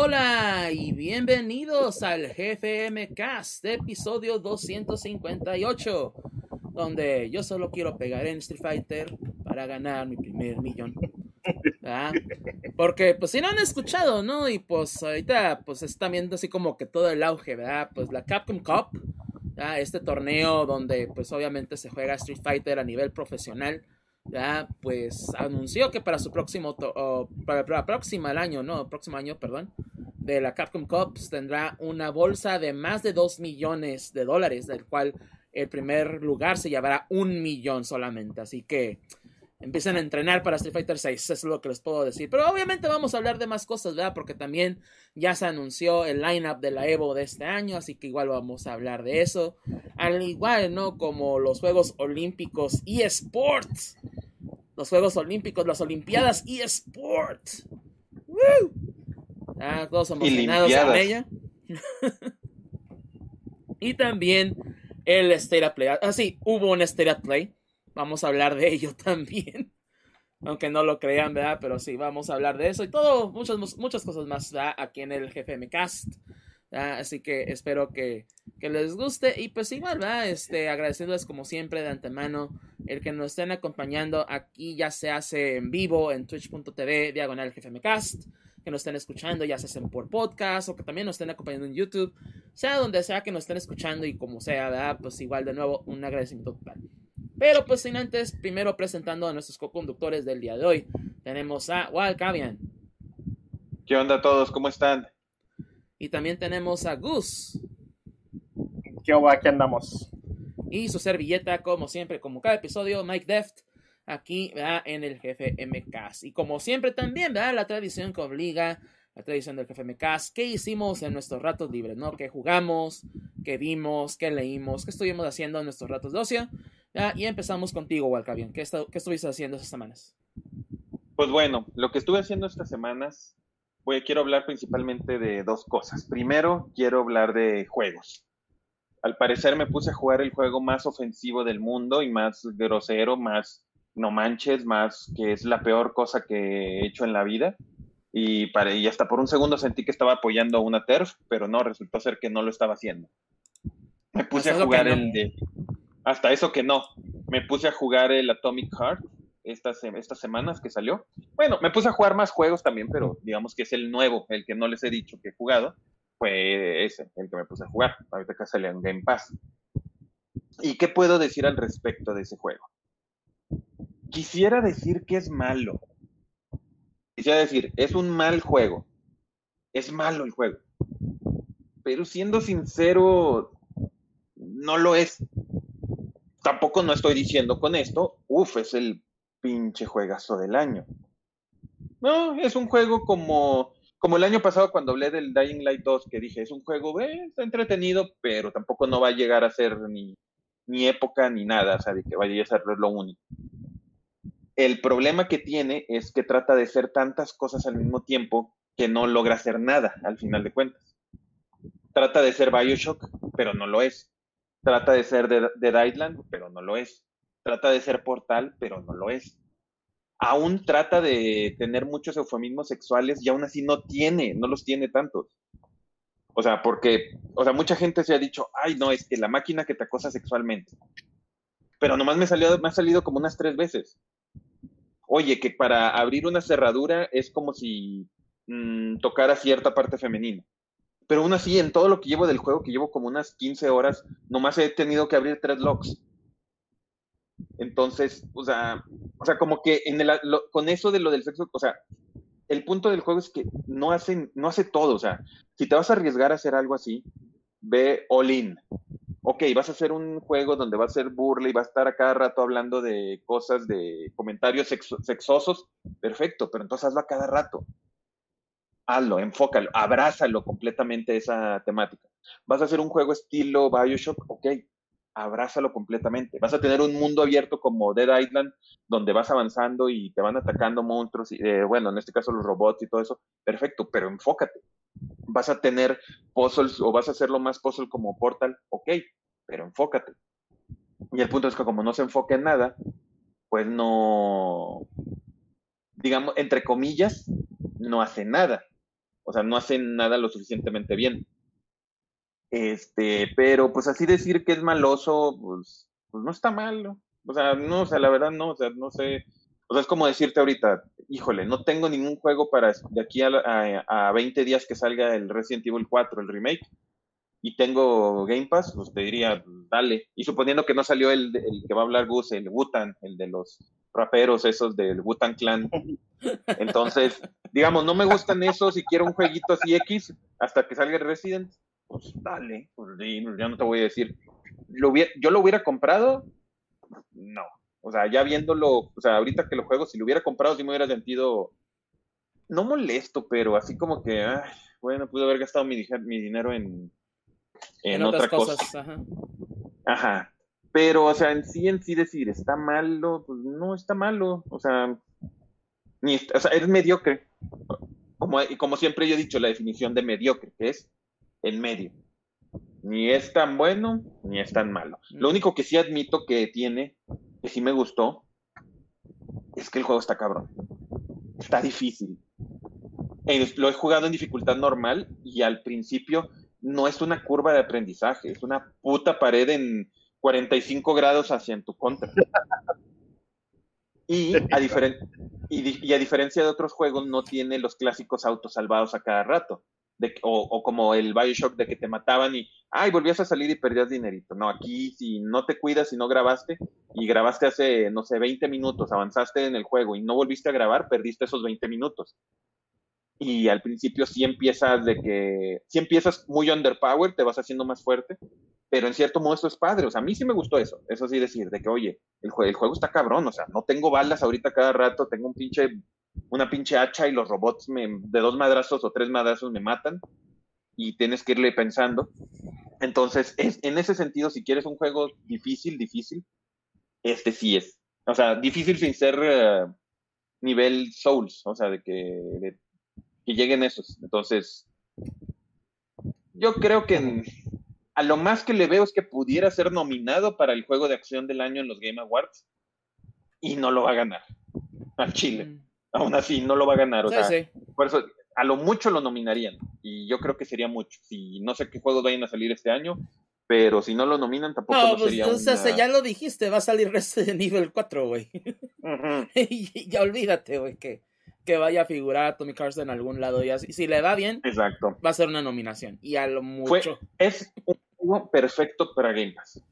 Hola y bienvenidos al GFM Cast, episodio 258, donde yo solo quiero pegar en Street Fighter para ganar mi primer millón. ¿Ah? Porque pues si no han escuchado, ¿no? Y pues ahorita pues están viendo así como que todo el auge, ¿verdad? Pues la Capcom Cup, este torneo donde pues obviamente se juega Street Fighter a nivel profesional ya pues anunció que para su próximo para, la próxima el año, no, próximo año, perdón, de la Capcom Cups tendrá una bolsa de más de 2 millones de dólares, del cual el primer lugar se llevará un millón solamente. Así que empiecen a entrenar para Street Fighter 6, eso es lo que les puedo decir. Pero obviamente vamos a hablar de más cosas, ¿verdad? Porque también ya se anunció el lineup de la Evo de este año, así que igual vamos a hablar de eso. Al igual, ¿no? Como los Juegos Olímpicos eSports. Los Juegos Olímpicos, las Olimpiadas eSports. ¡Woo! Ah, todos emocionados con ella. y también el State Play. Ah, sí, hubo un State Play Vamos a hablar de ello también. Aunque no lo crean, ¿verdad? Pero sí, vamos a hablar de eso y todo, muchas, muchas cosas más ¿verdad? aquí en el GFM Cast. Así que espero que, que, les guste. Y pues igual, ¿verdad? Este, agradeciéndoles como siempre de antemano el que nos estén acompañando aquí, ya se hace en vivo en twitch.tv, diagonal GFMcast, que nos estén escuchando, ya se hacen por podcast o que también nos estén acompañando en YouTube, sea donde sea que nos estén escuchando y como sea, ¿verdad? Pues igual de nuevo, un agradecimiento total. Pero pues sin antes, primero presentando a nuestros co-conductores del día de hoy. Tenemos a Walcavian. ¿Qué onda todos? ¿Cómo están? Y también tenemos a Gus. ¿Qué onda? Aquí andamos. Y su servilleta, como siempre, como cada episodio, Mike Deft, aquí en el jefe MCAS. Y como siempre también, ¿verdad? La tradición que obliga, la tradición del jefe MCAS, ¿qué hicimos en nuestros ratos libres, no? ¿Qué jugamos? ¿Qué vimos? ¿Qué leímos? ¿Qué estuvimos haciendo en nuestros ratos de ocio? y empezamos contigo, Walcavian. ¿Qué, ¿Qué estuviste haciendo estas semanas? Pues bueno, lo que estuve haciendo estas semanas, voy, quiero hablar principalmente de dos cosas. Primero, quiero hablar de juegos. Al parecer me puse a jugar el juego más ofensivo del mundo y más grosero, más no manches, más que es la peor cosa que he hecho en la vida. Y, para, y hasta por un segundo sentí que estaba apoyando a una TERF, pero no, resultó ser que no lo estaba haciendo. Me puse a jugar el de hasta eso que no. Me puse a jugar el Atomic Heart estas, estas semanas que salió. Bueno, me puse a jugar más juegos también, pero digamos que es el nuevo, el que no les he dicho que he jugado. Fue ese, el que me puse a jugar. Ahorita que salió en Game Pass. ¿Y qué puedo decir al respecto de ese juego? Quisiera decir que es malo. Quisiera decir, es un mal juego. Es malo el juego. Pero siendo sincero, no lo es tampoco no estoy diciendo con esto, uff, es el pinche juegazo del año. No, es un juego como, como el año pasado cuando hablé del Dying Light 2, que dije, es un juego, eh, está entretenido, pero tampoco no va a llegar a ser ni, ni época ni nada, o sea, de que vaya a ser lo único. El problema que tiene es que trata de ser tantas cosas al mismo tiempo que no logra hacer nada al final de cuentas. Trata de ser Bioshock, pero no lo es. Trata de ser de, de Island, pero no lo es. Trata de ser Portal, pero no lo es. Aún trata de tener muchos eufemismos sexuales y aún así no tiene, no los tiene tantos. O sea, porque, o sea, mucha gente se ha dicho, ay, no, es que la máquina que te acosa sexualmente. Pero nomás me, salió, me ha salido como unas tres veces. Oye, que para abrir una cerradura es como si mm, tocara cierta parte femenina pero aún así, en todo lo que llevo del juego, que llevo como unas 15 horas, nomás he tenido que abrir tres locks. Entonces, o sea, o sea, como que en el, con eso de lo del sexo, o sea, el punto del juego es que no hacen, no hace todo, o sea, si te vas a arriesgar a hacer algo así, ve all in. Ok, vas a hacer un juego donde va a ser burla y va a estar a cada rato hablando de cosas, de comentarios sexosos, perfecto, pero entonces hazlo a cada rato. Hazlo, enfócalo, abrázalo completamente esa temática. Vas a hacer un juego estilo Bioshock, ok, abrázalo completamente. Vas a tener un mundo abierto como Dead Island, donde vas avanzando y te van atacando monstruos, y, eh, bueno, en este caso los robots y todo eso, perfecto, pero enfócate. Vas a tener puzzles o vas a hacerlo más puzzle como Portal, ok, pero enfócate. Y el punto es que como no se enfoca en nada, pues no, digamos, entre comillas, no hace nada. O sea, no hace nada lo suficientemente bien. Este, pero pues así decir que es maloso, pues, pues no está mal. O sea, no, o sea, la verdad no, o sea, no sé. O sea, es como decirte ahorita, híjole, no tengo ningún juego para de aquí a, a, 20 días que salga el Resident Evil 4, el remake, y tengo Game Pass, pues te diría, dale. Y suponiendo que no salió el, el que va a hablar Gus, el Wutan, el de los raperos esos del Wutan Clan. Entonces, digamos, no me gustan esos y quiero un jueguito así X hasta que salga el Resident pues dale, pues, ya no te voy a decir. Lo yo lo hubiera comprado, no. O sea, ya viéndolo, o sea, ahorita que lo juego, si lo hubiera comprado, sí me hubiera sentido, no molesto, pero así como que, bueno, pude haber gastado mi, mi dinero en, en, otra cosa. Ajá. ajá. Pero, o sea, en sí, en sí decir, ¿está malo? Pues no está malo. O sea, ni, o sea es mediocre. Como, como siempre yo he dicho, la definición de mediocre, que es en medio. Ni es tan bueno, ni es tan malo. Lo único que sí admito que tiene, que sí me gustó, es que el juego está cabrón. Está difícil. Lo he jugado en dificultad normal y al principio no es una curva de aprendizaje, es una puta pared en 45 grados hacia tu contra. Y a, y a diferencia de otros juegos, no tiene los clásicos autos salvados a cada rato o, como el Bioshock de que te mataban y, ay, volvías a salir y perdías dinerito. No, aquí si no te cuidas y no grabaste, y grabaste hace, no sé, 20 minutos, avanzaste en el juego y no volviste a grabar, perdiste esos 20 minutos. Y al principio sí empiezas de que, sí empiezas muy underpowered, te vas haciendo más fuerte, pero en cierto modo eso es padre. O sea, a mí sí me gustó eso. Eso sí decir, de que, oye, el, el juego está cabrón, o sea, no tengo balas ahorita cada rato, tengo un pinche una pinche hacha y los robots de dos madrazos o tres madrazos me matan y tienes que irle pensando. Entonces, es, en ese sentido, si quieres un juego difícil, difícil, este sí es. O sea, difícil sin ser eh, nivel Souls, o sea, de que, que lleguen esos. Entonces, yo creo que a lo más que le veo es que pudiera ser nominado para el juego de acción del año en los Game Awards y no lo va a ganar al Chile. Mm aún así no lo va a ganar. O sea, por eso a lo mucho lo nominarían. Y yo creo que sería mucho. Si no sé qué juegos vayan a salir este año, pero si no lo nominan tampoco no, pues, sería o sea, ya lo dijiste, va a salir de nivel 4, güey. y ya olvídate, güey, que, que vaya a figurar a Tommy Carson en algún lado. Y así, si le va bien, Exacto. va a ser una nominación. Y a lo mucho. es un juego perfecto para Game Pass.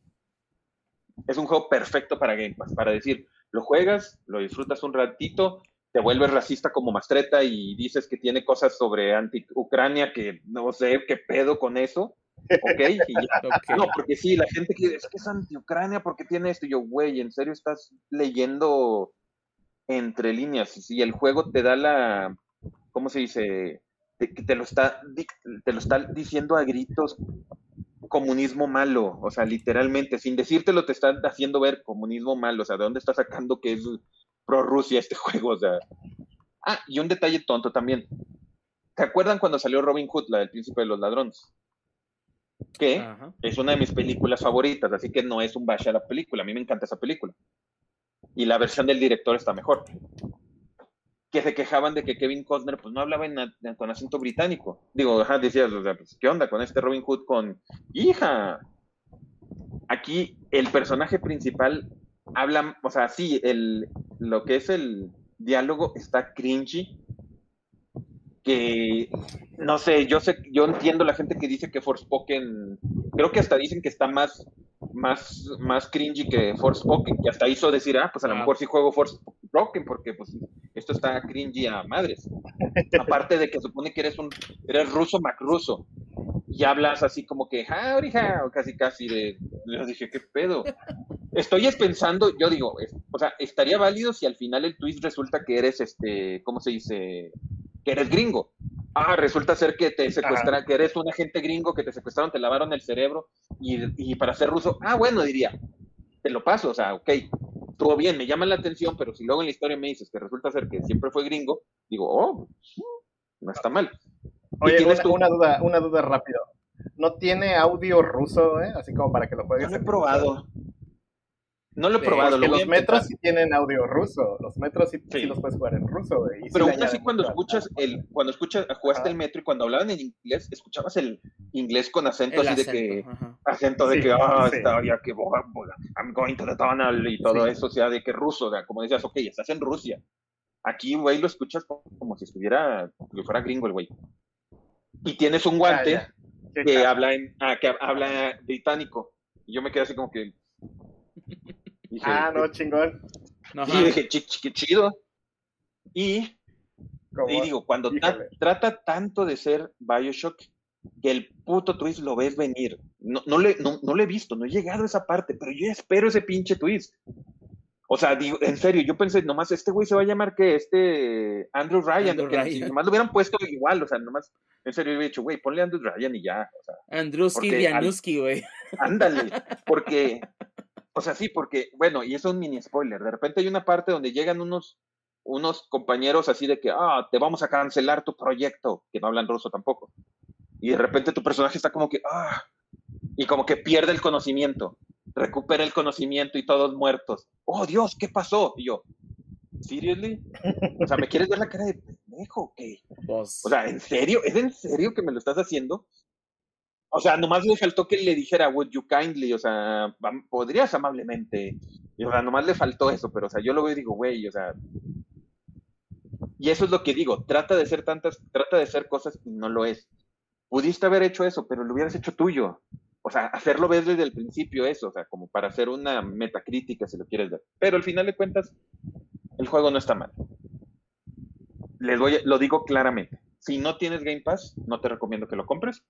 Es un juego perfecto para Game Pass. Para decir, lo juegas, lo disfrutas un ratito, te vuelves racista como Mastreta y dices que tiene cosas sobre anti-Ucrania que no sé qué pedo con eso. ¿Ok? No, porque sí, la gente que es que es anti-Ucrania porque tiene esto. Y yo, güey, ¿en serio estás leyendo entre líneas? Si el juego te da la, ¿cómo se dice? Te, te, lo está, te lo está diciendo a gritos comunismo malo, o sea, literalmente, sin decírtelo te están haciendo ver comunismo malo, o sea, ¿de dónde está sacando que es pro Rusia este juego, o sea. Ah, y un detalle tonto también. ¿Se acuerdan cuando salió Robin Hood, la del príncipe de los ladrones? Que es una de mis películas favoritas, así que no es un bash a la película. A mí me encanta esa película. Y la versión del director está mejor. Que se quejaban de que Kevin Costner pues no hablaba con acento británico. Digo, ajá, decías, o sea, pues, ¿qué onda con este Robin Hood con hija? Aquí el personaje principal hablan, o sea, sí, el, lo que es el diálogo está cringy, que no sé, yo sé, yo entiendo la gente que dice que Forspoken, creo que hasta dicen que está más más, más cringy que Force Pokémon, que hasta hizo decir, ah, pues a lo Ah. mejor sí juego Force Pokémon, porque pues esto está cringy a madres. Aparte de que supone que eres un, eres ruso macruso, y hablas así como que, ah, orija, o casi casi de, yo dije, qué pedo. Estoy es pensando, yo digo, es- o sea, estaría válido si al final el twist resulta que eres, este, ¿cómo se dice? Que eres gringo. Ah, resulta ser que te secuestraron, que eres un agente gringo, que te secuestraron, te lavaron el cerebro, y, y para ser ruso, ah, bueno, diría, te lo paso, o sea, ok, estuvo bien, me llama la atención, pero si luego en la historia me dices que resulta ser que siempre fue gringo, digo, oh, no está mal. Oye, tienes una, tu- una duda, una duda rápido. ¿No tiene audio ruso, eh? Así como para que lo No juegues lo he probado. No lo he probado. Lo los metros sí tienen audio ruso. Los metros sí, sí Sí. los puedes jugar en ruso, y Pero aún así cuando escuchas el, cuando escuchas, jugaste Ajá. el metro y cuando hablaban en inglés, escuchabas el inglés con acento El así acento. de que, ajá. acento de Sí, que, ah, sí. está, ya que I'm going to the tunnel y todo Sí. eso, o sea, de que ruso, o sea, como decías, ok, estás en Rusia. Aquí, güey, lo escuchas como, como si estuviera, que fuera gringo el güey. Y tienes un guante ya. Qué que habla en, ah, que habla británico. Y yo me quedé así como que. Dije, Ah, no, chingón. Ajá. Y dije, "Chi- chi- qué chido. Y, y digo, cuando ta- trata tanto de ser Bioshock, que el puto twist lo ves venir. No, no, le, no, no lo he visto, no he llegado a esa parte, pero yo espero ese pinche twist. O sea, digo, en serio, yo pensé, nomás este güey se va a llamar que este Andrew Ryan, Andrew que Ryan. si nomás lo hubieran puesto igual, o sea, nomás, en serio, yo hubiera dicho, güey, ponle Andrew Ryan y ya, o sea, Vianuski, güey. Ándale, porque, o sea, sí, porque, bueno, y eso es un mini spoiler. De repente hay una parte donde llegan unos, unos compañeros así de que, ah, te vamos a cancelar tu proyecto, que no hablan ruso tampoco. Y de repente tu personaje está como que, ah, y como que pierde el conocimiento, recupera el conocimiento y todos muertos. Oh, Dios, ¿qué pasó? Y yo, ¿seriously? O sea, ¿me quieres ver la cara de pendejo? qué? Pues, O sea, ¿en serio? ¿Es en serio que me lo estás haciendo? O sea, nomás le faltó que le dijera, would you kindly, o sea, podrías amablemente. Y, o sea, nomás le faltó eso, pero, o sea, yo lo veo y digo, güey, o sea. Y eso es lo que digo, trata de ser tantas, trata de ser cosas y no lo es. Pudiste haber hecho eso, pero lo hubieras hecho tuyo. O sea, hacerlo desde el principio eso, o sea, como para hacer una metacrítica, si lo quieres ver. Pero al final de cuentas, el juego no está mal. Les voy a- lo digo claramente. Si no tienes Game Pass, no te recomiendo que lo compres.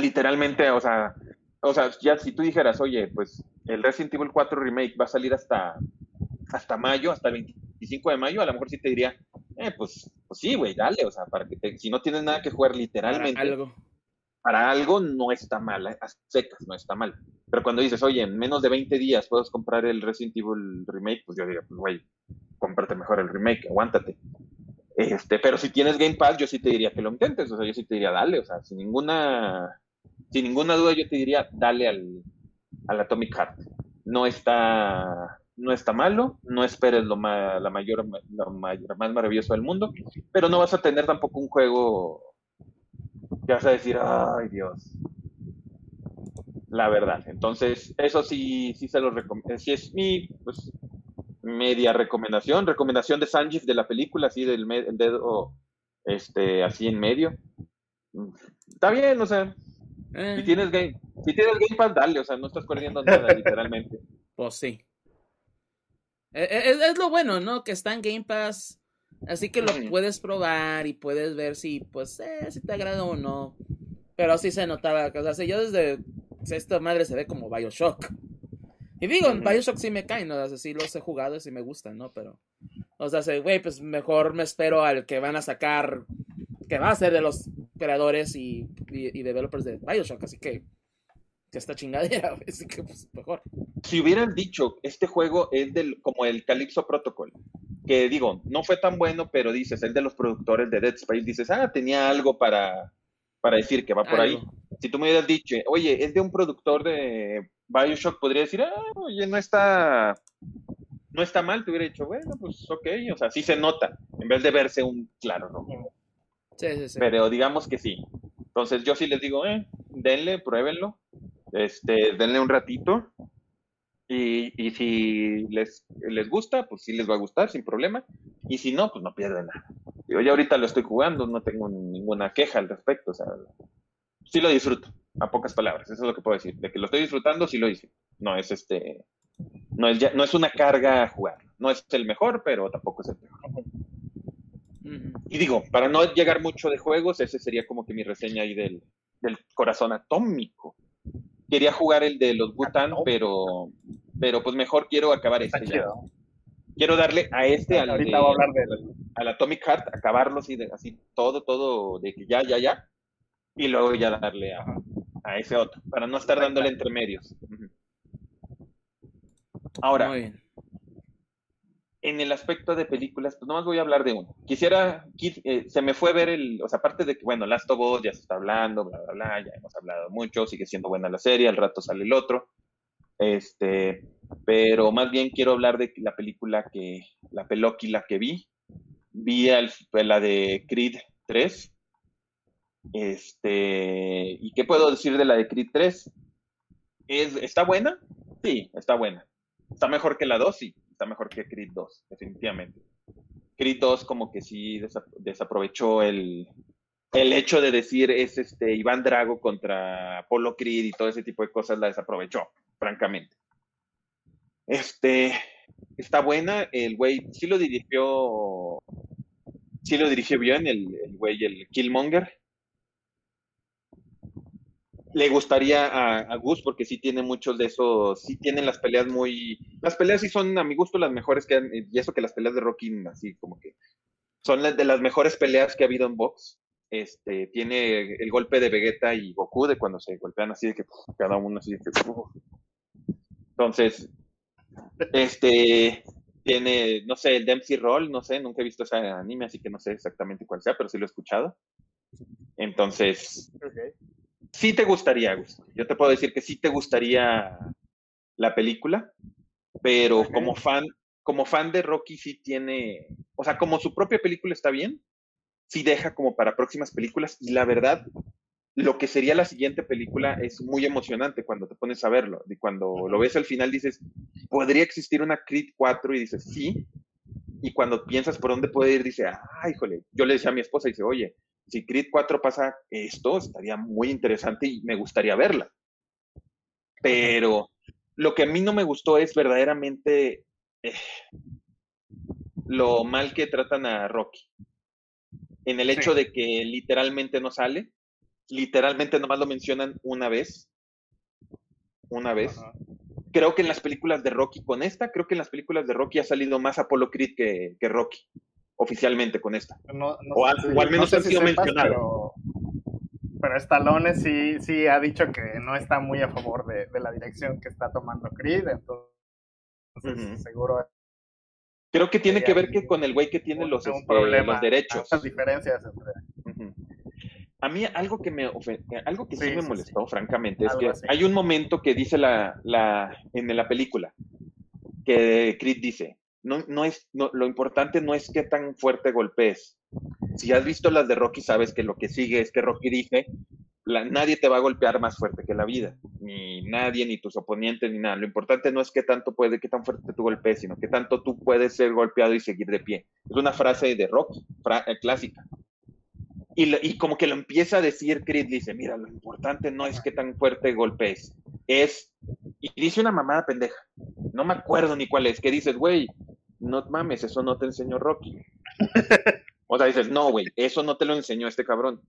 Literalmente, o sea, o sea, ya si tú dijeras, oye, pues el Resident Evil 4 Remake va a salir hasta, hasta mayo, hasta el 25 de mayo, a lo mejor sí te diría, eh, pues, pues sí, güey, dale, o sea, para que te- si no tienes nada que jugar para literalmente, algo. para algo no está mal, a secas no está mal. Pero cuando dices, oye, en menos de 20 días puedes comprar el Resident Evil Remake, pues yo diría, pues güey, cómprate mejor el remake, aguántate. Este, pero si tienes Game Pass, yo sí te diría que lo intentes, o sea, yo sí te diría, dale, o sea, sin ninguna, sin ninguna duda yo te diría, dale al, al Atomic Heart. No está, no está malo, no esperes lo, la mayor, lo mayor- más maravilloso del mundo, pero no vas a tener tampoco un juego que vas a decir, ay Dios. La verdad. Entonces, eso sí, sí se lo recomiendo. Sí es mi, pues, media recomendación. Recomendación de Sanjif de la película, así del el dedo, este, así en medio. Está bien, o sea, Eh, si tienes Game, si tienes Game Pass, dale, o sea, no estás perdiendo nada, literalmente. Pues sí. Eh, eh, Es, es lo bueno, ¿no? Que está en Game Pass. Así que lo puedes probar y puedes ver si, pues, eh, si te agrada o no. Pero sí se notaba. O sea, yo desde. Esta madre se ve como Bioshock. Y digo, en. Bioshock sí me caen, ¿no? O sea, sí los he jugado y sí me gustan, ¿no? Pero. O sea, güey, pues mejor me espero al que van a sacar. Que va a ser de los creadores y, y, y developers de Bioshock. Así que. Que esta chingadera, güey, Así que, pues, mejor. si hubieran dicho este juego es del como el Calypso Protocol, que digo, no fue tan bueno, pero dices, el de los productores de Dead Space, dices, ah, tenía algo para, para decir que va por ahí. Si tú me hubieras dicho, oye, es de un productor de Bioshock, podría decir, ah, oye, no está, no está mal, te hubiera dicho, bueno, pues ok, o sea, sí se nota, en vez de verse un claro rojo. Sí, sí, sí. Pero digamos que sí. Entonces yo sí les digo, eh, denle, pruébenlo, este, denle un ratito. Y, y si les, les gusta, pues sí les va a gustar sin problema. Y si no, pues no pierden nada. Digo, yo ahorita lo estoy jugando, no tengo ninguna queja al respecto. O sea, sí lo disfruto. A pocas palabras, eso es lo que puedo decir. De que lo estoy disfrutando, sí lo hice. No es este, no es, ya, no es una carga jugar. No es el mejor, pero tampoco es el mejor. Y digo, para no llegar mucho de juegos, ese sería como que mi reseña ahí del, del corazón atómico. Quería jugar el de los Butan, pero, pero pues mejor quiero acabar este ya. Quiero darle a este, al, del... al Atomic Heart, acabarlo así, de, así todo, todo, de que ya, ya, ya, y luego ya darle a, a ese otro, para no estar dándole entre medios. Ahora, en el aspecto de películas, pues nomás voy a hablar de uno. Quisiera, qui- eh, se me fue ver el, o sea, aparte de que, bueno, Last of Us ya se está hablando, bla, bla, bla, ya hemos hablado mucho, sigue siendo buena la serie, al rato sale el otro. Este, pero más bien quiero hablar de la película que, la película que vi. Vi la de Creed 3. Este, ¿y qué puedo decir de la de Creed 3? ¿Es, ¿Está buena? Sí, está buena. ¿Está mejor que la 2? Sí, está mejor que Creed 2, definitivamente. Creed 2 como que sí desa- desaprovechó el, el hecho de decir es este Iván Drago contra Apolo Creed y todo ese tipo de cosas la desaprovechó, francamente. Este, está buena, el güey sí lo dirigió, sí lo dirigió bien, el, el güey, el Killmonger. Le gustaría a, a Gus porque sí tiene muchos de esos, sí tienen las peleas muy, las peleas sí son a mi gusto las mejores que han, y eso que las peleas de Rocky así como que son las de las mejores peleas que ha habido en box. Este, tiene el golpe de Vegeta y Goku de cuando se golpean así de que cada uno así de que uf. entonces este tiene, no sé, el Dempsey Roll, no sé, nunca he visto ese anime, así que no sé exactamente cuál sea, pero sí lo he escuchado. Entonces. Sí te gustaría, Gus. Yo te puedo decir que sí te gustaría la película, pero como fan, como fan de Rocky sí tiene, o sea, como su propia película está bien, sí deja como para próximas películas y la verdad, lo que sería la siguiente película es muy emocionante cuando te pones a verlo. Y cuando lo ves al final dices, ¿podría existir una Creed 4? Y dices, sí. Y cuando piensas por dónde puede ir, dice, ah, híjole. Yo le decía a mi esposa, dice, oye, si Creed 4 pasa esto, estaría muy interesante y me gustaría verla. Pero lo que a mí no me gustó es verdaderamente eh, lo mal que tratan a Rocky. En el hecho Sí. de que literalmente no sale, literalmente nomás lo mencionan una vez. Una vez. Ajá. Creo que en las películas de Rocky con esta, creo que en las películas de Rocky ha salido más Apollo Creed que, que Rocky, oficialmente con esta. No, no O al- o al menos han sido mencionados. Pero, pero Stallone sí, sí ha dicho que no está muy a favor de, de la dirección que está tomando Creed, entonces seguro Creo que tiene Sí, que ver que con el güey que tiene los, este, problema, los derechos. Las diferencias entre... A mí algo que me ofen- algo que sí, Sí, me sí, molestó, francamente, es Algo que así. hay un momento que dice la, la en la película que Creed dice, no, no es, no, lo importante no es qué tan fuerte golpees. Si has visto las de Rocky, sabes que lo que sigue es que Rocky dice, nadie te va a golpear más fuerte que la vida, ni nadie, ni tus oponentes, ni nada. Lo importante no es qué tanto puede, qué tan fuerte tú golpees, sino qué tanto tú puedes ser golpeado y seguir de pie. Es una frase de Rocky, fra- eh, clásica. Y, y como que lo empieza a decir Creed, dice, mira, lo importante no es qué tan fuerte golpees, es, y dice una mamada pendeja, no me acuerdo ni cuál es, que dices, güey, no mames, eso no te enseñó Rocky. O sea, dices, no, güey, eso no te lo enseñó este cabrón.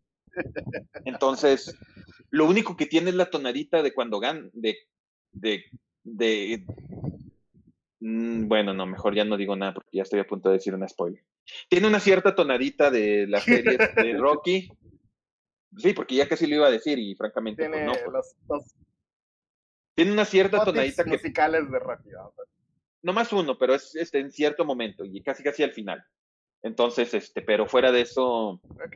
Entonces, lo único que tiene es la tonadita de cuando gan, de, de, de, Mm, bueno, no, mejor ya no digo nada porque ya estoy a punto de decir una spoiler. Tiene una cierta tonadita de las series de Rocky. Sí, porque ya casi lo iba a decir y francamente pues no. pues. los, los Tiene una cierta tonadita que musicales de Rocky. ver. No más uno, pero es este, en cierto momento y casi casi al final. Entonces, este, pero fuera de eso, Ok.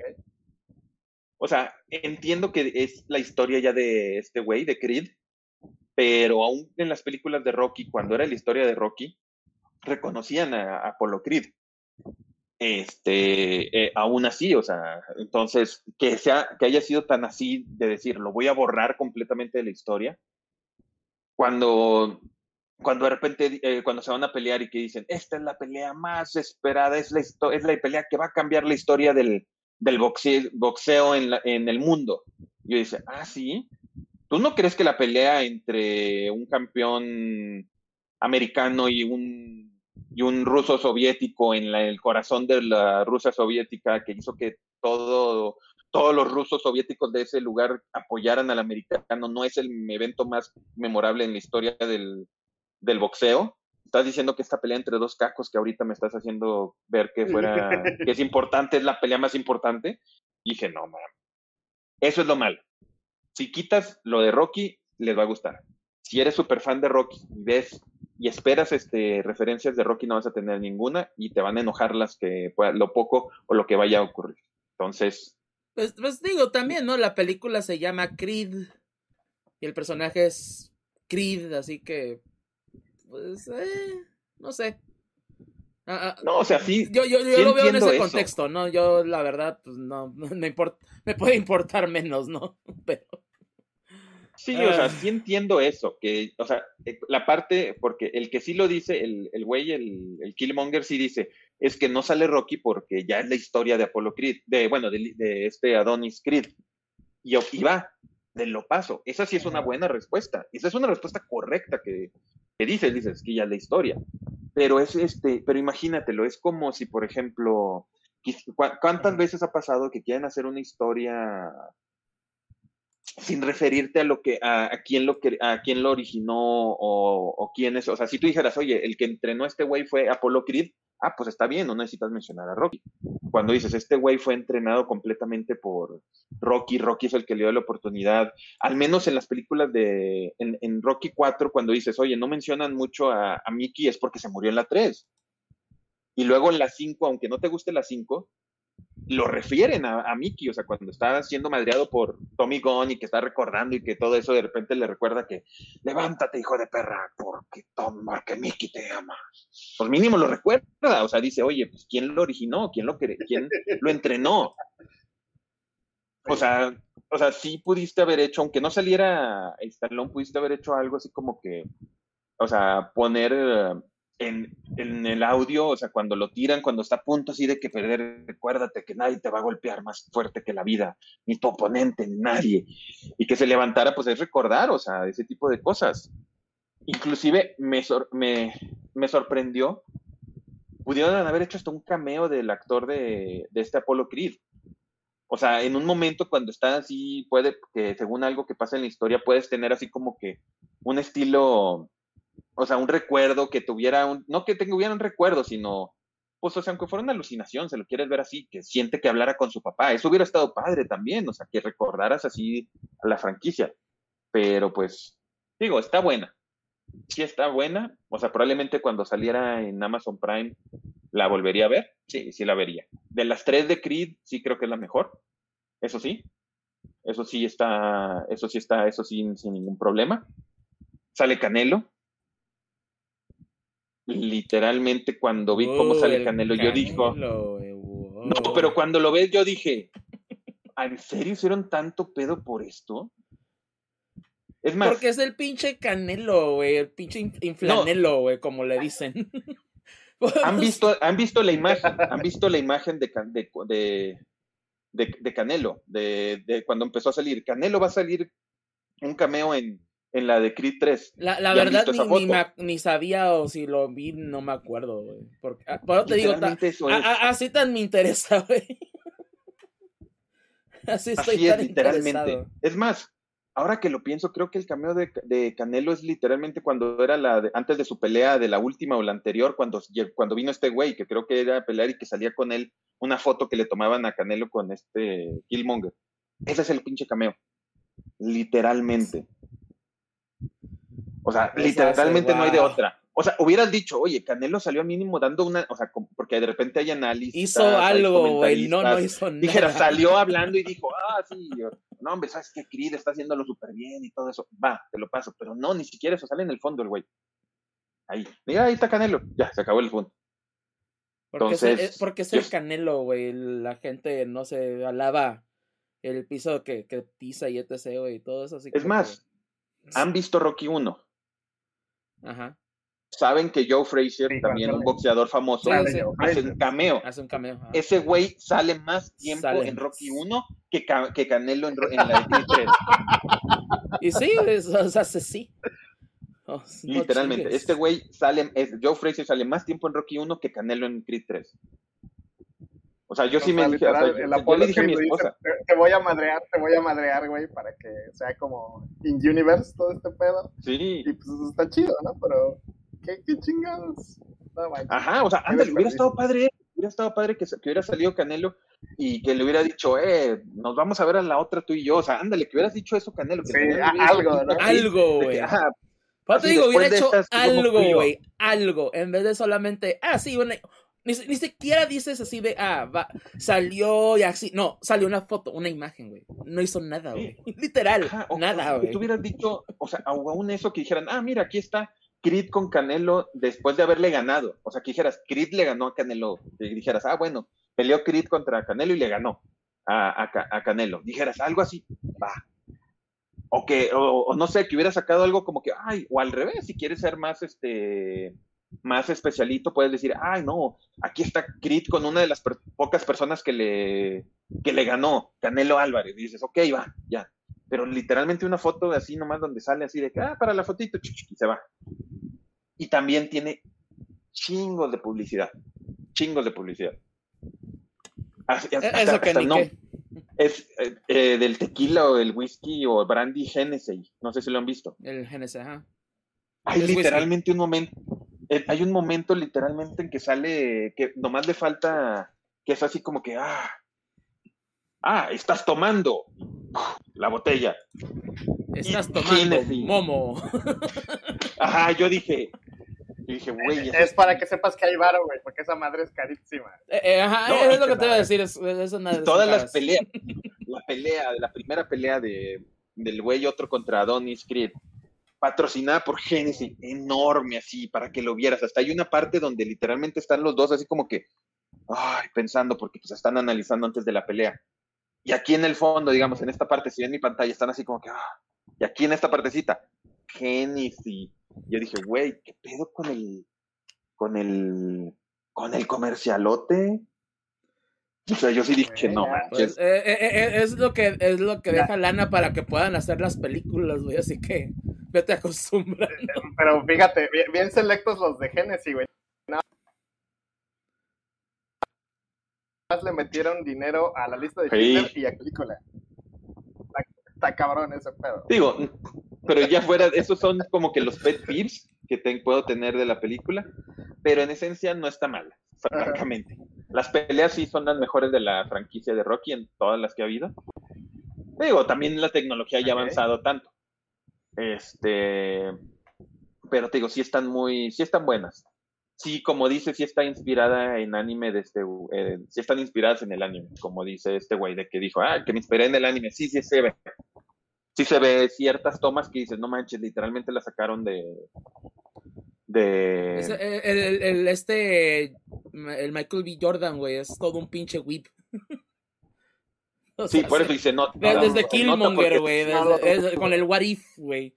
o sea, entiendo que es la historia ya de este güey, de Creed, pero aún en las películas de Rocky, cuando era la historia de Rocky, reconocían a, a Apollo Creed. Este, eh, aún así, o sea, entonces, que, sea, que haya sido tan así de decir, lo voy a borrar completamente de la historia, cuando, cuando de repente, eh, cuando se van a pelear y que dicen, esta es la pelea más esperada, es la, es la pelea que va a cambiar la historia del, del boxeo, boxeo en, la- en el mundo. Yo dice, ah, sí, ¿Tú no crees que la pelea entre un campeón americano y un, y un ruso soviético en el corazón de la Rusia soviética que hizo que todo, todos los rusos soviéticos de ese lugar apoyaran al americano no es el evento más memorable en la historia del, del boxeo? estás diciendo que esta pelea entre dos cacos que ahorita me estás haciendo ver que fuera, que es importante, es la pelea más importante. Y dije, no, man. Eso es lo malo. Si quitas lo de Rocky, les va a gustar. Si eres súper fan de Rocky y ves y esperas este, referencias de Rocky, no vas a tener ninguna y te van a enojar las que lo poco o lo que vaya a ocurrir. Entonces. Pues, pues digo también, ¿no? La película se llama Creed y el personaje es Creed, así que pues, eh, no sé. Ah, ah, no, o sea, sí. Yo, yo, lo veo en ese contexto, ¿no? Yo, la verdad, pues no, no importa, me puede importar menos, ¿no? Pero. Sí, o sea, ah. sí entiendo eso, que, o sea, eh, la parte, porque el que sí lo dice, el, el güey, el, el Killmonger sí dice, es que no sale Rocky porque ya es la historia de Apollo Creed, de, bueno, de, de este Adonis Creed. Y, y va, de lo paso. Esa sí es una buena respuesta. Esa es una respuesta correcta que, que dices, dices que ya es la historia. Pero es este, pero imagínatelo, es como si, por ejemplo, ¿cuántas veces ha pasado que quieren hacer una historia sin referirte a lo que, a, quién lo a quién lo originó o, quién es? O sea, si tú dijeras, oye, el que entrenó a este güey fue Apolo Creed, ah, pues está bien, no necesitas mencionar a Rocky. Cuando dices, este güey fue entrenado completamente por Rocky, Rocky es el que le dio la oportunidad, al menos en las películas de, en, Rocky 4, cuando dices, oye, no mencionan mucho a, a Mickey, es porque se murió en la 3. Y luego en la 5, aunque no te guste la 5, lo refieren a, Mickey, o sea, cuando está siendo madreado por Tommy Gunn y que está recordando y que todo eso de repente le recuerda que levántate, hijo de perra, porque Tom, porque Mickey te ama. Pues mínimo lo recuerda, o sea, dice, oye, pues ¿quién lo originó? ¿Quién lo, quién lo entrenó? O sea, o sea, sí pudiste haber hecho, aunque no saliera Stallone, pudiste haber hecho algo así como que, o sea, poner en, el audio, o sea, cuando lo tiran, cuando está a punto así de que perder, recuérdate que nadie te va a golpear más fuerte que la vida, ni tu oponente, ni nadie. Y que se levantara, pues es recordar, o sea, ese tipo de cosas. Inclusive me, sorprendió, pudieron haber hecho hasta un cameo del actor de, de este Apolo Creed. O sea, en un momento cuando está así, puede que según algo que pasa en la historia, puedes tener así como que un estilo o sea, un recuerdo que tuviera un, no que tuviera un recuerdo, sino, pues, o sea, aunque fuera una alucinación, se lo quieres ver así, que siente que hablara con su papá, eso hubiera estado padre también, o sea, que recordaras así a la franquicia, pero pues, digo, está buena, sí está buena, o sea, probablemente cuando saliera en Amazon Prime la volvería a ver, sí, sí la vería. De las tres de Creed, sí creo que es la mejor, eso sí, eso sí está, eso sí está, eso sí, sin ningún problema. Sale Canelo, literalmente cuando vi cómo sale Canelo, yo dijo, no, pero cuando lo ves yo dije, ¿en serio hicieron tanto pedo por esto? Es más, porque es el pinche Canelo, güey, el pinche inflanelo, güey, como le dicen. ¿Han visto, han visto la imagen, han visto la imagen de, de, de, de Canelo, de, de cuando empezó a salir. Canelo va a salir un cameo en en la de Creed 3. La, la verdad ni, ni, sabía o si lo vi, no me acuerdo, güey. Porque, ah, te digo, así tan me interesa, güey. Así estoy así es, literalmente. Es más, ahora que lo pienso, creo que el cameo de, de Canelo es literalmente cuando era la antes de su pelea de la última o la anterior, cuando, cuando vino este güey, que creo que era a pelear y que salía con él una foto que le tomaban a Canelo con este Killmonger. Ese es el pinche cameo. Literalmente. O sea, literalmente no hay de otra. O sea, hubieras dicho, oye, Canelo salió mínimo dando una, o sea, porque de repente hay análisis. Hizo algo, güey, no, no hizo nada. Dijera, salió hablando y dijo, ah, sí, no, hombre, sabes que Creed está haciéndolo súper bien y todo eso. Va, te lo paso, pero no, ni siquiera eso sale en el fondo el güey. Ahí, mira, ahí está Canelo, ya, se acabó el fondo. Porque Entonces, es, porque es el Canelo, güey, la gente no se alaba el piso que, que pisa y etc, güey, y todo eso. Así es más, ¿han visto Rocky 1? Ajá. saben que Joe Frazier, Sí, también un boxeador famoso, Sí, hace un cameo. Hace un cameo. Ese güey sale más tiempo Sale. en Rocky 1 que, que Canelo en, en la de Creed 3. Y sí, es- o sea, sí. Oh, no Literalmente. chingues. Este güey sale, es- Joe Frazier sale más tiempo en Rocky 1 que Canelo en Creed 3. O sea, yo sí me dije, o sea, literal, yo- el yo, Apollo le dije a mi esposa, te, te voy a madrear, te voy a madrear, güey, para que sea como in universe todo este pedo. sí, Y pues está chido, ¿no? Pero, ¿qué, qué chingados? No ajá, o sea, ándale, hubiera estado padre, hubiera estado padre que, que hubiera salido Canelo y que le hubiera dicho, eh, nos vamos a ver a la otra tú y yo, o sea, ándale, que hubieras dicho eso Canelo. Que Sí, algo, dicho, ¿no? Algo, güey. ajá, Pero te digo, hubiera hecho estas, algo, güey. Algo. En vez de solamente, ah, sí, una. Ni, si- ni siquiera dices así de, ah, va, salió y así. No, salió una foto, una imagen, güey. No hizo nada, güey. Literal, Ajá, o- nada, güey. tú hubieras dicho, o sea, aún eso que dijeran, ah, mira, aquí está Creed con Canelo después de haberle ganado. O sea, que dijeras, Creed le ganó a Canelo. Que dijeras, ah, bueno, peleó Creed contra Canelo y le ganó a, a a Canelo. Dijeras, algo así, va. O que, o, o no sé, que hubiera sacado algo como que, ay, o al revés, si quieres ser más, este, más especialito, puedes decir, ay, no, aquí está Creed con una de las per- pocas personas que le, que le ganó, Canelo Álvarez. Y dices, ok, va, ya. Pero literalmente una foto así nomás donde sale así de que, ah, para la fotito, y se va. Y también tiene chingos de publicidad. Chingos de publicidad. Hasta- E- hasta- Eso que hasta ni no- qué. es eh, eh, del tequila o el whisky o brandy Genesee. No sé si lo han visto. El GNC, ajá. Hay Es whisky. literalmente un momento, hay un momento literalmente en que sale que nomás le falta que es así como que ah, ah, estás tomando la botella. Estás Y- tomando momo. Ajá, yo dije, yo dije, güey, Es para que sepas que hay varo, güey, porque esa madre es carísima. Eh, eh, ajá, No, es lo que te iba a decir. Es, es una de todas las peleas, la pelea, la primera pelea de, del güey otro contra Adonis Creed, patrocinada por Genesis, enorme así, para que lo vieras. Hasta hay una parte donde literalmente están los dos así como que, ay, pensando, porque pues están analizando antes de la pelea. Y aquí en el fondo, digamos, en esta parte, si ven mi pantalla, están así como que, ah, y aquí en esta partecita, Genesis. Yo dije, güey, ¿qué pedo con el, con el, con el comercialote? O sea, yo sí dije, no Pues, manches. Pues, eh, eh, eh, es lo que es lo que deja lana para que puedan hacer las películas, güey. Así que vete acostumbrando. Pero fíjate, bien, bien selectos los de Genesis, güey. Nada más le metieron dinero a la lista de Sí. Schindler y a película. Está, está cabrón ese pedo. Digo, pero ya fuera, esos son como que los pet peeves que te- puedo tener de la película, pero en esencia no está mal, francamente. Las peleas sí son las mejores de la franquicia de Rocky en todas las que ha habido. Digo, también la tecnología ya ha avanzado tanto. Este, pero te digo, sí están muy, sí están buenas. Sí, como dice, sí está inspirada en anime de este, eh, sí están inspiradas en el anime, como dice este güey de que dijo, ah, que me inspiré en el anime, sí, sí se ve. Sí se ve ciertas tomas que dices, no manches, literalmente la sacaron de, de, el- el- este el Michael B. Jordan, güey, es todo un pinche whip. O sí, sea, por eso dice, no, de- no, desde Killmonger, güey, con el What If, güey.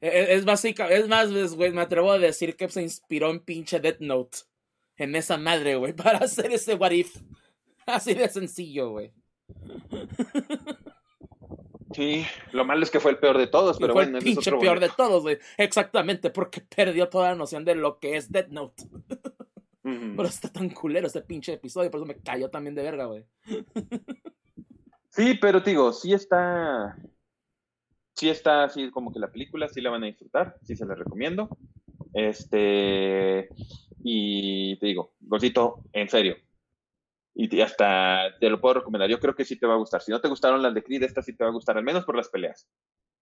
Es, es básica, es más, güey, me atrevo a decir que se inspiró en pinche Death Note. En esa madre, güey, para hacer ese What If. Así de sencillo, güey. Sí, lo malo es que fue el peor de todos, pero fue bueno, el ese es pinche otro peor de todos, güey. Exactamente, porque perdió toda la noción de lo que es Death Note. Pero está tan culero este pinche episodio, por eso me cayó también de verga, güey. Sí, pero te digo, sí está. Sí está así como que la película, sí la van a disfrutar, sí se la recomiendo. Este. Y te digo, Gosito, en serio. Y hasta te lo puedo recomendar. Yo creo que sí te va a gustar. Si no te gustaron las de Creed, esta sí te va a gustar, al menos por las peleas.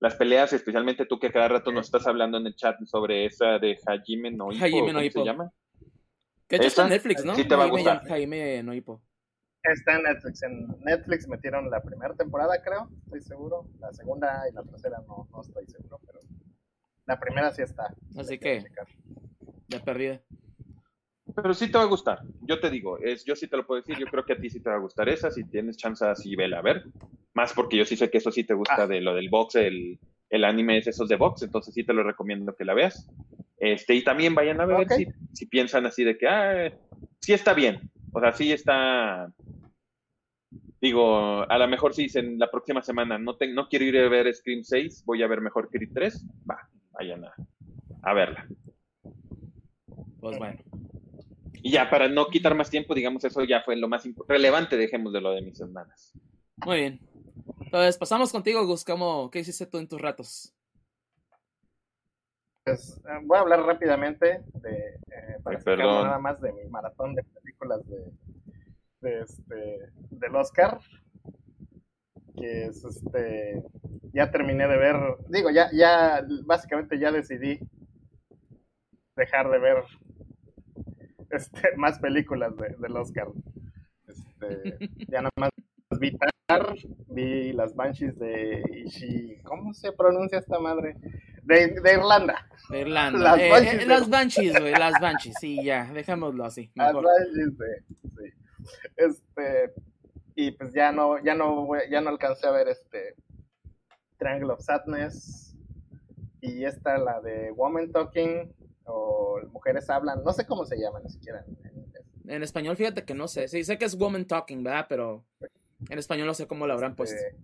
Las peleas, especialmente tú que cada rato nos estás hablando en el chat sobre esa de Hajime no Ippo, Hajime no ¿cómo se llama? Que hecho está en. Netflix, ¿no? Sí te va a gustar. Jaime Noipo. Está en Netflix. En Netflix metieron la primera temporada, creo, estoy seguro. La segunda y la tercera no, no estoy seguro, pero la primera sí está. Así que, ya perdida. Pero sí te va a gustar. Yo te digo, es, yo sí te lo puedo decir. Yo creo que a ti sí te va a gustar esa. Si tienes chance, así vela a ver. Más porque yo sí sé que eso sí te gusta Ah. de lo del box, el, el anime es esos de box. Entonces sí te lo recomiendo que la veas. Este, y también vayan a ver si, si piensan así de que, ah, sí está bien. O sea, sí está. Digo, a lo mejor si dicen la próxima semana, no, te- no quiero ir a ver Scream 6, voy a ver mejor Creed 3, va, vayan a, a verla. Pues bueno. Y ya, para no quitar más tiempo, digamos, eso ya fue lo más relevante, dejemos de lo de mis hermanas. Muy bien. Entonces, pasamos contigo, Gus. ¿Cómo, ¿Qué hiciste tú en tus ratos? Pues, eh, voy a hablar rápidamente de, eh, para Ay, nada más de mi maratón de películas de, de este, del Oscar. Que es este. Ya terminé de ver. Digo, ya, ya, básicamente ya decidí dejar de ver este, más películas de- del Oscar. Este, ya nada más vi Tar, vi las Banshees de Ishi. ¿Cómo se pronuncia esta madre? De, de Irlanda. De Irlanda. Las Eh, Banshees eh, de- las Banshees, güey. Las Banshees. Sí, ya. Dejémoslo así. Las. Banshees de-. Este, y pues ya no, ya no, ya no alcancé a ver este Triangle of Sadness y esta la de Woman Talking o Mujeres Hablan, no sé cómo se llama ni siquiera en, en inglés. En español, fíjate que no sé. Sí, sé que es Woman Talking, ¿verdad? Pero en español no sé cómo lo habrán puesto. Este,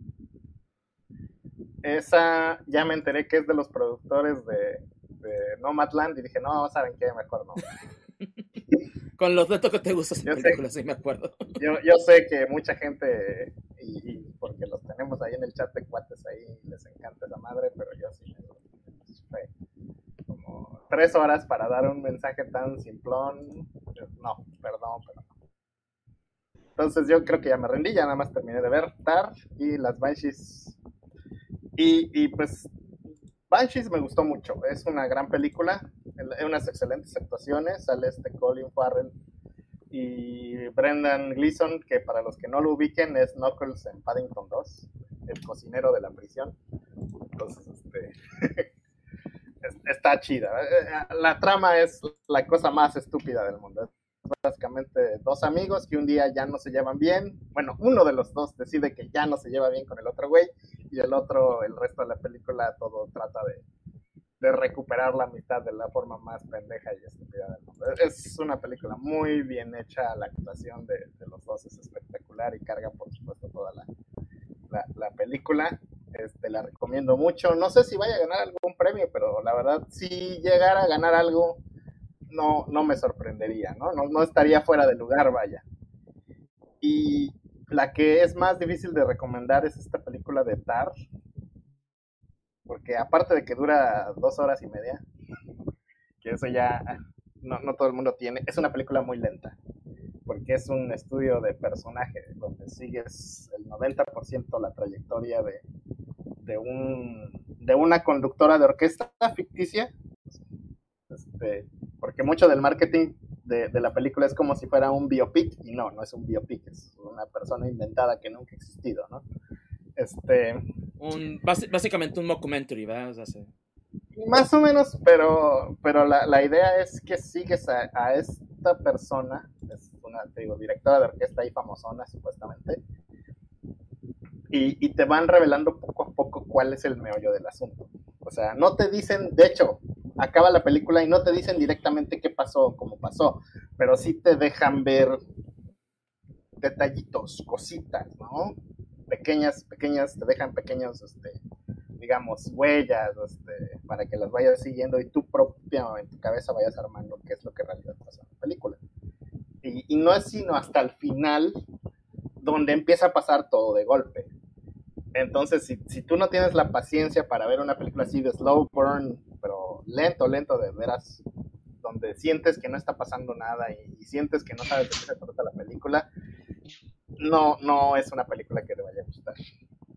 esa ya me enteré que es de los productores de, de Nomadland y dije, no, ¿saben qué? Mejor no. Con los datos que te gustan sé. películas, sí me acuerdo. Yo, yo sé que mucha gente, y, y porque los tenemos ahí en el chat de cuates ahí, les encanta esa madre, pero yo sí me como tres horas para dar un mensaje tan simplón. No, perdón, pero no. Entonces yo creo que ya me rendí, ya nada más terminé de ver Tar y las Banshees. Y, y pues Banshees me gustó mucho, es una gran película, hay unas excelentes actuaciones, sale este Colin Farrell y Brendan Gleeson, que para los que no lo ubiquen es Knuckles en Paddington 2, el cocinero de la prisión. Entonces, este, es- está chida. Eh, La trama es la cosa más estúpida del mundo. Básicamente dos amigos que un día ya no se llevan bien. Bueno, uno de los dos decide que ya no se lleva bien con el otro güey y el otro, el resto de la película, todo trata de, de recuperar la amistad de la forma más pendeja y estúpida del mundo. Es una película muy bien hecha, la actuación de, de los dos es espectacular y carga, por supuesto, toda la, la, la película. Este, la recomiendo mucho. No sé si vaya a ganar algún premio, pero la verdad, si llegara a ganar algo, no, no me sorprendería, ¿no? ¿no? No estaría fuera de lugar, vaya. Y la que es más difícil de recomendar es esta película de Tar, porque aparte de que dura dos horas y media, que eso ya no, no todo el mundo tiene, es una película muy lenta, porque es un estudio de personaje, donde sigues el 90% la trayectoria de, de, un, de una conductora de orquesta ficticia, este, porque mucho del marketing de, de, la película es como si fuera un biopic, y no, no es un biopic, es una persona inventada que nunca ha existido, ¿no? Este, un, básicamente un documentary, ¿verdad? O sea, sí. Más o menos, pero, pero la, la idea es que sigues a, a, esta persona, es una, te digo, directora de orquesta y famosona, supuestamente, y, y, te van revelando poco a poco cuál es el meollo del asunto. O sea, no te dicen, de hecho, acaba la película y no te dicen directamente qué pasó, cómo pasó, pero sí te dejan ver detallitos, cositas, ¿no? Pequeñas, pequeñas, te dejan pequeños, este, digamos, huellas, este, para que las vayas siguiendo y tú propia en tu cabeza vayas armando qué es lo que en realidad pasa en la película. Y, y, no es sino hasta el final donde empieza a pasar todo de golpe. Entonces, si, si, tú no tienes la paciencia para ver una película así de slow burn, pero lento, lento, de veras, donde sientes que no está pasando nada y, sientes que no sabes de qué se trata la película, no, no es una película que te vaya a gustar.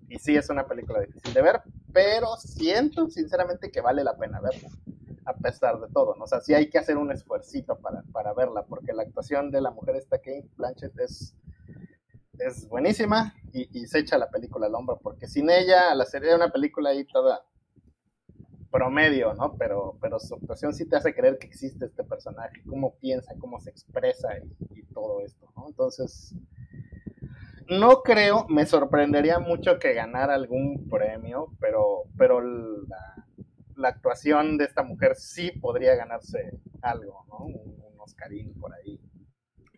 Y sí es una película difícil de ver, pero siento sinceramente que vale la pena verla, a pesar de todo, ¿no? O sea, sí hay que hacer un esfuercito para, para verla, porque la actuación de la mujer esta Kate Blanchett es, es buenísima y, se echa la película al hombro, porque sin ella la sería una película ahí toda promedio, ¿no? Pero, pero su actuación sí te hace creer que existe este personaje, cómo piensa, cómo se expresa y, y todo esto, ¿no? Entonces, no creo, me sorprendería mucho que ganara algún premio, pero, pero la, la actuación de esta mujer sí podría ganarse algo, ¿no? Un, un Oscarín por ahí.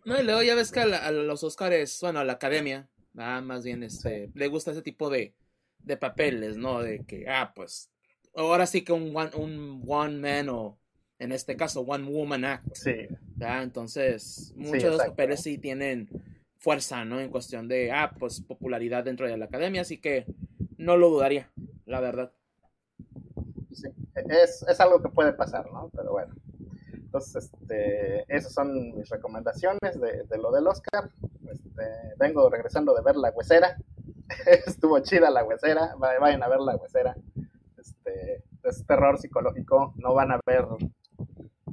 No, y luego ya ves que a, la- a los Oscars, bueno, a la academia, ah, más bien, este, le gusta ese tipo de, de papeles, ¿no? De que, ah, pues, ahora sí que un one, un one man o, en este caso, one woman act, Sí, ¿verdad? Entonces, muchos de los papeles sí tienen fuerza, ¿no? En cuestión de, ah, pues, popularidad dentro de la academia, así que no lo dudaría, la verdad. sí. Es, es algo que puede pasar, ¿no? Pero bueno. Entonces, este, esas son mis recomendaciones de, de lo del Oscar. Este, vengo regresando de ver La Huesera. Estuvo chida La Huesera. Va- Vayan a ver La Huesera. Es terror psicológico. No van a ver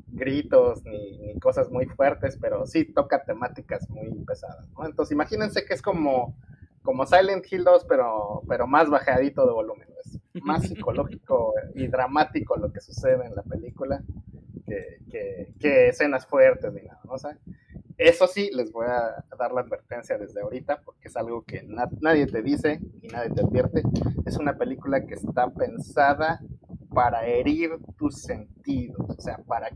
gritos ni, ni cosas muy fuertes, pero sí toca temáticas muy pesadas, ¿no? Entonces, imagínense que es como, como Silent Hill 2, pero, pero más bajadito de volumen. Es más psicológico y dramático lo que sucede en la película que, que, que escenas fuertes ni nada, ¿no? O sea, eso sí, les voy a dar la advertencia desde ahorita, porque es algo que na- nadie te dice y nadie te advierte. Es una película que está pensada para herir tus sentidos, o sea, para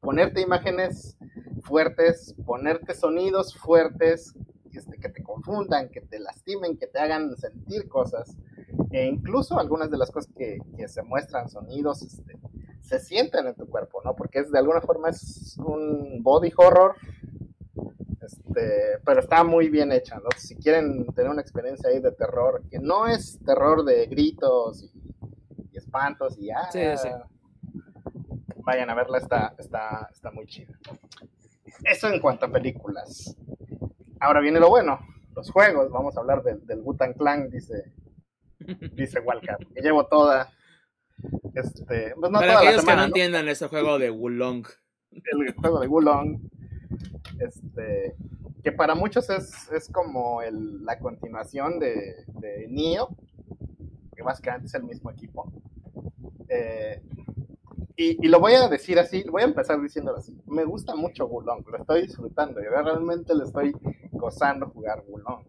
ponerte imágenes fuertes, ponerte sonidos fuertes, este, que te confundan, que te lastimen, que te hagan sentir cosas. E incluso algunas de las cosas que, que se muestran, sonidos, este, se sienten en tu cuerpo, ¿no? Porque es de alguna forma es un body horror, este, pero está muy bien hecha, ¿no? Si quieren tener una experiencia ahí de terror, que no es terror de gritos y, espantos y ah, Sí, sí. vayan a verla, está, está, está muy chida. Eso en cuanto a películas. Ahora viene lo bueno, los juegos, vamos a hablar del, del Wu-Tang Clan, dice, dice Walker, que llevo toda, este, pues no Para toda la aquellos que semana, no ¿no? entiendan ese juego de Wulong, el juego de Wulong, este, que para muchos es, es como el- la continuación de, de Nioh, que básicamente es el mismo equipo. Eh, y, y lo voy a decir así, voy a empezar diciéndolo así. Me gusta mucho Wulong, lo estoy disfrutando, y realmente le estoy gozando jugar Wulong.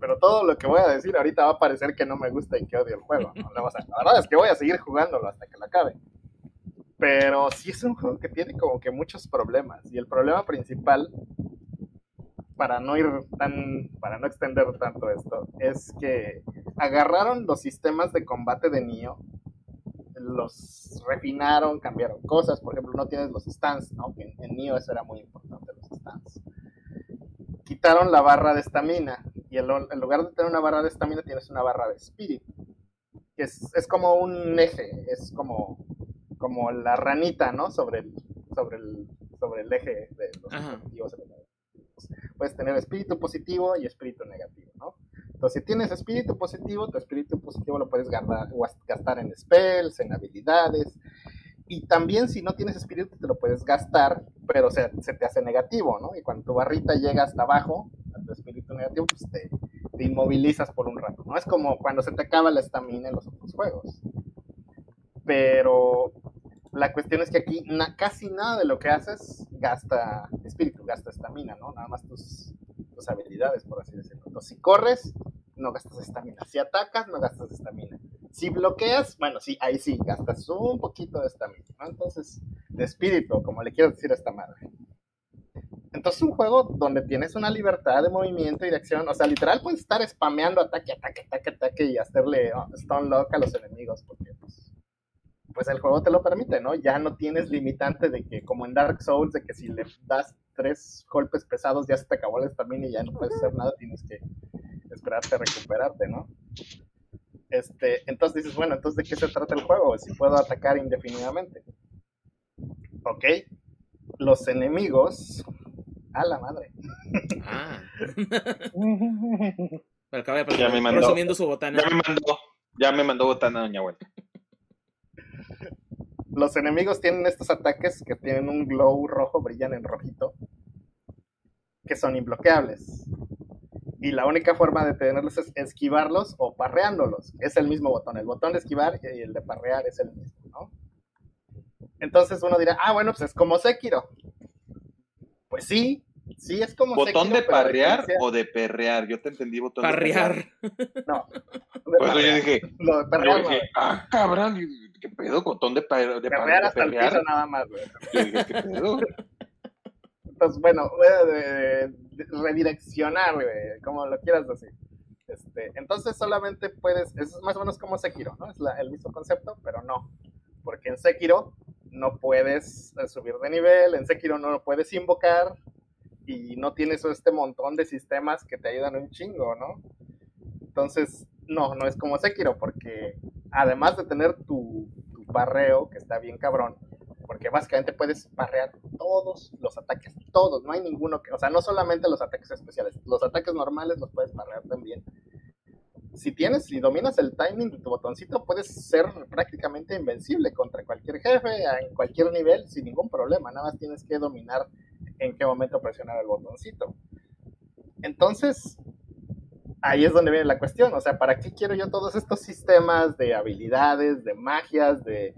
Pero todo lo que voy a decir ahorita va a parecer que no me gusta y que odio el juego. ¿no? La verdad es que voy a seguir jugándolo hasta que lo acabe. Pero sí es un juego que tiene como que muchos problemas. Y el problema principal, para no ir tan, para no extender tanto esto, es que agarraron los sistemas de combate de Nioh, los refinaron, cambiaron cosas. Por ejemplo, no tienes los stands, ¿no? En, en Nioh eso era muy importante, los stands. Quitaron la barra de estamina. Y en, lo- en lugar de tener una barra de estamina, tienes una barra de espíritu. Que es, es como un eje, es como como la ranita, ¿no? Sobre el, sobre el, sobre el eje de los Ajá. negativos. Puedes tener espíritu positivo y espíritu negativo. Entonces, si tienes espíritu positivo, tu espíritu positivo lo puedes gastar, en spells, en habilidades. Y también si no tienes espíritu, te lo puedes gastar, pero se, se te hace negativo, ¿no? Y cuando tu barrita llega hasta abajo, a tu espíritu negativo, pues te, te inmovilizas por un rato, ¿no? Es como cuando se te acaba la estamina en los otros juegos. Pero la cuestión es que aquí na- casi nada de lo que haces gasta espíritu, gasta estamina, ¿no? Nada más tus, tus habilidades, por así decirlo. Entonces, si corres, no gastas estamina. Si atacas, no gastas estamina. Si bloqueas, bueno, sí, ahí sí, gastas un poquito de estamina, ¿no? Entonces, de espíritu, como le quiero decir a esta madre. Entonces, un juego donde tienes una libertad de movimiento y de acción, o sea, literal puedes estar spameando ataque, ataque, ataque, ataque y hacerle oh, stun lock a los enemigos, porque pues, pues el juego te lo permite, ¿no? Ya no tienes limitante de que, como en Dark Souls, de que si le das tres golpes pesados ya se te acabó la estamina y ya no puedes hacer nada, tienes que esperarte a recuperarte, ¿no? Este, entonces dices, bueno, entonces ¿de qué se trata el juego? Si puedo atacar indefinidamente. Ok. Los enemigos. A la madre. Ah. Pero acaba de Ya me mandó. presumiendo su botana. Ya me mandó, ya me mandó botana doña vuelta. Los enemigos tienen estos ataques que tienen un glow rojo, brillan en rojito, que son imbloqueables. Y la única forma de tenerlos es esquivarlos o parreándolos. Es el mismo botón. El botón de esquivar y el de parrear es el mismo, ¿no? Entonces uno dirá, ah, bueno, pues es como Sekiro. Pues sí, sí es como ¿Botón Sekiro, de parrear o de perrear? Yo te entendí botón de Parrear. No, de Por eso yo parrear. dije, Lo de yo parrear, dije, ah, cabrón, ¿qué ¿qué pedo? Botón de, pa- de, Perrear hasta el perrear. piso nada más, güey. Yo dije, ¿qué pedo? Entonces, bueno, redireccionar, güey, como lo quieras decir. Este, entonces solamente puedes, es más o menos como Sekiro, ¿no? Es la- el mismo concepto, pero no. Porque en Sekiro no puedes subir de nivel, en Sekiro no lo puedes invocar y no tienes este montón de sistemas que te ayudan un chingo, ¿no? Entonces, no, no es como Sekiro, porque además de tener tu, tu parreo, que está bien cabrón, porque básicamente puedes parrear todos los ataques, todos, no hay ninguno que, o sea, no solamente los ataques especiales, los ataques normales los puedes parrear también. Si tienes, si dominas el timing de tu botoncito, puedes ser prácticamente invencible contra cualquier jefe, en cualquier nivel, sin ningún problema, nada más tienes que dominar en qué momento presionar el botoncito. Entonces, ahí es donde viene la cuestión, o sea, ¿para qué quiero yo todos estos sistemas de habilidades, de magias, de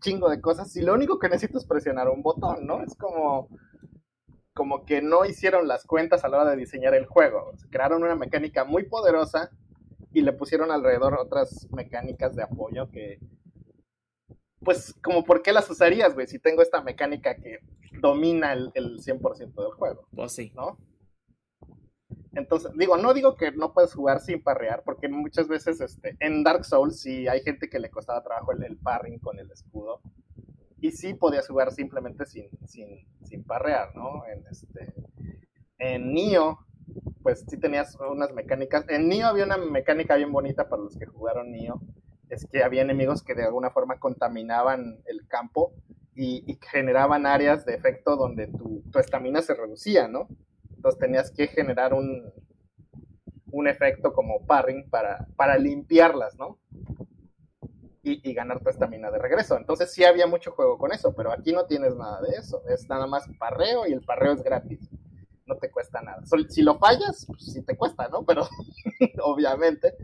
chingo de cosas si lo único que necesito es presionar un botón, ¿no? Es como como que no hicieron las cuentas a la hora de diseñar el juego. Crearon una mecánica muy poderosa y le pusieron alrededor otras mecánicas de apoyo que pues como por qué las usarías, güey, si tengo esta mecánica que domina el, el 100% del juego. Pues sí. ¿no? Entonces, digo, no digo que no puedes jugar sin parrear, porque muchas veces este, en Dark Souls sí hay gente que le costaba trabajo el, el parring con el escudo. Y sí podías jugar simplemente sin, sin, sin parrear, ¿no? En este. En Nioh, pues sí tenías unas mecánicas. En Nioh había una mecánica bien bonita para los que jugaron Nioh. Es que había enemigos que de alguna forma contaminaban el campo y, generaban áreas de efecto donde tu tu estamina se reducía, ¿no? Entonces tenías que generar un, un efecto como parring para, para limpiarlas, ¿no? Y, ganar tu estamina de regreso. Entonces sí había mucho juego con eso, pero aquí no tienes nada de eso. Es nada más parreo y el parreo es gratis. No te cuesta nada. Si lo fallas, pues sí te cuesta, ¿no? Pero obviamente.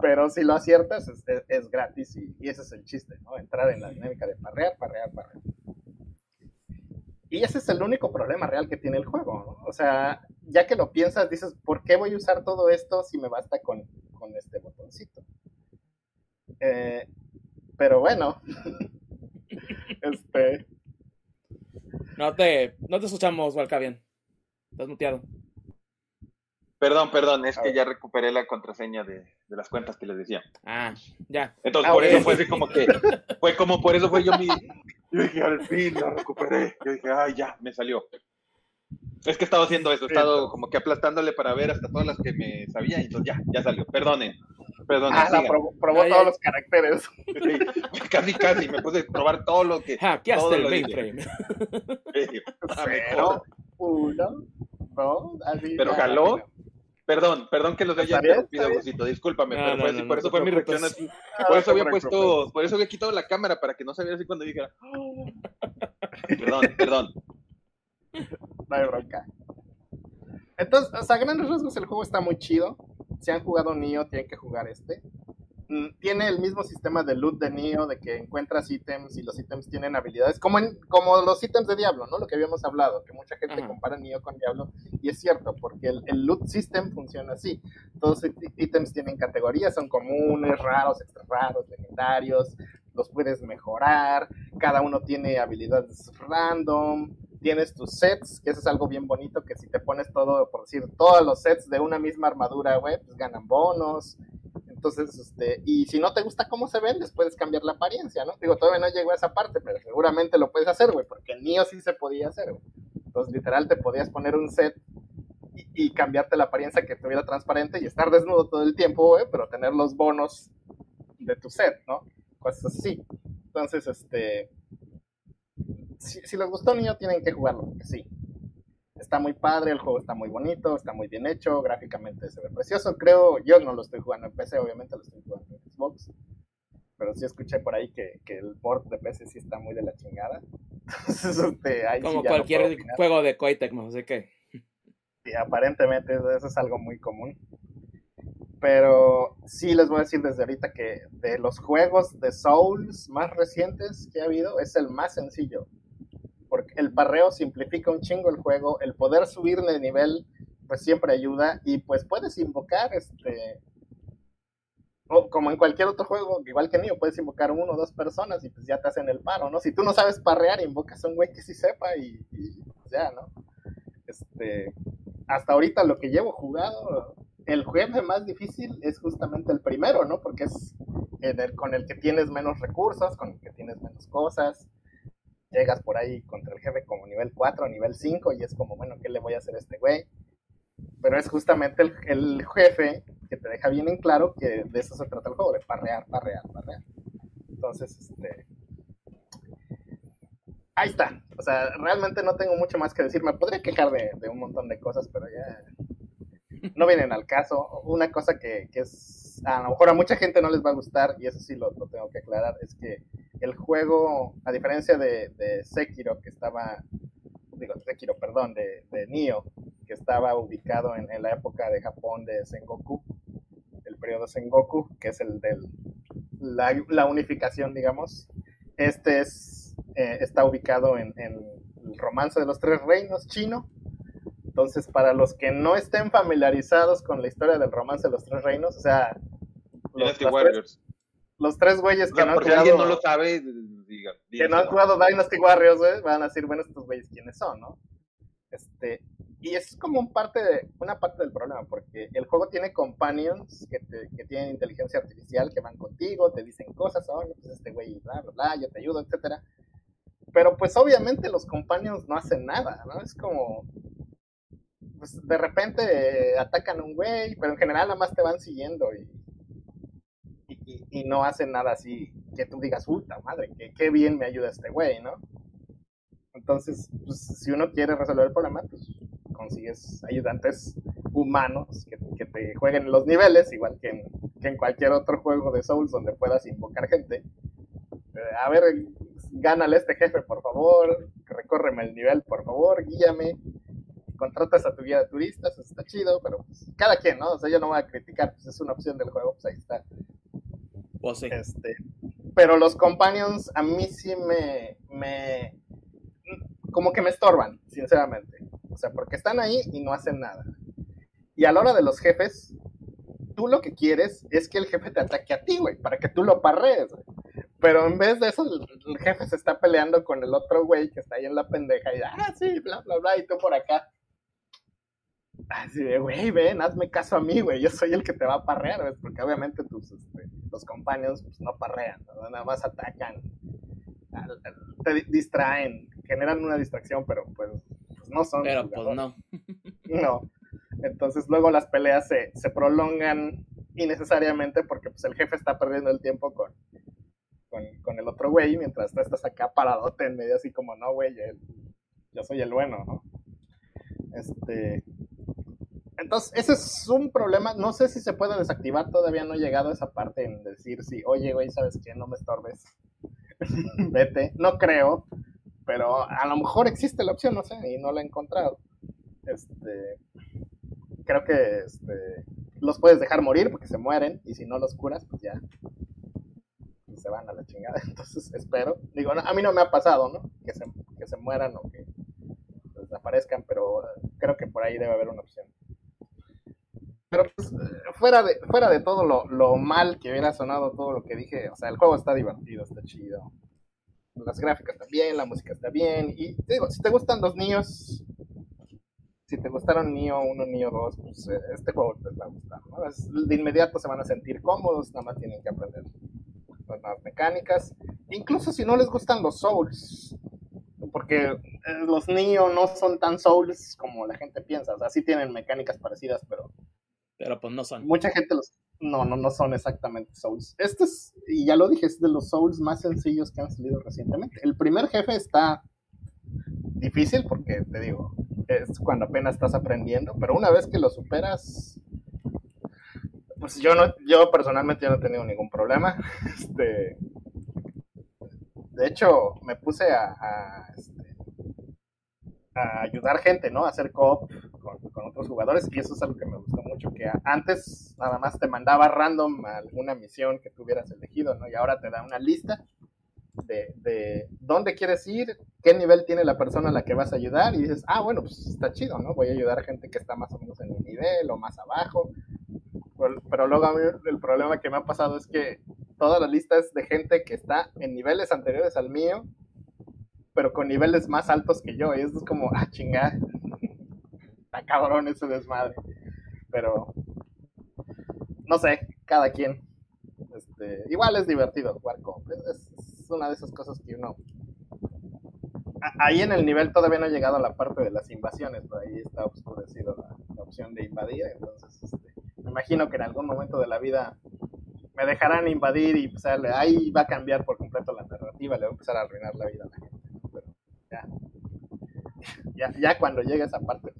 Pero si lo aciertas, es, gratis y, ese es el chiste, ¿no? Entrar en la dinámica de parrear, parrear, parrear. Y ese es el único problema real que tiene el juego, ¿no? O sea, ya que lo piensas, dices, ¿por qué voy a usar todo esto si me basta con, con este botoncito? Eh, pero bueno, este, No te, no te escuchamos, Valcavian. Estás muteado. Perdón, perdón, es A que ver. ya recuperé la contraseña de, de las cuentas que les decía. Ah, ya. Entonces, Ah, por eso fue así como que, fue como por eso fue yo mi, yo dije, al fin la recuperé. Yo dije, ay, ya, me salió. Es que he estado haciendo eso, he estado como que aplastándole para ver hasta todas las que me sabía, y entonces ya, ya salió. Perdonen, perdonen. ah, la probó, probó Ay, todos ay. los caracteres. Sí, casi, casi, me puse a probar todo lo que... Hackeaste todo el mainframe. Ah, me Cero, uno, dos, así. Pero ya, jaló. Perdón, perdón que los haya interrumpido. Gusito, discúlpame, No, pero no, fue así, no, por no eso fue mi reacción así. Ah, Por eso había puesto, por eso había quitado la cámara para que no se viera así cuando dijera. Perdón, perdón. No hay bronca. Entonces, o sea, a grandes rasgos el juego está muy chido. Si han jugado Nioh, tienen que jugar este. Mm, Tiene el mismo sistema de loot de Nioh, de que encuentras ítems y los ítems tienen habilidades, como, en, como los ítems de Diablo, ¿no? Lo que habíamos hablado, que mucha gente compara Nioh con Diablo, y es cierto, porque el, el loot system funciona así. Todos los ítems tienen categorías, son comunes, raros, extra raros, legendarios, los puedes mejorar, cada uno tiene habilidades random, tienes tus sets, que eso es algo bien bonito, que si te pones todo, por decir, todos los sets de una misma armadura, güey, pues ganan bonos. Entonces, este, y si no te gusta cómo se ven, les puedes cambiar la apariencia, ¿no? Digo, todavía no llego a esa parte, pero seguramente lo puedes hacer, güey, porque en Nioh sí se podía hacer, güey. Entonces, literal, te podías poner un set y, cambiarte la apariencia que estuviera transparente y estar desnudo todo el tiempo, güey, pero tener los bonos de tu set, ¿no? Cosas así. Entonces, este, si, les gustó Nioh, tienen que jugarlo, porque sí. Está muy padre, el juego está muy bonito, está muy bien hecho, gráficamente se ve precioso. Creo, yo no lo estoy jugando en PC, obviamente lo estoy jugando en Xbox. Pero sí escuché por ahí que, que el port de PC sí está muy de la chingada. Entonces, este, ahí sí Como no cualquier juego de Koei Tecmo, así que. Y aparentemente eso, eso es algo muy común. Pero sí les voy a decir desde ahorita que de los juegos de Souls más recientes que ha habido, es el más sencillo. El parreo simplifica un chingo el juego, el poder subir de nivel pues siempre ayuda y pues puedes invocar este como en cualquier otro juego, igual que Nio, puedes invocar uno o dos personas y pues ya te hacen el paro, ¿no? Si tú no sabes parrear, invocas a un güey que sí sepa y, pues ya, ¿no? Este, hasta ahorita lo que llevo jugado, el jefe más difícil es justamente el primero, ¿no? Porque es el, con el que tienes menos recursos, con el que tienes menos cosas. Llegas por ahí contra el jefe como nivel 4, nivel 5 y es como, bueno, ¿qué le voy a hacer a este güey? Pero es justamente el, jefe que te deja bien en claro que de eso se trata el juego, de parrear, parrear, parrear. Entonces, este... Ahí está. O sea, realmente no tengo mucho más que decir. Me podría quejar de, de un montón de cosas, pero ya no vienen al caso. Una cosa que, que, es, a lo mejor a mucha gente no les va a gustar, y eso sí lo, tengo que aclarar, es que el juego, a diferencia de, Sekiro, que estaba, digo, Sekiro, perdón, de, de Nioh, que estaba ubicado en, la época de Japón de Sengoku, el periodo Sengoku, que es el de la, unificación, digamos. Este es, eh, está ubicado en el romance de los tres reinos chino, entonces, para los que no estén familiarizados con la historia del romance de los tres reinos, o sea, los, tres, los tres güeyes que no han si jugado, alguien no lo sabe, que no han jugado Dynasty Warriors, güey, van a decir, bueno, estos güeyes quiénes son, ¿no? Este, y es como un parte de, una parte del problema, porque el juego tiene companions que, te, que tienen inteligencia artificial, que van contigo, te dicen cosas, oh, pues este güey, bla, bla, bla, yo te ayudo, etcétera. Pero pues obviamente los companions no hacen nada, ¿no? Es como, pues de repente eh, atacan a un güey, pero en general nada más te van siguiendo y, y, no hacen nada así que tú digas, puta madre, que qué bien me ayuda este güey, ¿no? Entonces, pues, si uno quiere resolver el problema, pues consigues ayudantes humanos que, que te jueguen los niveles, igual que en, cualquier otro juego de Souls donde puedas invocar gente. Eh, a ver, gánale este jefe, por favor, recórreme el nivel, por favor, guíame contratas a tu guía de turistas, está chido, pero pues, cada quien, ¿no? O sea, yo no voy a criticar, pues es una opción del juego, pues ahí está. Este, pero los companions a mí sí me, me, como que me estorban, sinceramente. O sea, porque están ahí y no hacen nada. Y a la hora de los jefes, tú lo que quieres es que el jefe te ataque a ti, güey, para que tú lo parrees. Pero en vez de eso, el, el, jefe se está peleando con el otro güey que está ahí en la pendeja y, ah, sí, bla, bla, bla, y tú por acá. Así de, güey, ven, hazme caso a mí, güey, yo soy el que te va a parrear, ¿ves? Porque obviamente tus, este, los compañeros pues, no parrean, ¿no? nada más atacan, te distraen, generan una distracción, pero pues, pues no son. Pero pues no. no. Entonces luego las peleas se, se prolongan innecesariamente porque pues el jefe está perdiendo el tiempo con, con, con el otro güey, mientras tú estás acá paradote en medio así como, no, güey, yo, yo soy el bueno, ¿no? Este, entonces, ese es un problema. No sé si se puede desactivar. Todavía no he llegado a esa parte en decir si, oye, güey, ¿sabes qué? No me estorbes. Vete. No creo. Pero a lo mejor existe la opción, no sé, y no la he encontrado. Este. Creo que este, los puedes dejar morir porque se mueren. Y si no los curas, pues ya. Se van a la chingada. Entonces, espero. Digo, a mí no me ha pasado, ¿no? Que se, que se mueran o que desaparezcan, pero creo que por ahí debe haber una opción. Pero pues, fuera de, fuera de todo lo, lo, mal que hubiera sonado todo lo que dije, o sea, el juego está divertido, está chido. Las gráficas están bien, la música está bien. Y te digo, si te gustan los niños, si te gustaron Nio 1, Nio 2, pues este juego les va a gustar. ¿no? De inmediato se van a sentir cómodos, nada más tienen que aprender las nuevas mecánicas. Incluso si no les gustan los Souls, porque los Nio no son tan Souls como la gente piensa. O sea, sí tienen mecánicas parecidas, pero pero pues no son. Mucha gente los. No, no, no son exactamente Souls. Este es, y ya lo dije, es de los Souls más sencillos que han salido recientemente. El primer jefe está difícil porque, te digo, es cuando apenas estás aprendiendo, pero una vez que lo superas, pues yo no, yo personalmente yo no he tenido ningún problema. Este, de hecho, me puse a, a, este, a ayudar gente, ¿no? A hacer co-op otros jugadores y eso es algo que me gustó mucho, que antes nada más te mandaba random alguna misión que tuvieras elegido, ¿no? Y ahora te da una lista de, de, dónde quieres ir, qué nivel tiene la persona a la que vas a ayudar y dices, ah, bueno, pues está chido, ¿no? Voy a ayudar a gente que está más o menos en mi nivel o más abajo. pero luego a mí el problema que me ha pasado es que todas las listas de gente que está en niveles anteriores al mío, pero con niveles más altos que yo. Y eso es como, ah, chingada. Cabrón ese desmadre. Pero, no sé, cada quien. Este, igual es divertido jugar con. Es, es una de esas cosas que uno ahí en el nivel todavía no ha llegado a la parte de las invasiones, pero ahí está oscurecido la, opción de invadir, entonces este, me imagino que en algún momento de la vida me dejarán invadir y pues, ahí va a cambiar por completo la narrativa, le va a empezar a arruinar la vida a la gente, pero ya, ya, cuando llegue esa parte.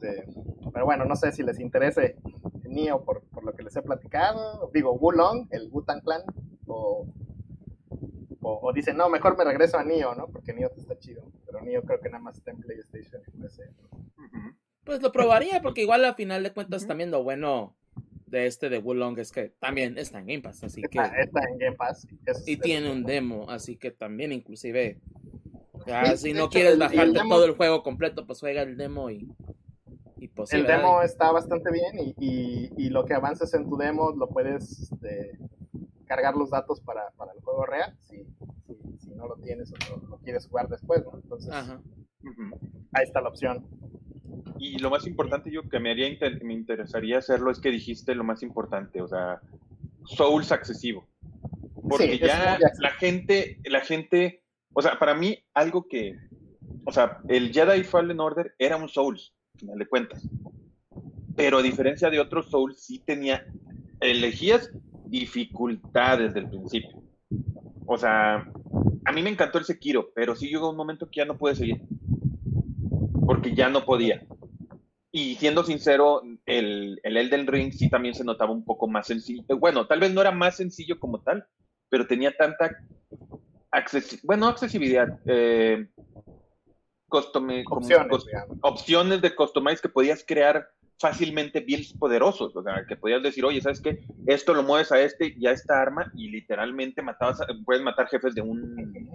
Este, pero bueno, no sé si les interese Nio por, por lo que les he platicado, digo Wulong, el Wutan Clan, o o, dicen, no, mejor me regreso a Nio, ¿no? Porque Nio está chido. Pero Nio creo que nada más está en PlayStation y PC. Pues lo probaría, porque igual al final de cuentas también lo bueno de este de Wulong es que también está en Game Pass, así que... Está en Game Pass. y tiene un demo, así que también inclusive... si no quieres bajarte todo el juego completo, pues juega el demo y... pues, el demo está bastante bien y, y, y, lo que avances en tu demo lo puedes este, cargar los datos para, para el juego real, si, si, no lo tienes o no lo quieres jugar después, ¿no? Entonces, ahí está la opción. Y lo más importante, yo que me haría me interesaría hacerlo es que dijiste lo más importante, o sea, Souls accesivo. Porque ya la gente, la gente, o sea, para mí algo que, o sea, el Jedi Fallen Order era un Souls, al final de cuentas. Pero a diferencia de otros Souls, sí tenía, elegías dificultad desde el principio. O sea, a mí me encantó el Sekiro, pero sí llegó un momento que ya no pude seguir. Porque ya no podía. Y siendo sincero, el, el Elden Ring sí también se notaba un poco más sencillo. Bueno, tal vez no era más sencillo como tal, pero tenía tanta bueno, accesibilidad. Eh, opciones, opciones de customize que podías crear fácilmente builds poderosos, o sea, que podías decir, oye, ¿sabes qué? Esto lo mueves a este y a esta arma y literalmente matabas, puedes matar jefes de un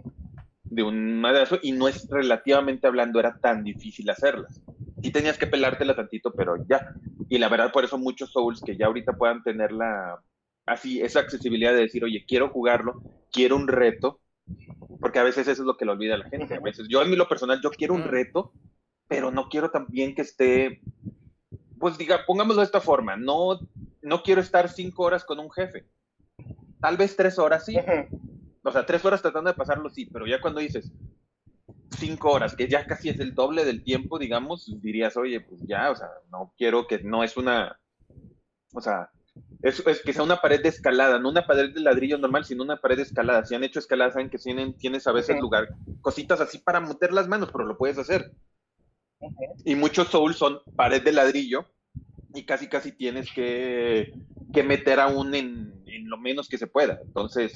de un madrazo y no es relativamente hablando, era tan difícil hacerlas. Y tenías que pelártela tantito, pero ya. Y la verdad, por eso muchos Souls que ya ahorita puedan tener la, así, esa accesibilidad de decir, oye, quiero jugarlo, quiero un reto, porque a veces eso es lo que le olvida a la gente. A veces, yo en mi lo personal, yo quiero un reto, pero no quiero también que esté pues diga, pongámoslo de esta forma, no, no quiero estar cinco horas con un jefe. Tal vez tres horas sí. O sea, tres horas tratando de pasarlo sí, pero ya cuando dices cinco horas, que ya casi es el doble del tiempo, digamos, dirías, oye, pues ya, o sea, no quiero que no es una, o sea, es, es, que sea una pared de escalada, no una pared de ladrillo normal, sino una pared de escalada. Si han hecho escalada, saben que tienen, tienes a veces lugar, cositas así para meter las manos, pero lo puedes hacer. Y muchos Souls son pared de ladrillo y casi casi tienes que, meter aún en, en, lo menos que se pueda. Entonces,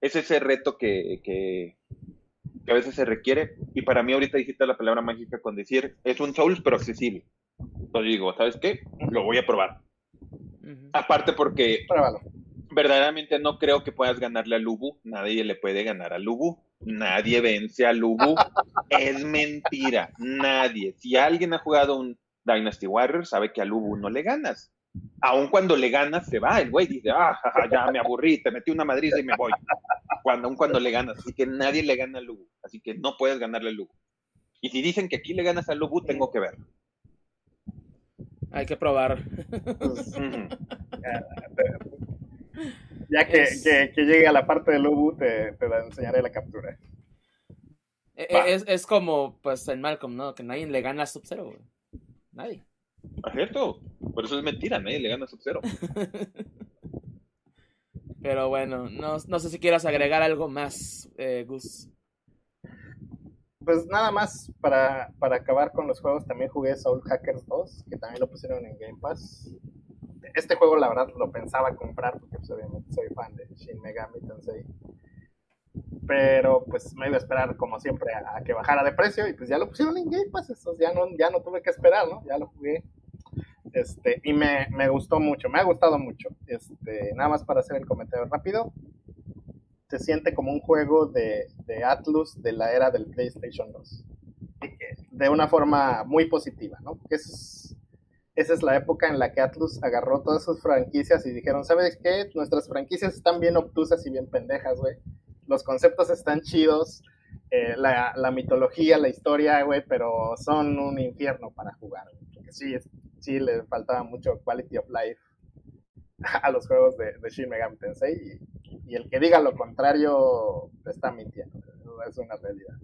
es ese reto que, que, a veces se requiere. Y para mí ahorita dijiste la palabra mágica con decir, es un Souls pero accesible. Entonces digo, ¿sabes qué? Lo voy a probar. Aparte porque verdaderamente no creo que puedas ganarle a Lubu. Nadie le puede ganar a Lubu. Nadie vence a Lubu. es mentira. Nadie. Si alguien ha jugado un Dynasty Warriors sabe que a Lubu no le ganas. Aun cuando le ganas, se va el güey, dice, ah, ya me aburrí, te metí una madriza y me voy. Cuando, aun cuando le ganas, así que nadie le gana a Lubu, así que no puedes ganarle a Lubu. Y si dicen que aquí le ganas a Lubu, tengo que verlo. Hay que probar. ya que, llegue a la parte de Lubu, te, te enseñaré la captura. E, e, es, es, como, pues, en Malcolm, ¿no? Que nadie le gana a Sub-Zero, Nadie. ¿Es cierto? Por eso es mentira, nadie le gana Sub-Zero. Pero bueno, no, sé si quieras agregar algo más, eh, Gus. Pues nada más, para, acabar con los juegos, también jugué Soul Hackers 2, que también lo pusieron en Game Pass. Este juego, la verdad, lo pensaba comprar, porque pues, obviamente soy fan de Shin Megami Tensei pero pues me iba a esperar como siempre a, que bajara de precio y pues ya lo pusieron en Game Pass, eso ya no, ya no tuve que esperar, ¿no? Ya lo jugué. Este, y me, me gustó mucho, me ha gustado mucho. Este, nada más para hacer el comentario rápido. Se siente como un juego de, de Atlus de la era del PlayStation 2. De una forma muy positiva, ¿no? Porque es, esa es la época en la que Atlus agarró todas sus franquicias y dijeron, ¿sabes qué? Nuestras franquicias están bien obtusas y bien pendejas, güey. Los conceptos están chidos, eh, la, la, mitología, la historia, güey, pero son un infierno para jugar. Porque sí, sí le faltaba mucho quality of life a los juegos de, de Shin Megami Tensei y, el que diga lo contrario está mintiendo, es una realidad.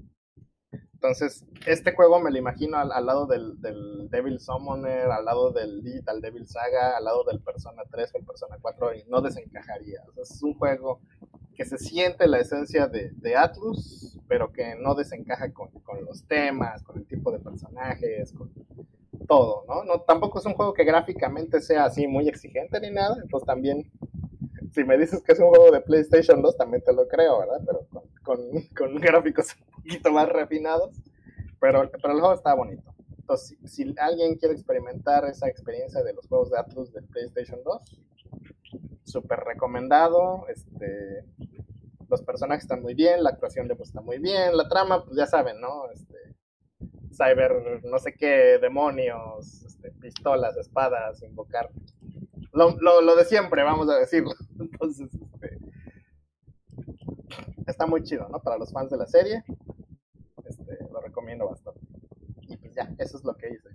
Entonces, este juego me lo imagino al, al lado del, Devil Summoner, al lado del Digital Devil Saga, al lado del Persona 3 o el Persona 4 y no desencajaría. Es un juego que se siente la esencia de, de Atlus, pero que no desencaja con, con, los temas, con el tipo de personajes, con todo, ¿no? ¿no? Tampoco es un juego que gráficamente sea así muy exigente ni nada, entonces también, si me dices que es un juego de PlayStation 2, también te lo creo, ¿verdad? Pero con, con, con gráficos un poquito más refinados, pero, pero el juego está bonito. Entonces, si, si, alguien quiere experimentar esa experiencia de los juegos de Atlus del PlayStation 2, súper recomendado, este, los personajes están muy bien, la actuación de pues está muy bien, la trama, pues ya saben, ¿no? Este, cyber, no sé qué, demonios, este, pistolas, espadas, invocar. Lo, de siempre, vamos a decirlo. Entonces, este, está muy chido, ¿no? Para los fans de la serie, este, lo recomiendo bastante. Y pues ya, eso es lo que hice.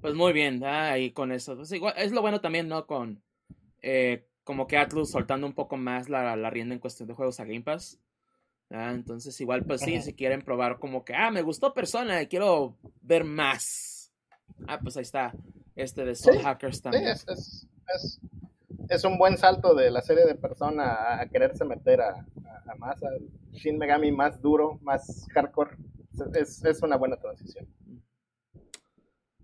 Pues muy bien, ahí con eso. Pues es lo bueno también, ¿no? Con eh, como que Atlus soltando un poco más la, la rienda en cuestión de juegos a Game Pass. ¿Ah? Entonces, igual, pues sí, si quieren probar como que, ah, me gustó Persona y quiero ver más. Ah, pues ahí está, este de Soul sí, Hackers también. Sí, es, es, es, un buen salto de la serie de Persona a, a quererse meter a, a, a, más, al Shin Megami más duro, más hardcore. Es, es una buena transición.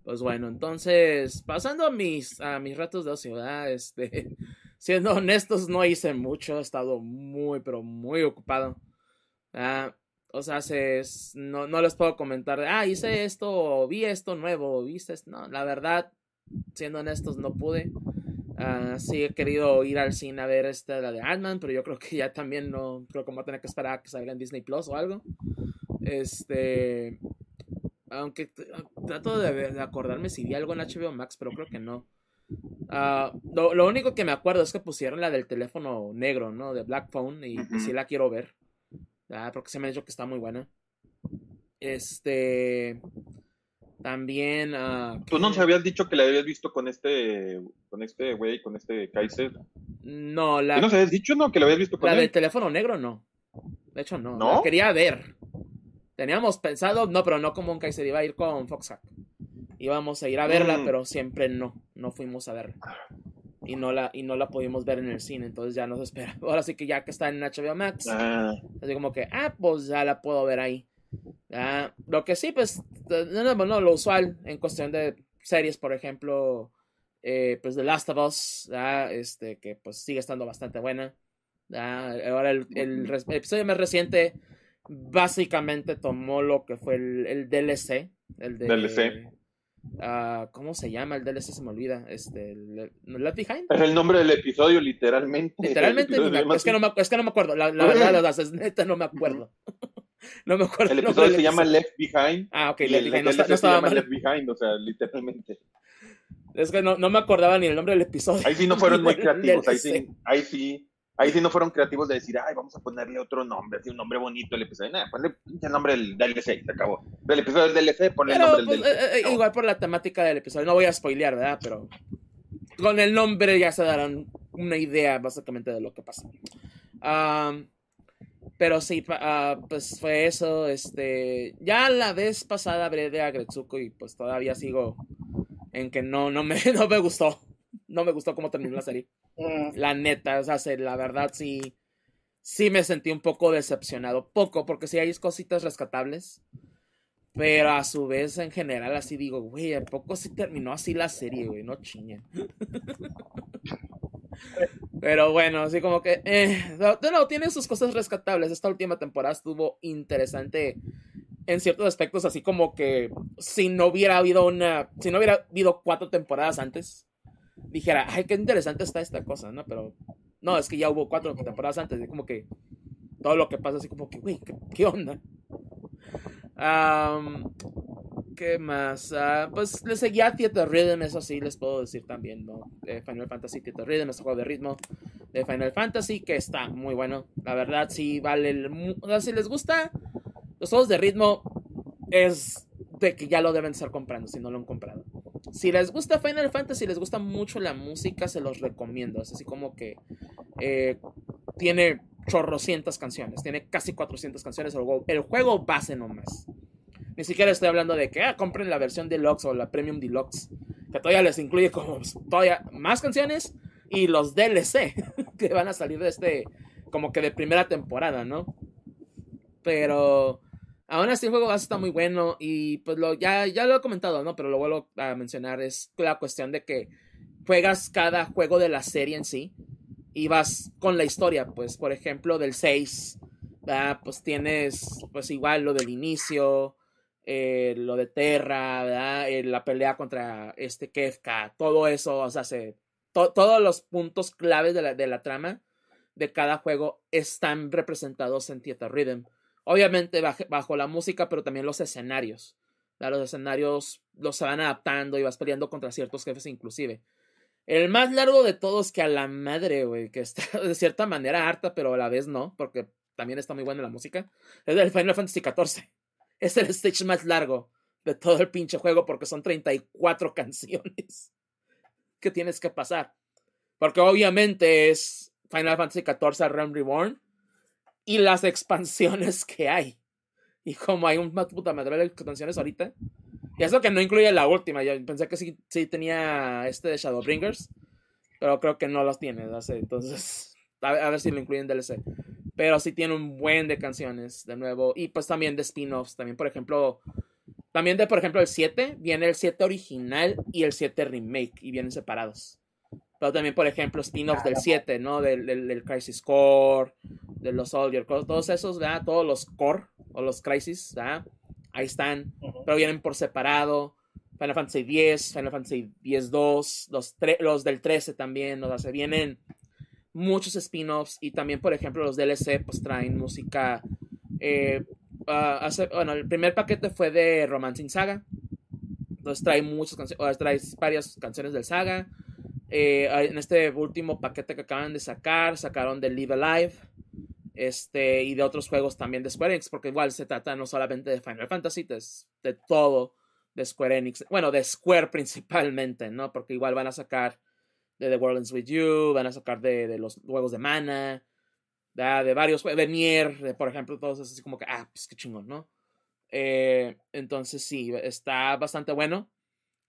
Pues bueno, entonces, pasando a mis, a mis ratos de ocio, ¿verdad? Este, siendo honestos, no hice mucho, he estado muy, pero muy ocupado. Ah, o sea, se, no, no les puedo comentar, ah, hice esto, o vi esto nuevo, viste esto. No, la verdad, siendo honestos, no pude. Uh, sí he querido ir al cine a ver esta, la de Ant-Man, pero yo creo que ya también no, creo que voy a tener que esperar a que salga en Disney Plus o algo. Este, aunque trato de, de acordarme si vi algo en HBO Max, pero creo que no. Uh, lo, lo, único que me acuerdo es que pusieron la del teléfono negro, ¿no? De Black Phone, y uh -huh. sí la quiero ver. Ah, porque se me ha dicho que está muy buena. Este. También. Uh, ¿Tú no nos habías dicho que la habías visto con este. Con este güey, con este Kaiser? No, la. ¿Tú nos habías dicho, no? Que la habías visto con La él? del teléfono negro, no. De hecho, no. ¿No? La quería ver. Teníamos pensado, no, pero no como un Kaiser, iba a ir con Foxhack. Íbamos a ir a verla, Mm. pero siempre no. No fuimos a verla. Y no, la, y no la pudimos ver en el cine, entonces ya nos espera. Ahora sí que ya que está en HBO Max, Ah, Así como que, ah, pues ya la puedo ver ahí. Ah, lo que sí, pues, no, no, no, lo usual en cuestión de series, por ejemplo, eh, pues The Last of Us, ah, este, que pues sigue estando bastante buena. Ah, ahora el, el, el, episodio más reciente básicamente tomó lo que fue el, el DLC, el de... DLC. Uh, ¿Cómo se llama el DLC? Se me olvida. Este, Left Behind. Es el nombre del episodio, literalmente. Literalmente, episodio me, es, que no me, es que no me acuerdo. La, la verdad, la verdad, es neta, no me acuerdo. no me acuerdo. El episodio se llama Left Behind. Ah, ok, Left Behind. No, DLC no estaba se llama mal. Left Behind, o sea, literalmente. Es que no, no me acordaba ni el nombre del episodio. Ahí sí no fueron muy creativos. Ahí sí, ahí sí. Ahí sí no fueron creativos de decir, ay, vamos a ponerle otro nombre, así un nombre bonito al episodio. Nada, ponle el nombre del DLC, se acabó. Del episodio del DLC, ponle Pero, el nombre pues, del DLC. eh, eh, igual por la temática del episodio, no voy a spoilear, ¿verdad? Pero con el nombre ya se darán una idea básicamente de lo que pasa. Um, pero sí, uh, pues fue eso. Este, ya la vez pasada hablé de Agretsuko y pues todavía sigo en que no, no me, no me gustó. No me gustó cómo terminó la serie. La neta, o sea, la verdad sí, sí me sentí un poco decepcionado. Poco, porque sí hay cositas rescatables. Pero a su vez, en general, así digo, güey, ¿a poco sí terminó así la serie, güey? No chingue. Pero bueno, así como que, eh, no, no, tiene sus cosas rescatables. Esta última temporada estuvo interesante en ciertos aspectos, así como que si no hubiera habido una, si no hubiera habido cuatro temporadas antes, dijera, ay, qué interesante está esta cosa, ¿no? Pero no, es que ya hubo cuatro temporadas antes, y como que todo lo que pasa, así como que, güey, ¿qué, ¿qué, onda? Um, ¿Qué más? Ah, pues le seguía Theater Rhythm, eso sí les puedo decir también, ¿no? Final Fantasy Theater Rhythm, ese juego de ritmo de Final Fantasy que está muy bueno. La verdad, sí vale si les gusta los juegos de ritmo, es de que ya lo deben estar comprando si no lo han comprado. Si les gusta Final Fantasy, les gusta mucho la música, se los recomiendo. Es así como que eh, tiene chorrocientas canciones, tiene casi 400 canciones el juego, base nomás. Ni siquiera estoy hablando de que ah, compren la versión deluxe o la premium deluxe, que todavía les incluye como todavía más canciones y los DLC que van a salir de este, como que de primera temporada, ¿no? Pero aún así el juego base está muy bueno y pues lo, ya, ya lo he comentado, ¿no? Pero lo vuelvo a mencionar, es la cuestión de que juegas cada juego de la serie en sí y vas con la historia, pues por ejemplo del 6, pues tienes pues igual lo del inicio, eh, lo de Terra, eh, la pelea contra este Kefka, todo eso, o sea, se, todos los puntos claves de la, de la, trama de cada juego están representados en Theater Rhythm. Obviamente bajo, la música, pero también los escenarios. Los escenarios los van adaptando y vas peleando contra ciertos jefes inclusive. El más largo de todos que a la madre, güey, que está de cierta manera harta, pero a la vez no, porque también está muy buena la música, es el Final Fantasy XIV es el stage más largo de todo el pinche juego porque son 34 canciones que tienes que pasar. Porque obviamente es Final Fantasy XIV Realm Reborn y las expansiones que hay. Y como hay un puta madre de expansiones ahorita. Y eso que no incluye la última. Yo pensé que sí, sí tenía este de Shadowbringers. Pero creo que no los tiene. Entonces, a ver, si lo incluyen en DLC. Pero sí tiene un buen de canciones, de nuevo. Y pues también de spin-offs. También, por ejemplo, también de, por ejemplo, el 7. Viene el 7 original y el 7 remake. Y vienen separados. Pero también, por ejemplo, spin-offs del 7, ¿no? Del, del, Crisis Core, de los Soldier Core, todos esos, ¿verdad? Todos los Core o los Crisis, ¿verdad? Ahí están. Pero vienen por separado. Final Fantasy X, Final Fantasy X-2, los, los del 13 también, o sea, se vienen muchos spin-offs y también, por ejemplo, los DLC pues traen música. Eh, ah, bueno, el primer paquete fue de Romancing Saga. Entonces trae muchas canciones, trae varias canciones del Saga. Eh, en este último paquete que acaban de sacar, sacaron de Live Alive. Este, y de otros juegos también de Square Enix, porque igual se trata no solamente de Final Fantasy, de, de todo de Square Enix. Bueno, de Square principalmente, ¿no? Porque igual van a sacar de The World Ends With You, van a sacar de, de los juegos de Mana, de, varios de Nier, de, por ejemplo, todos así como que, ah, pues qué chingón, ¿no? Eh, entonces sí, está bastante bueno.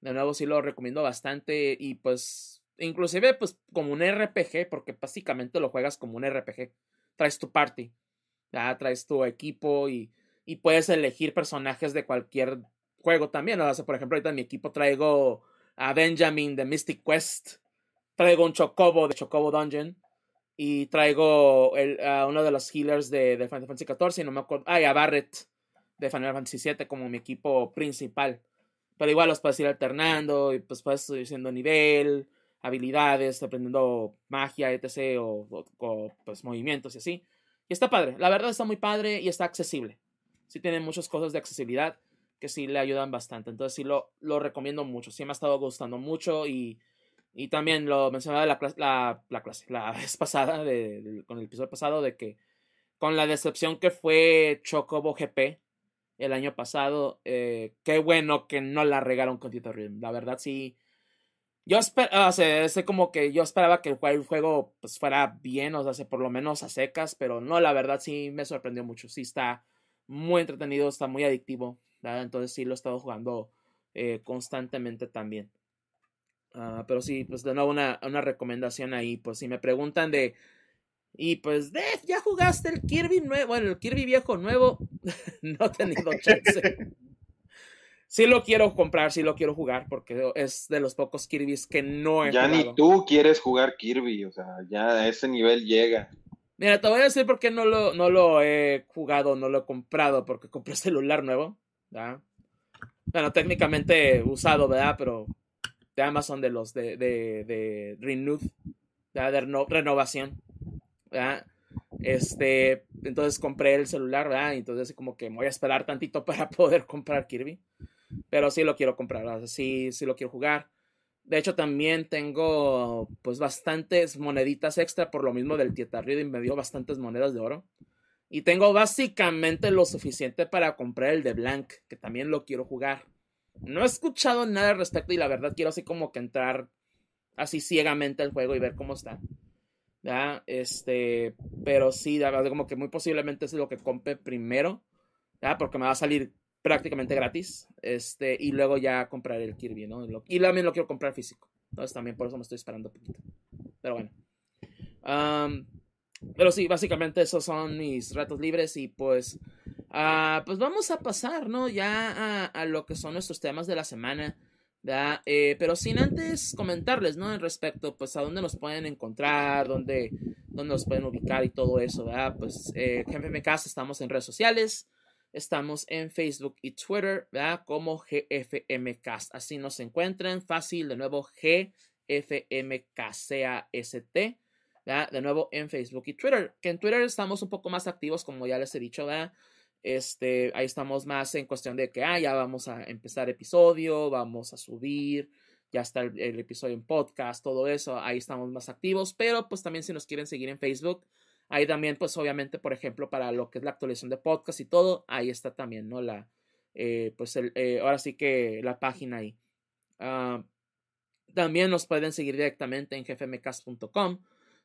De nuevo sí lo recomiendo bastante y pues inclusive pues como un RPG, porque básicamente lo juegas como un RPG. Traes tu party, ya traes tu equipo y, y puedes elegir personajes de cualquier juego también. O sea, por ejemplo, ahorita en mi equipo traigo a Benjamin de Mystic Quest traigo un Chocobo de Chocobo Dungeon. Y traigo el, a uno de los healers de, Final Fantasy XIV. Y no me acuerdo. Ah, a Barret de Final Fantasy VII como mi equipo principal. Pero igual los puedes ir alternando. Y pues puedes ir haciendo nivel, habilidades, aprendiendo magia, etc. O, pues movimientos y así. Y está padre. La verdad está muy padre y está accesible. Sí tiene muchas cosas de accesibilidad que sí le ayudan bastante. Entonces sí lo, lo recomiendo mucho. Sí me ha estado gustando mucho y y también lo mencionaba la, la, la clase, la vez pasada, de, con el episodio pasado, de que con la decepción que fue Chocobo GP el año pasado, eh, qué bueno que no la regaron con Tito Rhythm. La verdad, sí. Yo esperaba, sea, como que yo esperaba que el juego pues, fuera bien, o sea, por lo menos a secas, pero no, la verdad sí me sorprendió mucho. Sí está muy entretenido, está muy adictivo, entonces sí lo he estado jugando eh, constantemente también. Ah, pero sí, pues de nuevo una, una, recomendación ahí. Pues si me preguntan de. Y pues, ¿ya jugaste el Kirby nuevo? Bueno, el Kirby viejo nuevo. no he tenido chance. sí lo quiero comprar, sí lo quiero jugar, porque es de los pocos Kirby's que no he ya jugado. Ya ni tú quieres jugar Kirby, o sea, ya a ese nivel llega. Mira, te voy a decir por qué no lo, no lo he jugado, no lo he comprado, porque compré celular nuevo, ¿verdad? Bueno, técnicamente usado, ¿verdad? Pero de Amazon de los de, de, de Renew, de renovación. Este, entonces compré el celular, ¿verdad? Entonces como que me voy a esperar tantito para poder comprar Kirby. Pero sí lo quiero comprar, sí, sí lo quiero jugar. De hecho, también tengo pues bastantes moneditas extra por lo mismo del Tieta y me dio bastantes monedas de oro. Y tengo básicamente lo suficiente para comprar el de Blank, que también lo quiero jugar. No he escuchado nada al respecto y la verdad quiero así como que entrar así ciegamente al juego y ver cómo está. ¿Ya? Este, pero sí, como que muy posiblemente es lo que compre primero, ¿ya? Porque me va a salir prácticamente gratis. Este, y luego ya compraré el Kirby, ¿no? Y también lo quiero comprar físico. Entonces también por eso me estoy esperando un poquito. Pero bueno. pero sí, básicamente esos son mis retos libres y pues... Uh, pues vamos a pasar, ¿no? Ya a, lo que son nuestros temas de la semana. ¿verdad? Eh, pero sin antes comentarles, ¿no? En respecto, pues, a dónde nos pueden encontrar, dónde, dónde nos pueden ubicar y todo eso, ¿verdad? Pues, eh, estamos en redes sociales. Estamos en Facebook y Twitter, ¿verdad? Como GFMcast. Así nos encuentran. Fácil, de nuevo, GFMCAST. ¿verdad? De nuevo en Facebook y Twitter. Que en Twitter estamos un poco más activos, como ya les he dicho, ¿verdad? Este, ahí estamos más en cuestión de que, ah, ya vamos a empezar episodio, vamos a subir, ya está el, el episodio en podcast, todo eso. Ahí estamos más activos. Pero pues también si nos quieren seguir en Facebook Ahí también, pues obviamente, por ejemplo, para lo que es la actualización de podcast y todo, ahí está también, ¿no? La, eh, pues eh, ahora sí que la página ahí. Ah, también nos pueden seguir directamente en jefmcast.com,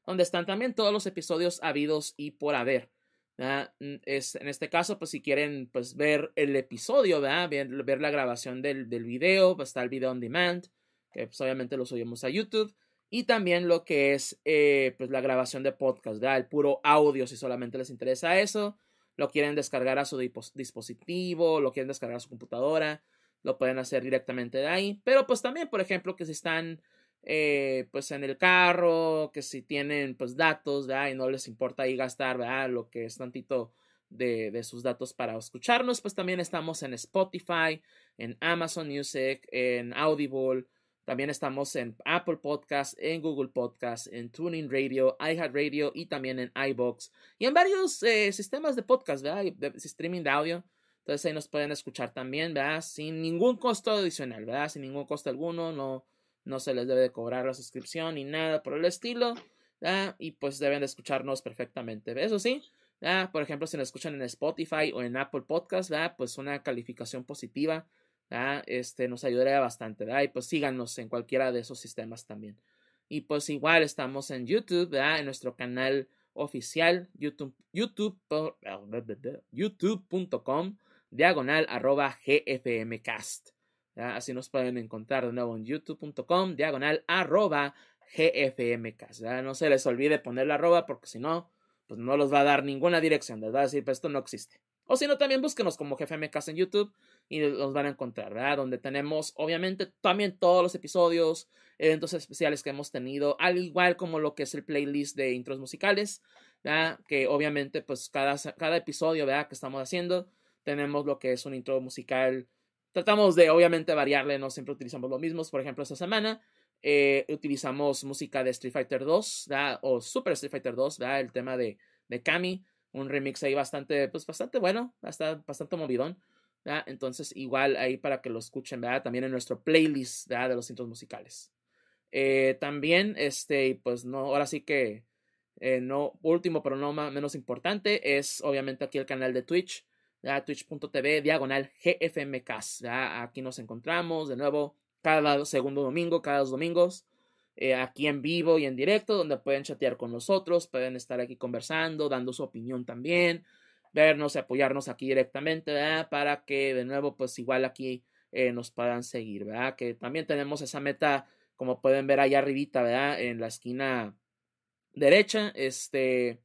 donde están también todos los episodios habidos y por haber. En este caso, pues si quieren pues, ver el episodio, ¿verdad? Ver, la grabación del, del video, pues está el video on demand, que pues, obviamente lo subimos a YouTube y también lo que es eh, pues la grabación de podcast, ¿verdad? el puro audio si solamente les interesa eso, lo quieren descargar a su dispositivo, lo quieren descargar a su computadora, lo pueden hacer directamente de ahí, pero pues también, por ejemplo, que si están eh, pues en el carro, que si tienen pues datos, ¿verdad? Y no les importa ahí gastar, ¿verdad? Lo que es tantito de, de, sus datos para escucharnos, pues también estamos en Spotify, en Amazon Music, en Audible, también estamos en Apple Podcast, en Google Podcast, en Tuning Radio, iHeartRadio y también en iBox y en varios eh, sistemas de podcast, ¿verdad? De, streaming de audio. Entonces ahí nos pueden escuchar también, ¿verdad? Sin ningún costo adicional, ¿verdad? Sin ningún costo alguno, no, no se les debe de cobrar la suscripción ni nada por el estilo. Y pues deben de escucharnos perfectamente. Eso sí, ¿verdad? Por ejemplo, si nos escuchan en Spotify o en Apple Podcast, ¿verdad? Pues una calificación positiva este, nos ayudaría bastante, ¿verdad? Y pues síganos en cualquiera de esos sistemas también. Y pues igual estamos en YouTube, ¿verdad? En nuestro canal oficial, YouTube, YouTube, youtube.com, diagonal arroba gfmcast. Así nos pueden encontrar de nuevo en youtube.com, diagonal arroba gfmcast. No se les olvide poner la arroba porque si no, pues no los va a dar ninguna dirección, ¿verdad? Decir, pues esto no existe. O si no, también búsquenos como GFMcast en YouTube y los van a encontrar, ¿verdad? Donde tenemos, obviamente, también todos los episodios, eventos especiales que hemos tenido, al igual como lo que es el playlist de intros musicales, ¿verdad? Que obviamente, pues cada, cada episodio, ¿verdad? Que estamos haciendo, tenemos lo que es un intro musical. Tratamos de, obviamente, variarle, no siempre utilizamos lo mismo. Por ejemplo, esta semana eh, utilizamos música de Street Fighter 2, ¿verdad? O Super Street Fighter 2, ¿verdad? El tema de, de Kami un remix ahí bastante, pues bastante bueno, hasta bastante movidón. ¿Verdad? Entonces, igual ahí para que lo escuchen, ¿verdad? También en nuestro playlist ¿verdad? de los cintos musicales. Eh, también, este, pues no, ahora sí que, eh, no, último, pero no menos importante, es obviamente aquí el canal de Twitch, twitch.tv, diagonal GFMcast. Aquí nos encontramos de nuevo cada segundo domingo, cada dos domingos. Eh, aquí en vivo y en directo, donde pueden chatear con nosotros, pueden estar aquí conversando, dando su opinión también, vernos y apoyarnos aquí directamente, ¿verdad? Para que de nuevo, pues igual aquí eh, nos puedan seguir, ¿verdad? Que también tenemos esa meta, como pueden ver allá arribita, ¿verdad? En la esquina derecha, este,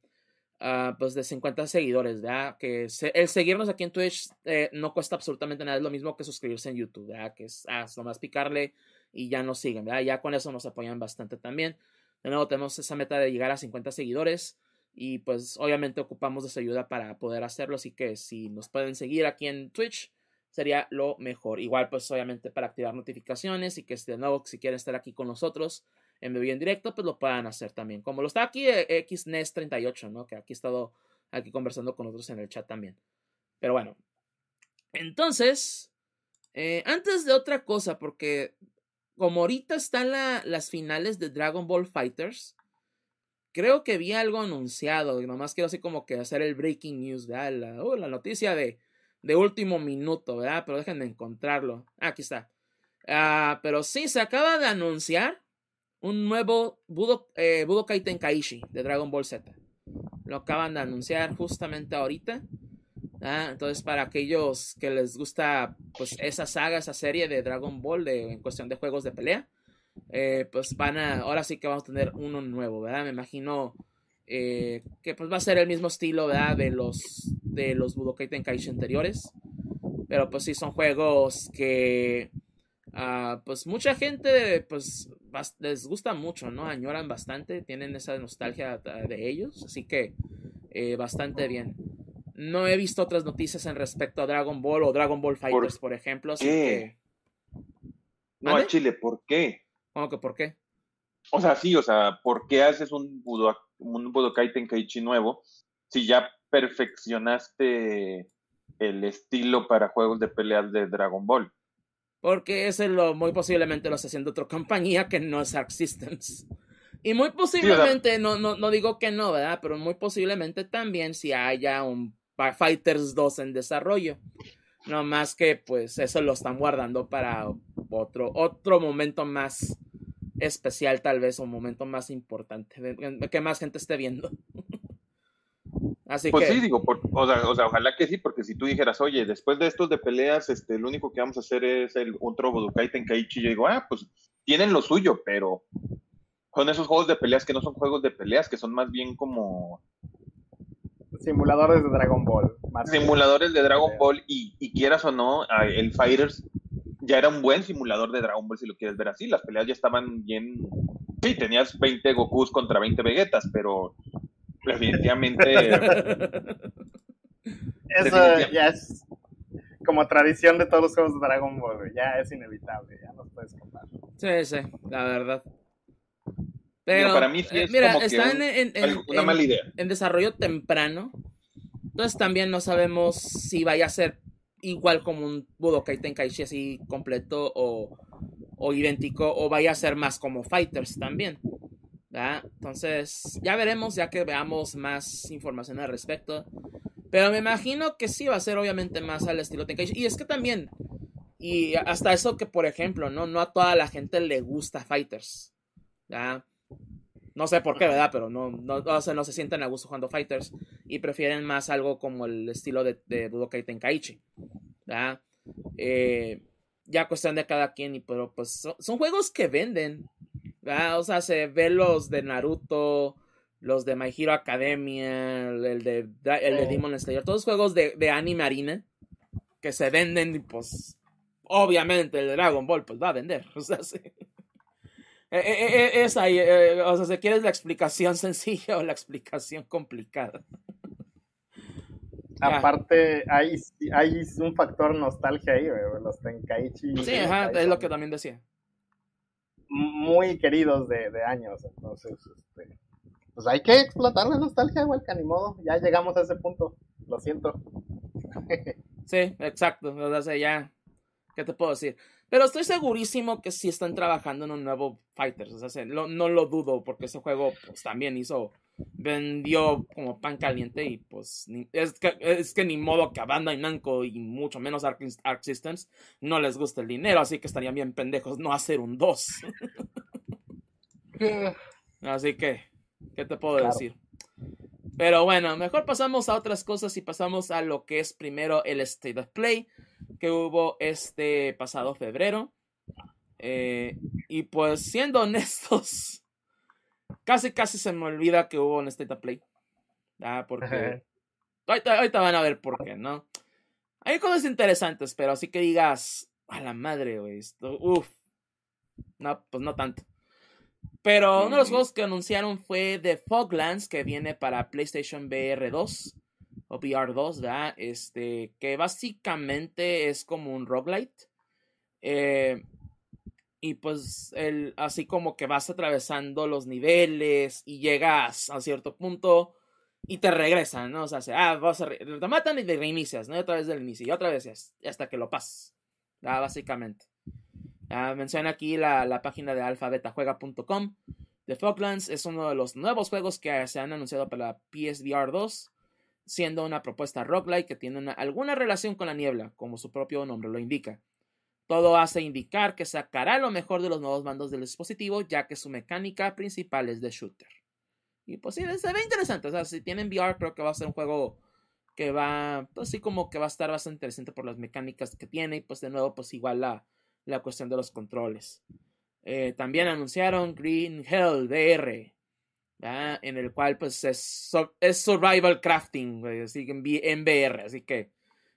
uh, pues de 50 seguidores, ¿verdad? Que el seguirnos aquí en Twitch eh, no cuesta absolutamente nada, es lo mismo que suscribirse en YouTube, ¿verdad? Que es ah, nomás picarle y ya nos siguen, ¿verdad? Ya con eso nos apoyan bastante también. De nuevo, tenemos esa meta de llegar a 50 seguidores y pues obviamente ocupamos de su ayuda para poder hacerlo, así que si nos pueden seguir aquí en Twitch sería lo mejor. Igual pues obviamente para activar notificaciones y que de nuevo si quieren estar aquí con nosotros en vivo en directo pues lo puedan hacer también. Como lo está aquí eh, XNES38, ¿no? Que aquí he estado aquí conversando con nosotros en el chat también. Pero bueno, entonces Eh, antes de otra cosa, porque como ahorita están las finales de Dragon Ball Fighters, creo que vi algo anunciado. Y nomás quiero así como que hacer el breaking news, ¿verdad? La, uh, la noticia de, de, último minuto, ¿verdad? Pero déjenme encontrarlo. Ah, aquí está. Ah, pero sí, se acaba de anunciar un nuevo Budo, eh, Budokai Tenkaichi de Dragon Ball Z. Lo acaban de anunciar justamente ahorita. Entonces, para aquellos que les gusta pues esa saga, esa serie de Dragon Ball de, en cuestión de juegos de pelea, eh, pues van a, ahora sí que vamos a tener uno nuevo, ¿verdad? Me imagino eh, que pues va a ser el mismo estilo, ¿verdad? De los, de los Budokai Tenkaichi anteriores. Pero pues sí, son juegos que uh, pues mucha gente pues les gusta mucho, ¿no? Añoran bastante, tienen esa nostalgia de ellos, así que eh, bastante bien. No he visto otras noticias en respecto a Dragon Ball o Dragon Ball Fighters, por, ejemplo. Así que... No, a Chile, ¿por qué? ¿Cómo que por qué? O sea, sí, o sea, ¿por qué haces un, Budo, un Budokai Tenkaichi nuevo si ya perfeccionaste el estilo para juegos de peleas de Dragon Ball? Porque ese lo muy posiblemente lo está haciendo otra compañía que no es Arc Systems. Y muy posiblemente, no, no, no digo que no, ¿verdad? Pero muy posiblemente también si haya un Fighters 2 en desarrollo. No más que pues eso lo están guardando para otro, otro momento más especial tal vez, un momento más importante, que más gente esté viendo. Así pues sí, digo, o, sea, ojalá que sí, porque si tú dijeras, oye, después de estos de peleas, este, lo único que vamos a hacer es el otro Budokai Tenkaichi, yo digo, ah, pues tienen lo suyo, pero son esos juegos de peleas que no son juegos de peleas, que son más bien como simuladores de Dragon Ball. simuladores de Dragon Ball y, quieras o no, el Fighters ya era un buen simulador de Dragon Ball si lo quieres ver así. Las peleas ya estaban bien... Sí, tenías 20 Gokus contra 20 Vegetas, pero definitivamente... Eso ya es como tradición de todos los juegos de Dragon Ball, ya es inevitable, ya no puedes contar. Sí, sí, la verdad. Pero, para mí sí eh, es mira, como está en, una mala idea. En desarrollo temprano. Entonces también no sabemos si vaya a ser igual como un Budokai Tenkaichi así completo o, o idéntico o vaya a ser más como Fighters también. Entonces ya veremos ya que veamos más información al respecto. Pero me imagino que sí va a ser obviamente más al estilo Tenkaichi. Y es que también, y hasta eso que por ejemplo, no, no a toda la gente le gusta Fighters. ¿ya? No sé por qué, ¿verdad? Pero no, no, no, se, no se sienten a gusto jugando Fighters y prefieren más algo como el estilo de, de Budokai Tenkaichi. ¿verdad? Eh, ya cuestión de cada quien, pero pues son, juegos que venden. ¿verdad? O sea, se ve los de Naruto, los de My Hero Academia, el de, el de Demon Slayer, todos juegos de, de anime arena que se venden y pues obviamente el de Dragon Ball pues va a vender. O sea, sí. Eh, eh, eh, es ahí, o sea, si quieres la explicación sencilla o la explicación complicada. Aparte, hay, hay un factor nostalgia ahí, los Tenkaichi. Sí, ajá, es lo que también decía. Muy queridos de, de años, entonces, este, pues hay que explotar la nostalgia, igual que ni modo, ya llegamos a ese punto, lo siento. sí, exacto, o sea, ya, ¿qué te puedo decir? Pero estoy segurísimo que sí están trabajando en un nuevo Fighters. O sea, no, lo dudo porque ese juego pues, también hizo, vendió como pan caliente y pues es, que, es que ni modo que a Bandai Namco y mucho menos Arc, Systems no les gusta el dinero, así que estarían bien pendejos no hacer un 2. así que, ¿qué te puedo decir? Pero bueno, mejor pasamos a otras cosas y pasamos a lo que es primero el State of Play que hubo este pasado febrero. Eh, y pues siendo honestos, casi casi se me olvida que hubo un State of Play. Ah, porque ahorita, van a ver por qué, ¿no? Hay cosas interesantes, pero así que digas, a la madre, güey, uff. No, pues no tanto. Pero uno de los juegos que anunciaron fue The Foglands, que viene para PlayStation VR 2 o VR2, ¿verdad? Este, que básicamente es como un roguelite. Eh, y pues el, así como que vas atravesando los niveles y llegas a cierto punto y te regresan, ¿no? O sea, ah, vas a te matan y te reinicias, ¿no? Y otra vez del inicio y otra vez hasta que lo pasas. básicamente. menciona aquí la, la página de alfabetajuega.com. The Foglands es uno de los nuevos juegos que se han anunciado para PSVR 2, siendo una propuesta roguelike que tiene alguna relación con la niebla, como su propio nombre lo indica. Todo hace indicar que sacará lo mejor de los nuevos mandos del dispositivo, ya que su mecánica principal es de shooter. Y pues sí, se ve interesante. O sea, si tienen VR, creo que va a ser un juego que va, pues sí, como que va a estar bastante interesante por las mecánicas que tiene. Y pues de nuevo, pues igual la, la cuestión de los controles. Eh, también anunciaron Green Hell VR, en el cual pues es, es survival crafting, así en, en VR, así que,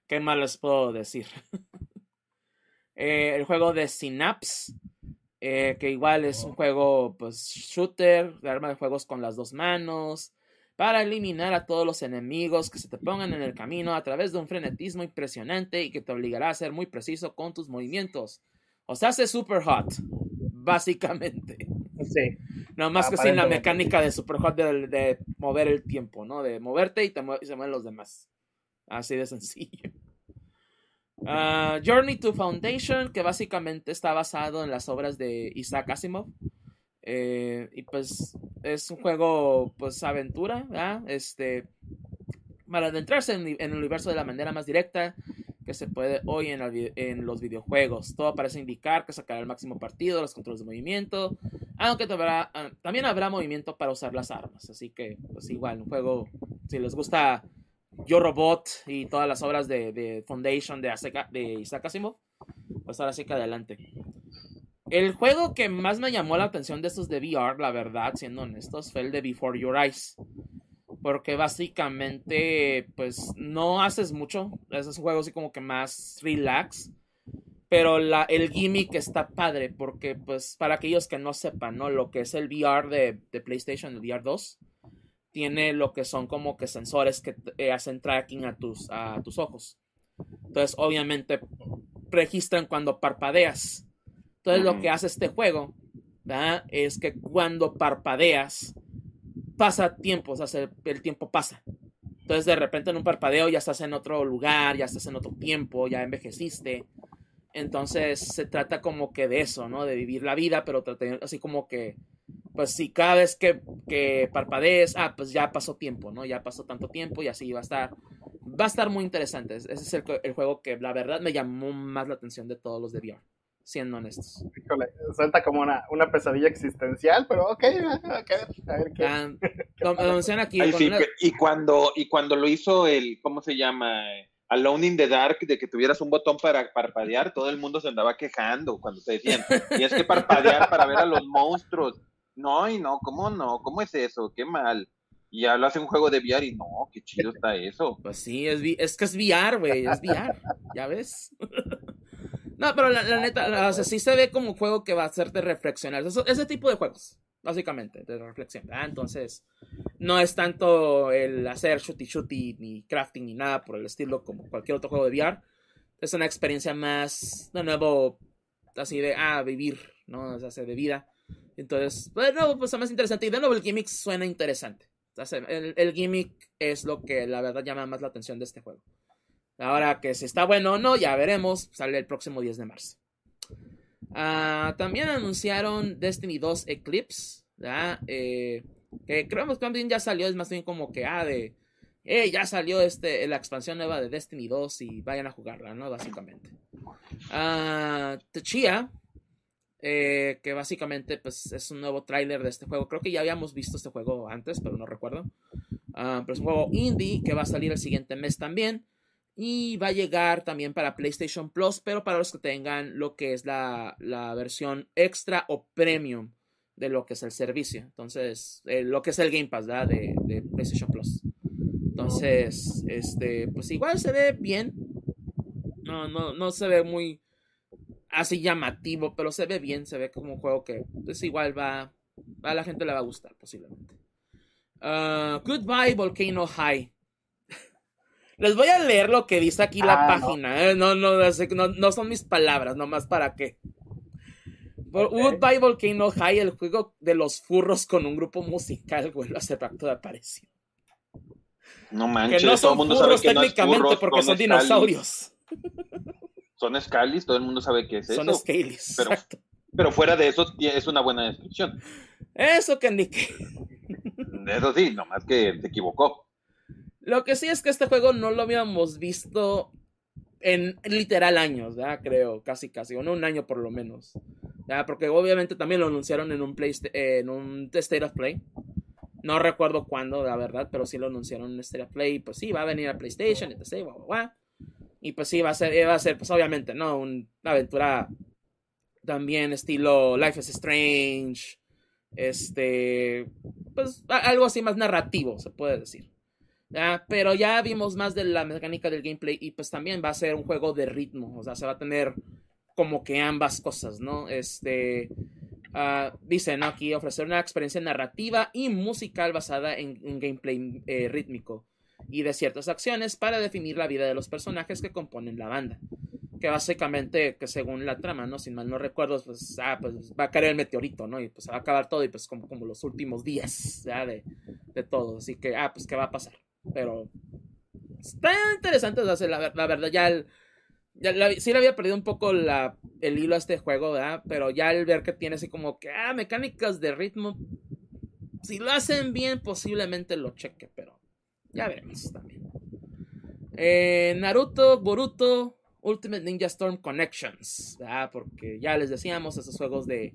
¿qué más les puedo decir? Eh, el juego de Synapse, eh, que igual es un oh. juego, pues, shooter, de arma de juegos con las dos manos, para eliminar a todos los enemigos que se te pongan en el camino a través de un frenetismo impresionante y que te obligará a ser muy preciso con tus movimientos. O sea, hace super hot, básicamente. Sí. No más que sin la mecánica de super hot de, mover el tiempo, ¿no? De moverte y, te y se mueven los demás. Así de sencillo. Ah, Journey to Foundation, que básicamente está basado en las obras de Isaac Asimov. Eh, y pues es un juego, pues aventura, Este, para adentrarse en, el universo de la manera más directa que se puede hoy en, los videojuegos. Todo parece indicar que sacará el máximo partido, los controles de movimiento, aunque ah, también habrá movimiento para usar las armas. Así que, pues igual, un juego, si les gusta yo Robot y todas las obras de, Foundation de, de Isaac Asimov, pues ahora sí que adelante. El juego que más me llamó la atención de estos de VR, la verdad, siendo honestos, fue el de Before Your Eyes. Porque básicamente, pues no haces mucho. Es un juego así como que más relax. Pero la, el gimmick está padre. Porque, pues, para aquellos que no sepan, ¿no? Lo que es el VR de, de PlayStation, el VR 2 tiene lo que son como que sensores que eh, hacen tracking a tus, a tus ojos. Entonces, obviamente, registran cuando parpadeas. Entonces, lo que hace este juego es que cuando parpadeas, pasa tiempo, o sea, el tiempo pasa. Entonces, de repente en un parpadeo ya estás en otro lugar, ya estás en otro tiempo, ya envejeciste. Entonces, se trata como que de eso, ¿no? De vivir la vida, pero así como que pues si cada vez que, que parpadees, ah, pues ya pasó tiempo, ¿no? Ya pasó tanto tiempo y así va a estar. Va a estar muy interesante. Ese es el, el juego que la verdad me llamó más la atención de todos los de VR, siendo honestos. Híjole, suelta como una, una pesadilla existencial, pero ok, a ver, a ver qué. Ah, lo, aquí. y, cuando, y cuando lo hizo el, ¿cómo se llama? Alone in the Dark, de que tuvieras un botón para parpadear, todo el mundo se andaba quejando cuando te decían, tienes que parpadear para ver a los monstruos. No, y no, ¿cómo no? ¿Cómo es eso? Qué mal. Y ya lo hace un juego de VR y no, qué chido está eso. Pues sí, es, es que es VR, güey, es VR, ya ves. no, pero la, neta, o sea, sí se ve como un juego que va a hacerte reflexionar. ese tipo de juegos, básicamente, de reflexión. Ah, entonces, no es tanto el hacer shooty shooty, ni crafting, ni nada por el estilo como cualquier otro juego de VR. Es una experiencia más, de nuevo, así de, ah, vivir, ¿no? O sea, de vida. Entonces, bueno, pues es más interesante. Y de nuevo, el gimmick suena interesante. el, gimmick es lo que la verdad llama más la atención de este juego. Ahora que si está bueno o no, ya veremos. Sale el próximo 10 de marzo. Ah, también anunciaron Destiny 2 Eclipse. Eh, que creo que también ya salió. Es más bien como que, ah, de. Eh, ya salió este, la expansión nueva de Destiny 2 y vayan a jugarla, ¿no? Básicamente. Uh, Techia eh, que básicamente pues, es un nuevo tráiler de este juego. Creo que ya habíamos visto este juego antes, pero no recuerdo. Ah, pero es un juego indie que va a salir el siguiente mes también. Y va a llegar también para PlayStation Plus, pero para los que tengan lo que es la, versión extra o premium de lo que es el servicio. Entonces, eh, lo que es el Game Pass De, PlayStation Plus. Entonces, este, pues igual se ve bien. No, no, no se ve muy, así llamativo, pero se ve bien, se ve como un juego que es pues, igual va, a la gente le va a gustar posiblemente. Uh, Goodbye Volcano High. Les voy a leer lo que dice aquí la ah, página. ¿eh? No, no, no, son mis palabras, nomás para qué. Goodbye Volcano High, el juego de los furros con un grupo musical, a ser acto de aparición. No manches, que no son todo mundo furros técnicamente porque son dinosaurios. Son Scalis, todo el mundo sabe que es Son eso. Scalis. pero- exacto. Pero fuera de eso, es una buena descripción. Eso que ni que. Eso sí, nomás que te equivocó. Lo que sí es que este juego no lo habíamos visto en literal años, ¿verdad? Creo, casi, casi, o no un año por lo menos. Porque obviamente también lo anunciaron en un, eh, en un State of Play. No recuerdo cuándo, la verdad, pero sí lo anunciaron en State of Play. Pues sí, va a venir a PlayStation, etc. Y pues sí, va a ser, eh, va a ser pues obviamente, ¿no? Un- una aventura también estilo Life is Strange. Este, pues algo así más narrativo, se puede decir. ¿Ya? Pero ya vimos más de la mecánica del gameplay y pues también va a ser un juego de ritmo, o sea, se va a tener como que ambas cosas, ¿no? Este, ah, dice, ¿no? Aquí ofrecer una experiencia narrativa y musical basada en un gameplay eh, rítmico y de ciertas acciones para definir la vida de los personajes que componen la banda. Que básicamente, que según la trama, ¿no? Si mal no recuerdo, pues, ah, pues va a caer el meteorito, ¿no? Y pues se va a acabar todo y pues como, como los últimos días. De, de todo. Así que, ah, pues, ¿qué va a pasar? Pero está interesante, o la, ver- la verdad, ya, el- le había perdido un poco la, el hilo a este juego, ¿verdad? Pero ya el ver que tiene así como que, ah, mecánicas de ritmo, si lo hacen bien, posiblemente lo cheque, pero ya veremos también. Eh, Naruto, Boruto, Ultimate Ninja Storm Connections, ¿verdad? Porque ya les decíamos, esos juegos de,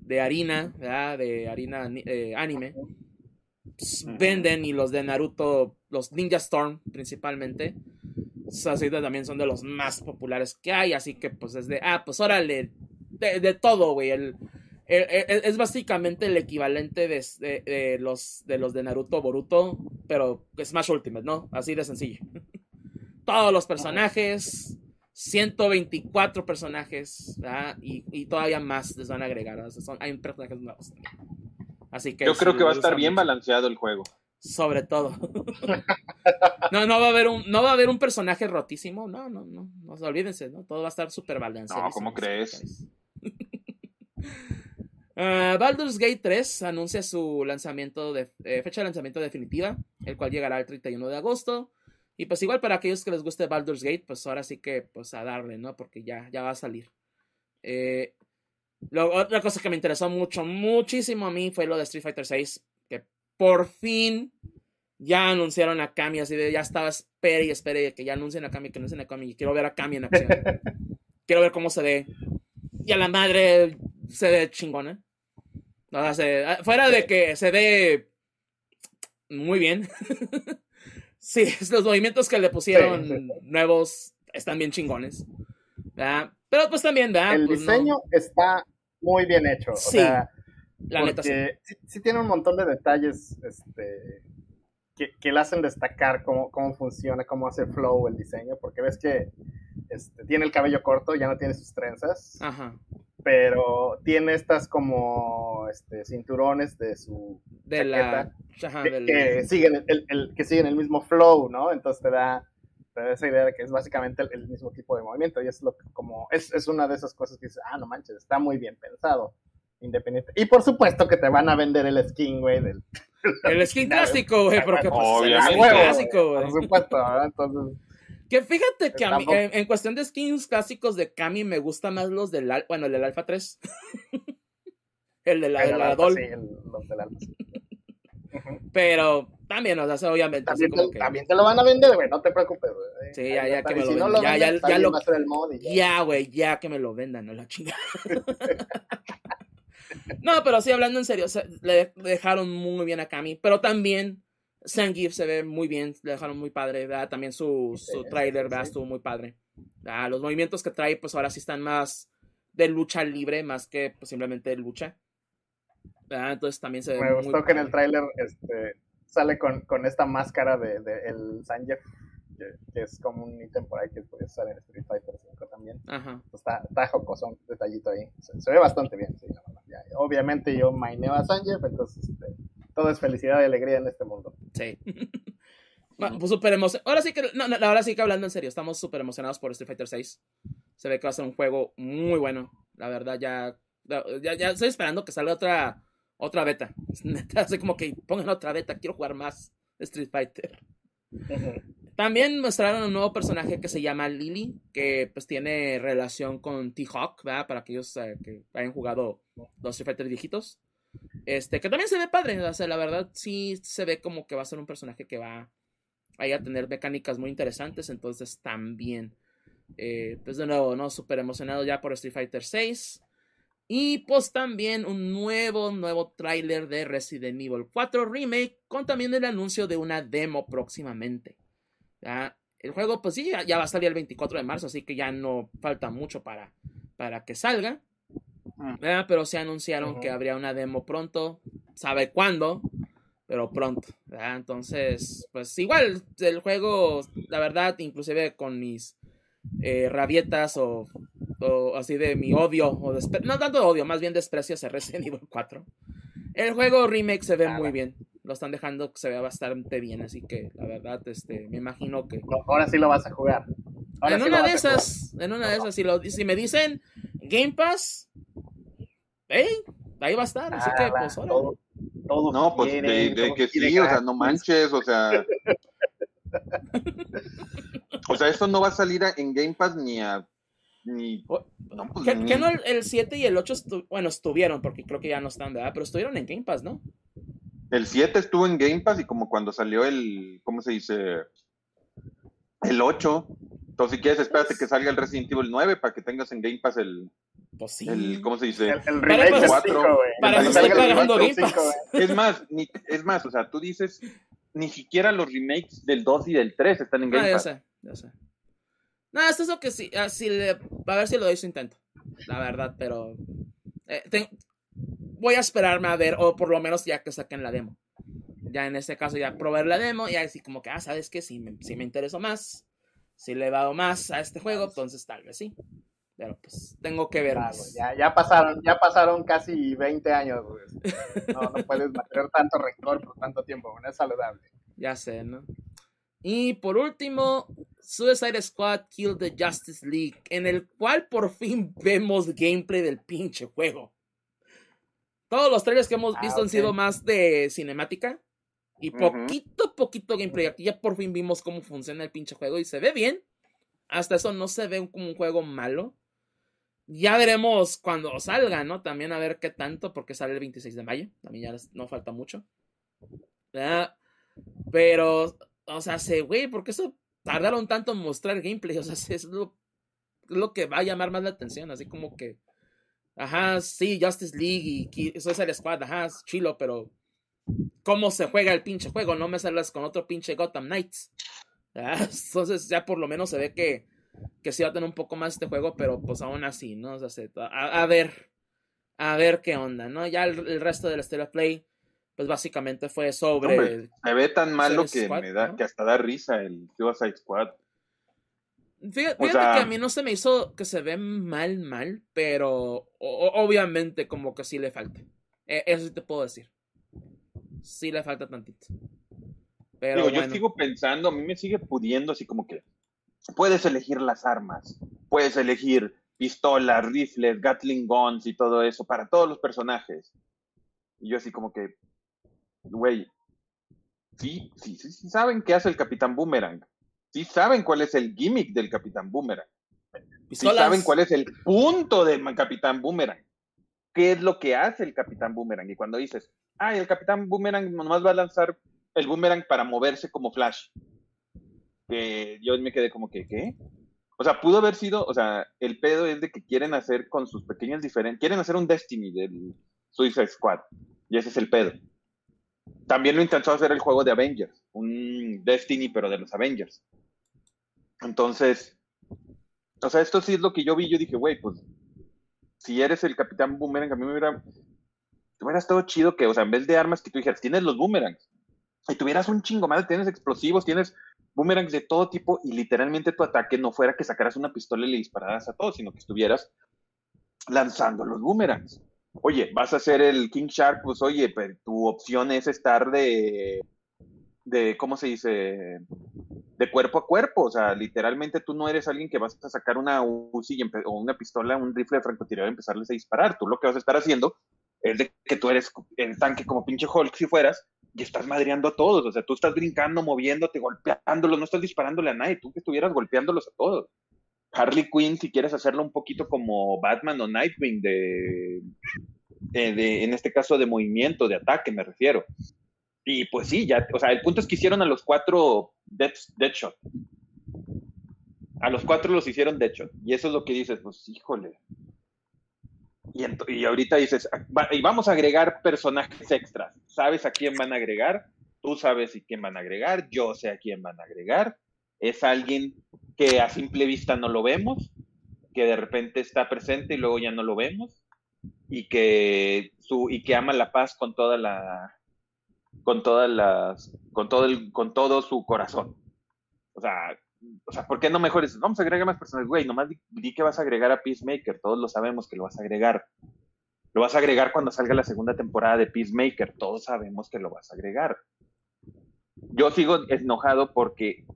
de harina, ¿verdad? De harina eh, anime venden y los de Naruto, los Ninja Storm principalmente, esas también son de los más populares que hay, así que pues es de, ah, pues órale, de, todo, güey, el, es básicamente el equivalente de, de- los, de los de Naruto Boruto, pero Smash Ultimate, ¿no? Así de sencillo. Todos los personajes, 124 personajes. Y, todavía más les van a agregar, son- hay personajes nuevos. Así que Yo creo que va a estar bien mucho- balanceado el juego. sobre todo. no, no va a haber un, no va a haber un personaje rotísimo. No, no, no. No se olvídense, ¿no? Todo va a estar súper balanceado. No, ¿cómo crees? Ah, Baldur's Gate 3 anuncia su lanzamiento de eh, fecha de lanzamiento definitiva, el cual llegará el 31 de agosto. Y pues igual para aquellos que les guste Baldur's Gate, pues ahora sí que pues a darle, ¿no? Porque ya, ya va a salir. Eh, lo- otra cosa que me interesó mucho, muchísimo a mí fue lo de Street Fighter 6, que por fin ya anunciaron a Kami, así de ya estaba, espere y espere que ya anuncien a Kami, que anuncien a Kami, quiero ver a Kami en acción. quiero ver cómo se ve. Y a la madre se ve chingona. O sea, se- fuera de que se ve muy bien. sí, los movimientos que le pusieron Sí, sí, sí. nuevos están bien chingones. ¿verdad? Pero pues también, ¿verdad? el Pues, no. diseño está muy bien hecho. Sí, o sea, La neta, sí. porque sí, sí tiene un montón de detalles este, que, que le hacen destacar cómo, cómo funciona, cómo hace flow el diseño, porque ves que este, tiene el cabello corto, ya no tiene sus trenzas, Ajá. pero tiene estas como este, cinturones de su De la. Ajá, que, del- que siguen el, el- que siguen el mismo flow, ¿no? Entonces te da, esa idea de que es básicamente el, el mismo tipo de movimiento y es lo que como es, es una de esas cosas que dices, ah, no manches, está muy bien pensado, independiente. Y por supuesto que te van a vender el skin, güey, del El skin clásico, güey, porque pues, el Obviamente. skin huevo, clásico, güey, por supuesto, ¿verdad? Entonces, Que fíjate que a mí, en, en cuestión de skins clásicos de Kami me gusta más los del bueno, el del Alpha 3. el de la, el de la alfa, Dol. sí, el- los del alfa, sí. Pero también, o sea, obviamente, También, te, que. también te lo van a vender, güey, no te preocupes, güey. Sí, ya, ya que me lo no vendan, ya, ya, ya lo- ya. Güey, ya que me lo vendan, no la chingada. no, pero sí, hablando en serio, le dejaron muy bien a Kami, pero también Zangief se ve muy bien, le dejaron muy padre, ¿verdad? También su, trailer, ¿verdad? sí. Estuvo muy padre. Los movimientos que trae, pues ahora sí están más de lucha libre, más que pues, simplemente de lucha. ¿Verdad? Entonces también se ve Me muy gustó que en el tráiler este, sale con, con esta máscara de, de el Sanjef, que, que es como un ítem por ahí que puede usar en Street Fighter 5 también. Ajá. Está, está jocoso, un detallito ahí. Se, se ve bastante bien, sí, verdad. Ya, obviamente yo maineo a Sanjef, entonces este, todo es felicidad y alegría en este mundo. Sí. Bueno, pues súper emocionado. Ahora sí que, no, no, ahora sí que hablando en serio, estamos súper emocionados por Street Fighter 6. Se ve que va a ser un juego muy bueno. La verdad, ya, ya, ya estoy esperando que salga otra, otra beta. Así como que pongan otra beta, quiero jugar más Street Fighter. También mostraron un nuevo personaje que se llama Lily, que pues tiene relación con T-Hawk, ¿verdad? Para aquellos eh, que hayan jugado los Street Fighter viejitos. Este, que también se ve padre, o sea, la verdad sí se ve como que va a ser un personaje que va a tener mecánicas muy interesantes, entonces también, eh, pues de nuevo, ¿no? Súper emocionado ya por Street Fighter 6. Y pues también un nuevo, nuevo tráiler de Resident Evil 4 Remake con también el anuncio de una demo próximamente. ¿ya? El juego pues sí, ya, va a salir el 24 de marzo, así que ya no falta mucho para, para que salga. Mm. Pero se anunciaron que habría una demo pronto, sabe cuándo, pero pronto. Entonces, pues igual el juego, la verdad, inclusive con mis eh, rabietas o o así de mi odio, o no tanto odio, más bien desprecio hacia Resident Evil 4. El juego remake se ve muy bien, lo están dejando que se vea bastante bien, así que la verdad, este, me imagino que... Ahora sí lo vas a jugar. en, una de esas, en una de esas, si, lo, si me dicen Game Pass, hey, ahí va a estar, así que pues ahora. no, pues de, que sí, o sea, no manches, o sea... o sea, esto no va a salir en Game Pass ni a ni, pues ¿Qué, no el, 7 y el 8 bueno, estuvieron, porque creo que ya no están, ¿verdad? Pero estuvieron en Game Pass, ¿no? El 7 estuvo en Game Pass y como cuando salió el, ¿cómo se dice? El 8. Entonces, si quieres, espérate que salga el Resident Evil 9 para que tengas en Game Pass el, pues sí. el ¿cómo se dice? El, el remake 4. para eso estoy pagando Game Pass. es más, ni, es más, o sea, tú dices, ni siquiera los remakes del 2 y del 3 están en Game ah, ya Pass. Sé, ya sé. No, esto es lo que sí, así ah, le, a ver si lo doy su intento, la verdad, pero eh, voy a esperarme a ver, o por lo menos ya que saquen la demo. Ya en este caso, ya probar la demo y así como que, ah, ¿sabes qué? Si me, si me interesó más, si le he dado más a este juego, entonces tal vez sí. Pero pues tengo que ver Ya, ya, pasaron, ya pasaron casi 20 años, No, no puedes mantener tanto rencor por tanto tiempo, no es saludable. Ya sé, ¿no? Y por último, Suicide Squad Kill the Justice League, en el cual por fin vemos gameplay del pinche juego. Todos los trailers que hemos ah, visto han sido más de cinemática y poquito, poquito gameplay. Aquí ya por fin vimos cómo funciona el pinche juego y se ve bien. Hasta eso no se ve como un juego malo. Ya veremos cuando salga, ¿no? También a ver qué tanto, porque sale el 26 de mayo. También ya no falta mucho. Pero o sea, se, güey, ¿por qué eso tardaron tanto en mostrar gameplay? O sea, es lo, lo que va a llamar más la atención, así como que, ajá, sí, Justice League y eso es el squad, ajá, es chilo, pero ¿cómo se juega el pinche juego? No me salgas con otro pinche Gotham Knights. Entonces ya por lo menos se ve que, que sí va a tener un poco más este juego, pero pues aún así, ¿no? O sea, a, ver, a ver qué onda, ¿no? Ya el, resto del Stellar Play pues básicamente fue sobre. se ve tan malo que me da, que hasta da risa el Suicide Squad. Fíjate, que a mí no se me hizo que se ve mal, mal, pero obviamente como que sí le falta. E, eso sí te puedo decir. Sí le falta tantito. Pero yo sigo pensando, a mí me sigue pudiendo así como que puedes elegir las armas, puedes elegir pistolas, rifles, Gatling guns y todo eso para todos los personajes. Y yo así como que, güey, sí, sí, sí, sí saben qué hace el Capitán Boomerang. Sí saben cuál es el gimmick del Capitán Boomerang. Sí saben cuál es el punto del Capitán Boomerang. ¿Qué es lo que hace el Capitán Boomerang? Y cuando dices, ah, el Capitán Boomerang nomás va a lanzar el Boomerang para moverse como Flash. Que yo me quedé como que, ¿qué? O sea, pudo haber sido, o sea, el pedo es de que quieren hacer con sus pequeñas diferencias, quieren hacer un Destiny del Suicide Squad. Y ese es el pedo. También lo intentó hacer el juego de Avengers, un Destiny, pero de los Avengers. Entonces, o sea, esto sí es lo que yo vi. Yo dije, güey, pues, si eres el Capitán Boomerang, a mí me hubiera, hubiera estado chido que, o sea, en vez de armas que tú dijeras, tienes los boomerangs, y tuvieras un chingo más, tienes explosivos, tienes boomerangs de todo tipo, y literalmente tu ataque no fuera que sacaras una pistola y le dispararas a todos, sino que estuvieras lanzando los boomerangs oye, vas a hacer el King Shark, pues oye, pero tu opción es estar de, de, ¿cómo se dice? De cuerpo a cuerpo, o sea, literalmente tú no eres alguien que vas a sacar una UCI o una pistola, un rifle de francotirador y empezarles a disparar. Tú lo que vas a estar haciendo es de que tú eres el tanque como pinche Hulk si fueras y estás madreando a todos. O sea, tú estás brincando, moviéndote, golpeándolos, no estás disparándole a nadie, tú que estuvieras golpeándolos a todos. Harley Quinn, si quieres hacerlo un poquito como Batman o Nightwing, de, de, en este caso de movimiento, de ataque, me refiero. Y pues sí, ya, o sea, el punto es que hicieron a los cuatro Deadshot. A los cuatro los hicieron Deadshot. Y eso es lo que dices, pues híjole, y, ahorita dices, ah, y vamos a agregar personajes extras. ¿Sabes a quién van a agregar? Tú sabes a quién van a agregar, yo sé a quién van a agregar. Es alguien que a simple vista no lo vemos, que de repente está presente y luego ya no lo vemos, y que, su, y que ama la paz con toda la con todas las con todo el, con todo su corazón. O sea, o sea, ¿por qué no mejores? Vamos a agregar más personas, güey, nomás di, que vas a agregar a Peacemaker, todos lo sabemos que lo vas a agregar. Lo vas a agregar cuando salga la segunda temporada de Peacemaker, todos sabemos que lo vas a agregar. Yo sigo enojado porque,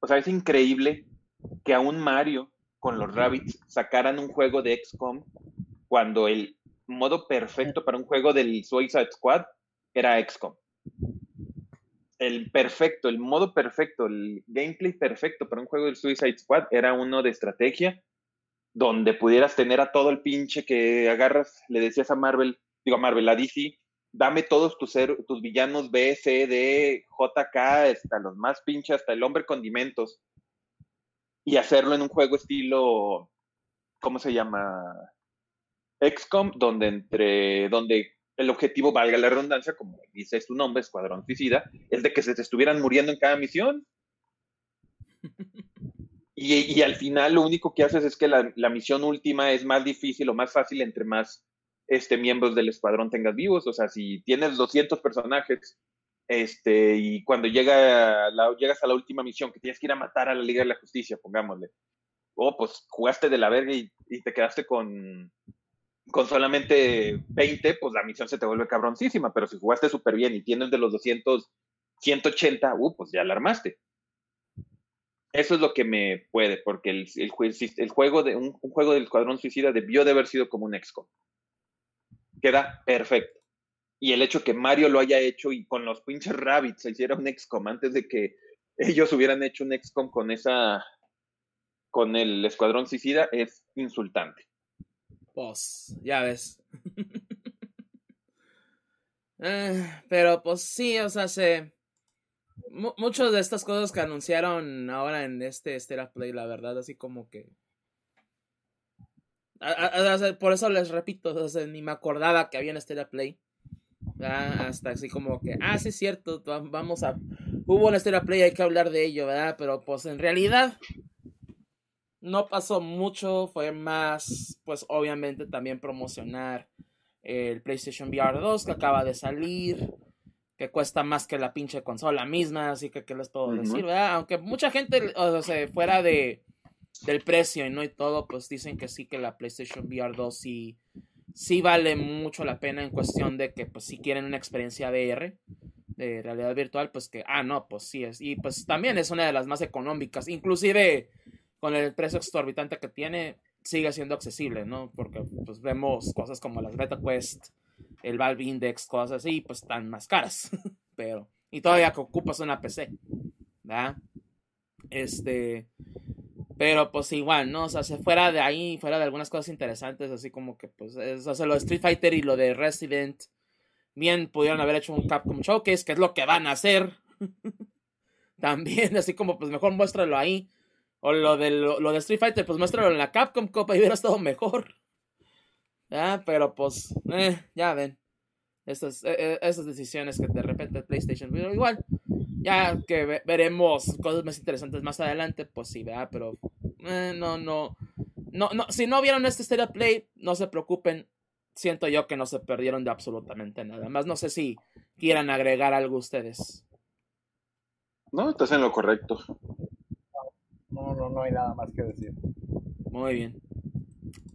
o sea, es increíble que a un Mario con los Rabbits sacaran un juego de XCOM cuando el modo perfecto para un juego del Suicide Squad era XCOM el perfecto, el modo perfecto, el gameplay perfecto para un juego del Suicide Squad era uno de estrategia, donde pudieras tener a todo el pinche que agarras, le decías a Marvel, digo a Marvel, a DC, dame todos tus, tus villanos B, C, D, JK, hasta los más pinches, hasta el hombre condimentos, y hacerlo en un juego estilo, ¿cómo se llama? XCOM, donde entre, donde el objetivo, valga la redundancia, como dice su nombre, Escuadrón Suicida, es de que se te estuvieran muriendo en cada misión. Y, al final lo único que haces es que la, misión última es más difícil o más fácil entre más este, miembros del escuadrón tengas vivos. O sea, si tienes 200 personajes este, y cuando llega la, llegas a la última misión que tienes que ir a matar a la Liga de la Justicia, pongámosle. Oh, pues jugaste de la verga y te quedaste con, con solamente 20, pues la misión se te vuelve cabroncísima, pero si jugaste súper bien y tienes de los 200, 180, uh, pues ya alarmaste. Eso es lo que me puede, porque el, el, juego de un, juego del Escuadrón Suicida debió de haber sido como un XCOM. Queda perfecto. Y el hecho que Mario lo haya hecho y con los pinches rabbits se hiciera un XCOM antes de que ellos hubieran hecho un XCOM con esa con el Escuadrón Suicida es insultante. Pues, ya ves. Eh, pero pues sí, o sea, se... muchas de estas cosas que anunciaron ahora en este State Play, la verdad, así como que... por eso les repito, ni me acordaba que había en Stellar Play. Hasta así como que, ah, sí es cierto, vamos a... Hubo un Stellar Play, hay que hablar de ello, ¿verdad? Pero pues en realidad no pasó mucho, fue más, pues obviamente también promocionar el PlayStation VR 2 que acaba de salir, que cuesta más que la pinche consola misma, así que qué les puedo decir, ¿verdad? Aunque mucha gente, o sea, fuera de del precio y no y todo, pues dicen que sí que la PlayStation VR 2 sí, sí vale mucho la pena en cuestión de que pues si quieren una experiencia VR de realidad virtual, pues que, ah, no, pues sí es. Y pues también es una de las más económicas. Inclusive con el precio exorbitante que tiene, sigue siendo accesible, ¿no? Porque pues vemos cosas como las Beta Quest, el Valve Index, cosas así, pues están más caras. Pero, y todavía que ocupas una PC, ¿verdad? Este, pero pues igual, ¿no? O sea, fuera de ahí, fuera de algunas cosas interesantes, así como que, pues, o sea, lo de Street Fighter y lo de Resident, bien pudieron haber hecho un Capcom Showcase, que es lo que van a hacer. También, así como, pues, mejor muéstralo ahí. O lo de, lo, de Street Fighter, pues muéstralo en la Capcom Copa y hubiera estado mejor. Ah, pero pues, eh, ya ven. Estas, eh, eh, estas decisiones que de repente PlayStation, pero igual, ya que veremos cosas más interesantes más adelante, pues sí, ¿verdad? Pero no, no, no, no, si no vieron este Stereo Play, no se preocupen. Siento yo que no se perdieron de absolutamente nada. Más no sé si quieran agregar algo ustedes. No, estás en lo correcto. No, no, no hay nada más que decir. Muy bien.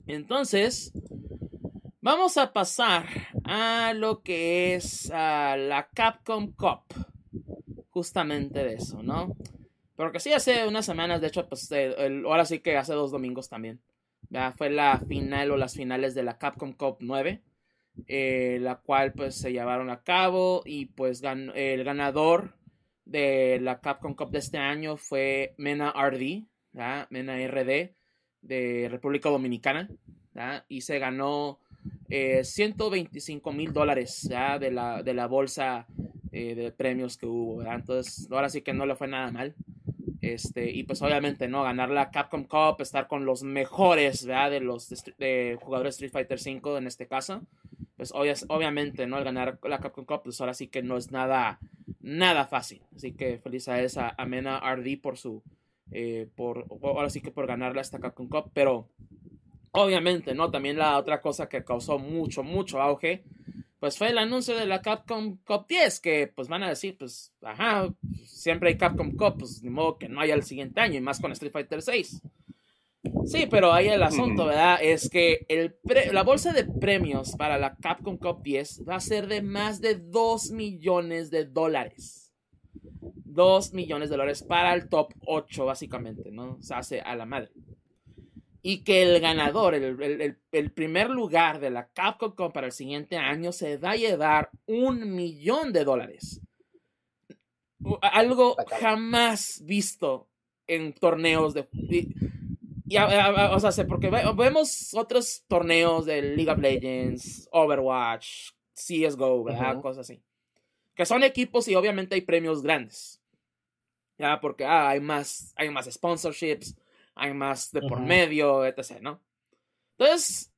Entonces, vamos a pasar a lo que es la Capcom Cup. Justamente de eso, ¿no? Porque sí, hace unas semanas, de hecho, pues ahora sí que hace dos domingos también. Ya fue la final o las finales de la Capcom Cup 9. eh, la cual pues se llevaron a cabo y pues el ganador de la Capcom Cup de este año fue Mena RD, Mena RD de República Dominicana y se ganó 125 eh, mil dólares de la, de la bolsa eh, de premios que hubo. Entonces ahora sí que no le fue nada mal. Este, y pues obviamente, ¿no? Ganar la Capcom Cup, estar con los mejores, De los de, jugadores de Street Fighter V en este caso. Pues obviamente, ¿no? Al ganar la Capcom Cup, pues ahora sí que no es nada, nada fácil. Así que felicidades a Amena RD por su, eh, por, ahora sí que por ganarla esta Capcom Cup. Pero obviamente, ¿no? También la otra cosa que causó mucho, mucho auge pues fue el anuncio de la Capcom Cup 10, que pues van a decir, pues, ajá, siempre hay Capcom Cup, pues ni modo que no haya el siguiente año, y más con Street Fighter 6. Sí, pero ahí el asunto, ¿verdad? Es que el la bolsa de premios para la Capcom Cup 10 va a ser de más de 2 millones de dólares. 2 millones de dólares para el top 8, básicamente, ¿no? Se hace a la madre y que el ganador, el, primer lugar de la Capcom para el siguiente año se va a llevar un millón de dólares. Algo jamás visto en torneos de... Y, o sea, porque vemos otros torneos de League of Legends, Overwatch, CSGO, ¿verdad? Cosas así. Que son equipos y obviamente hay premios grandes. Ya, porque ah, hay, más, hay más sponsorships, hay más de por medio, etc., ¿no? Entonces,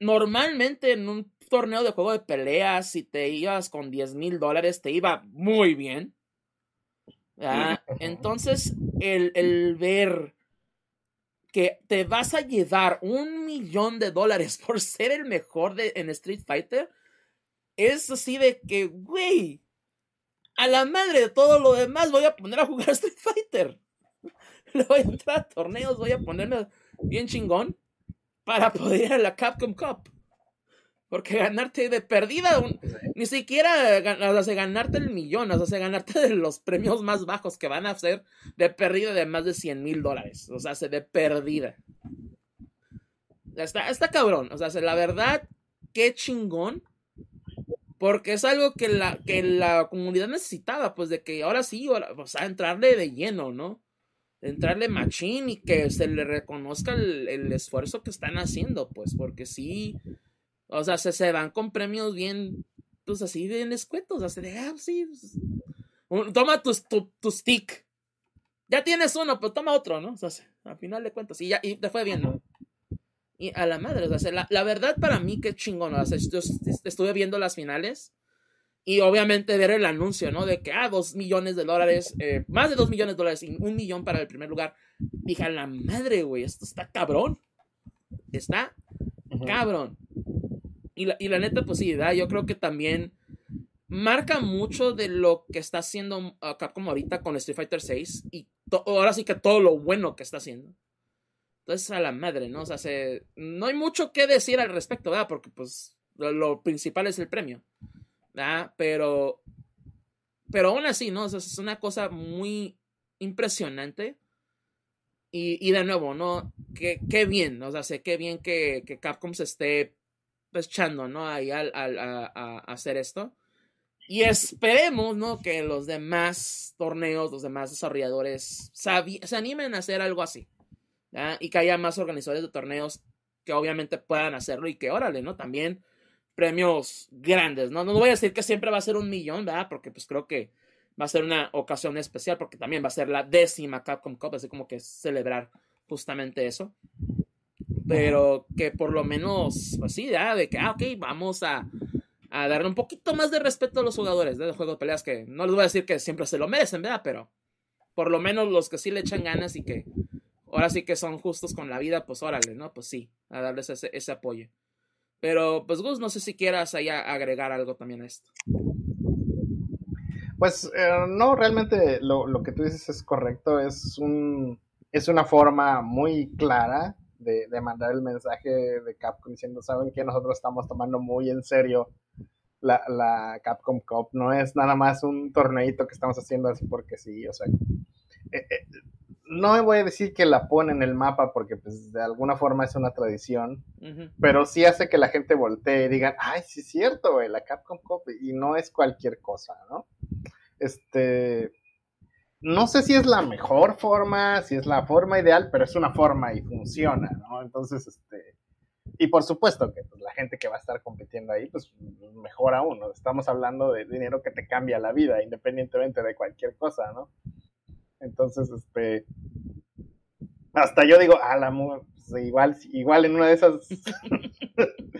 normalmente en un torneo de juego de peleas, si te ibas con 10 mil dólares, te iba muy bien. Entonces, el, el, ver que te vas a llevar un millón de dólares por ser el mejor de, en Street Fighter, es así de que, güey, a la madre de todo lo demás voy a poner a jugar Street Fighter. le voy a entrar a torneos, voy a ponerme bien chingón para poder ir a la Capcom Cup. Porque ganarte de perdida, ni siquiera ganarte el millón, o sea, ganarte de los premios más bajos que van a ser de perdida de más de 100 mil dólares. O sea, de perdida. Está, está cabrón. O sea, la verdad, qué chingón. Porque es algo que la, que la comunidad necesitaba, pues de que ahora sí, o sea, entrarle de lleno, ¿no? Entrarle machín y que se le reconozca el, esfuerzo que están haciendo, pues, porque sí, o sea, se, se van con premios bien, pues así, bien escuetos, así de, ah, sí, pues, toma tu, tu, stick, ya tienes uno, pues toma otro, ¿no? O sea, al final de cuentas, y ya, y te fue bien, ¿no? Y a la madre, o sea, la, la verdad para mí, qué chingón, o sea, yo estuve viendo las finales y obviamente ver el anuncio, ¿no? De que, ah, dos millones de dólares, eh, más de dos millones de dólares y un millón para el primer lugar. Dije, a la madre, güey, esto está cabrón. Está cabrón. Y la, y la neta, pues sí, ¿verdad? yo creo que también marca mucho de lo que está haciendo acá como ahorita con Street Fighter 6 y ahora sí que todo lo bueno que está haciendo. Entonces, a la madre, ¿no? O sea, se, no hay mucho que decir al respecto, ¿verdad? Porque pues lo principal es el premio. Pero, pero aún así, ¿no? es una cosa muy impresionante. Y, de nuevo, ¿no? Qué, qué bien, o sea, sé qué bien que, que Capcom se esté echando, ¿no? Ahí al, a, hacer esto. Y esperemos, ¿no? Que los demás torneos, los demás desarrolladores se animen a hacer algo así. Y que haya más organizadores de torneos que obviamente puedan hacerlo y que, órale, ¿no? También premios grandes, ¿no? No voy a decir que siempre va a ser un millón, ¿verdad? Porque pues creo que va a ser una ocasión especial porque también va a ser la décima Capcom Cup, así como que celebrar justamente eso. Pero que por lo menos, pues sí, ¿verdad? De que, ah, ok, vamos a, a darle un poquito más de respeto a los jugadores de juego de peleas que no les voy a decir que siempre se lo merecen, ¿verdad? Pero por lo menos los que sí le echan ganas y que ahora sí que son justos con la vida, pues órale, ¿no? Pues sí, a darles ese apoyo. Pero, pues, Gus, no sé si quieras allá agregar algo también a esto. Pues, eh, no, realmente lo, lo, que tú dices es correcto. Es, un, es una forma muy clara de, de mandar el mensaje de Capcom diciendo, saben que nosotros estamos tomando muy en serio la, la, Capcom Cup. No es nada más un torneito que estamos haciendo así porque sí. O sea, eh, eh, no voy a decir que la pone en el mapa porque pues de alguna forma es una tradición, pero sí hace que la gente voltee y digan, ay, sí es cierto, güey, la Capcom Cup, y no es cualquier cosa, ¿no? Este, no sé si es la mejor forma, si es la forma ideal, pero es una forma y funciona, ¿no? Entonces, este, y por supuesto que pues, la gente que va a estar compitiendo ahí, pues mejor aún, ¿no? Estamos hablando de dinero que te cambia la vida, independientemente de cualquier cosa, ¿no? Entonces, este, hasta yo digo, a la mu- pues, igual, igual en una de esas.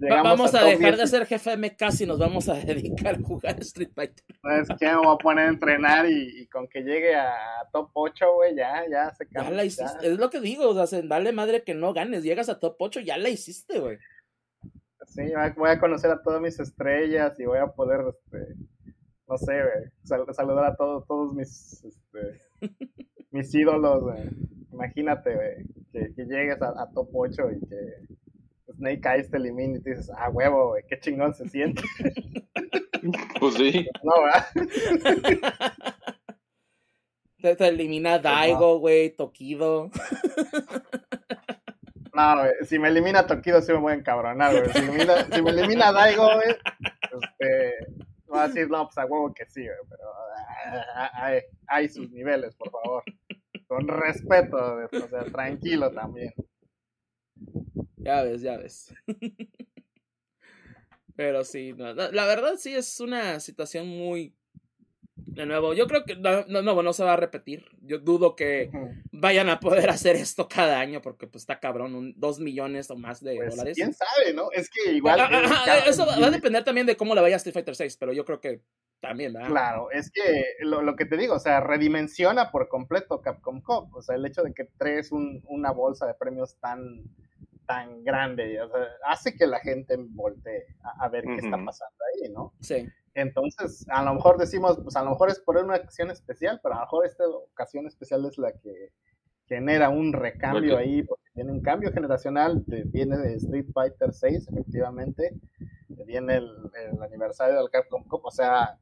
Vamos a, dejar 10, de ser jefe MK y nos vamos a dedicar a jugar Street Fighter. ¿Sabes qué? Me voy a poner a entrenar y, y con que llegue a top 8, güey, ya, ya se Ya cambia. la hiciste. Es lo que digo, o sea, se- vale madre que no ganes. Llegas a top 8, ya la hiciste, güey. Sí, voy a conocer a todas mis estrellas y voy a poder, este, no sé, güey, sal- saludar a todos, todos mis, este, mis ídolos, güey. Imagínate, güey, que, que llegues a, a top 8 y que Snake Eyes te elimine y te dices, ah, huevo, güey, qué chingón se siente. Pues sí. No, ¿verdad? Te, te elimina Daigo, güey, Tokido. No, güey, si me elimina Tokido sí me voy a encabronar, güey. Si, me elimina- si me elimina Daigo, güey, este, voy a no, pues a huevo que sí, güey, pero ah, hay, hay sus niveles, por favor. Con respeto, o sea, tranquilo también. Ya ves, ya ves. Pero sí, no, la verdad sí es una situación muy... De nuevo, yo creo que no, no, no, no se va a repetir. Yo dudo que vayan a poder hacer esto cada año porque pues está cabrón, un, dos millones o más de Pues, dólares. quién sabe, ¿no? Es que igual. Ah, ah, ah, eso va a depender también de cómo le vaya a Street Fighter 6, pero yo creo que también, ¿verdad? Claro, es que lo, lo que te digo, o sea, redimensiona por completo Capcom Cup. O sea, el hecho de que traes un- una bolsa de premios tan, tan grande, o sea, hace que la gente voltee a, a ver qué está pasando ahí, ¿no? Sí. Entonces, a lo mejor decimos, pues a lo mejor es por una acción especial, pero a lo mejor esta ocasión especial es la que genera un recambio ahí, porque tiene un cambio generacional, viene de Street Fighter 6, efectivamente, te viene el, el aniversario del Capcom Cup, o sea,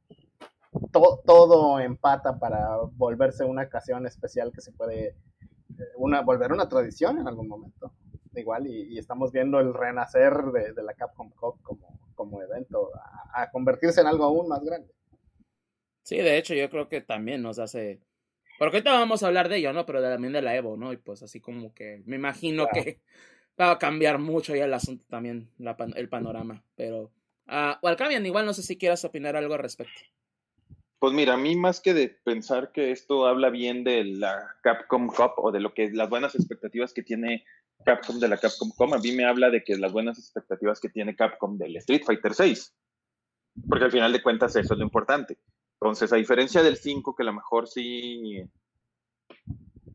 to- todo empata para volverse una ocasión especial que se puede eh, una, volver una tradición en algún momento. Igual, y, y estamos viendo el renacer de, de la Capcom Cup como, como evento, a, a convertirse en algo aún más grande. Sí, de hecho, yo creo que también nos hace. Porque ahorita vamos a hablar de ello, ¿no? Pero también de la Evo, ¿no? Y pues así como que me imagino Claro. que va a cambiar mucho ya el asunto también, la pan- el panorama. Pero. ah o al cambio, igual no sé si quieras opinar algo al respecto. Pues mira, a mí más que de pensar que esto habla bien de la Capcom Cup o de lo que las buenas expectativas que tiene Capcom de la Capcom Cup, a mí me habla de que las buenas expectativas que tiene Capcom del Street Fighter 6. Porque al final de cuentas eso es lo importante. Entonces, a diferencia del 5, que a lo mejor sí,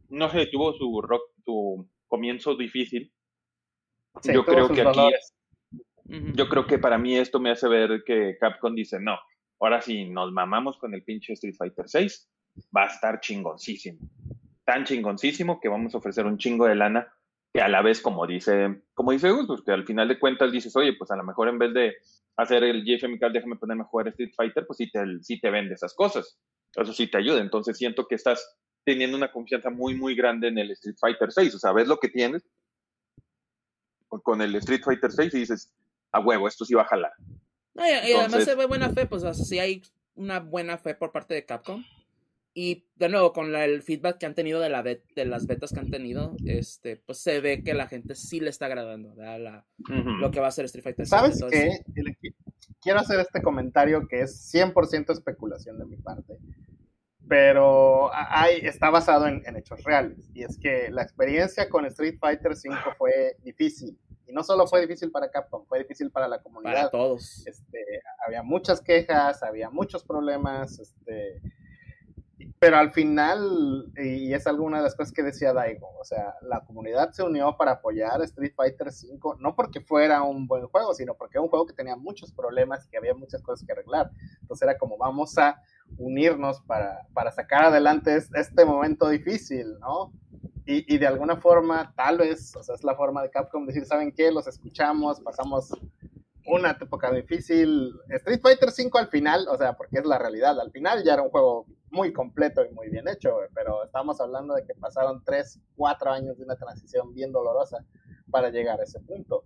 no sé, tuvo su, rock, su comienzo difícil, Sí, yo creo que aquí yo creo que para mí esto me hace ver que Capcom dice, no, ahora sí nos mamamos con el pinche Street Fighter 6, va a estar chingoncísimo. Tan chingoncísimo que vamos a ofrecer un chingo de lana que a la vez, como dice, como dice Gus, pues que al final de cuentas dices, oye, pues a lo mejor en vez de hacer el GFM Card, déjame ponerme a jugar Street Fighter, pues sí te, sí te vende esas cosas. Eso sí te ayuda. Entonces siento que estás teniendo una confianza muy, muy grande en el Street Fighter 6. O sea, ves lo que tienes con el Street Fighter 6 y dices, a huevo, esto sí va a jalar. No, y, y además Entonces- se ve buena fe, pues o sea, sí hay una buena fe por parte de Capcom. Y de nuevo, con la- el feedback que han tenido de, la bet- de las betas que han tenido, este, pues se ve que la gente sí le está agradando ¿verdad? La- Ujú. lo que va a ser Street Fighter. ¿Sabes 6. qué? Quiero hacer este comentario que es 100% especulación de mi parte, pero hay, está basado en, en hechos reales. Y es que la experiencia con Street Fighter 5 fue difícil. Y no solo fue difícil para Capcom, fue difícil para la Para comunidad. todos. Este, había muchas quejas, había muchos problemas, este, pero al final, y es alguna de las cosas que decía Daigo, o sea, la comunidad se unió para apoyar Street Fighter V, no porque fuera un buen juego, sino porque era un juego que tenía muchos problemas y que había muchas cosas que arreglar. Entonces era como, vamos a unirnos para, para sacar adelante es- este momento difícil, ¿no? Y, y de alguna forma, tal vez, o sea, es la forma de Capcom decir, ¿saben qué? Los escuchamos, pasamos una época difícil. Street Fighter V al final, o sea, porque es la realidad, al final ya era un juego muy completo y muy bien hecho, pero estamos hablando de que pasaron 3, 4 años de una transición bien dolorosa para llegar a ese punto.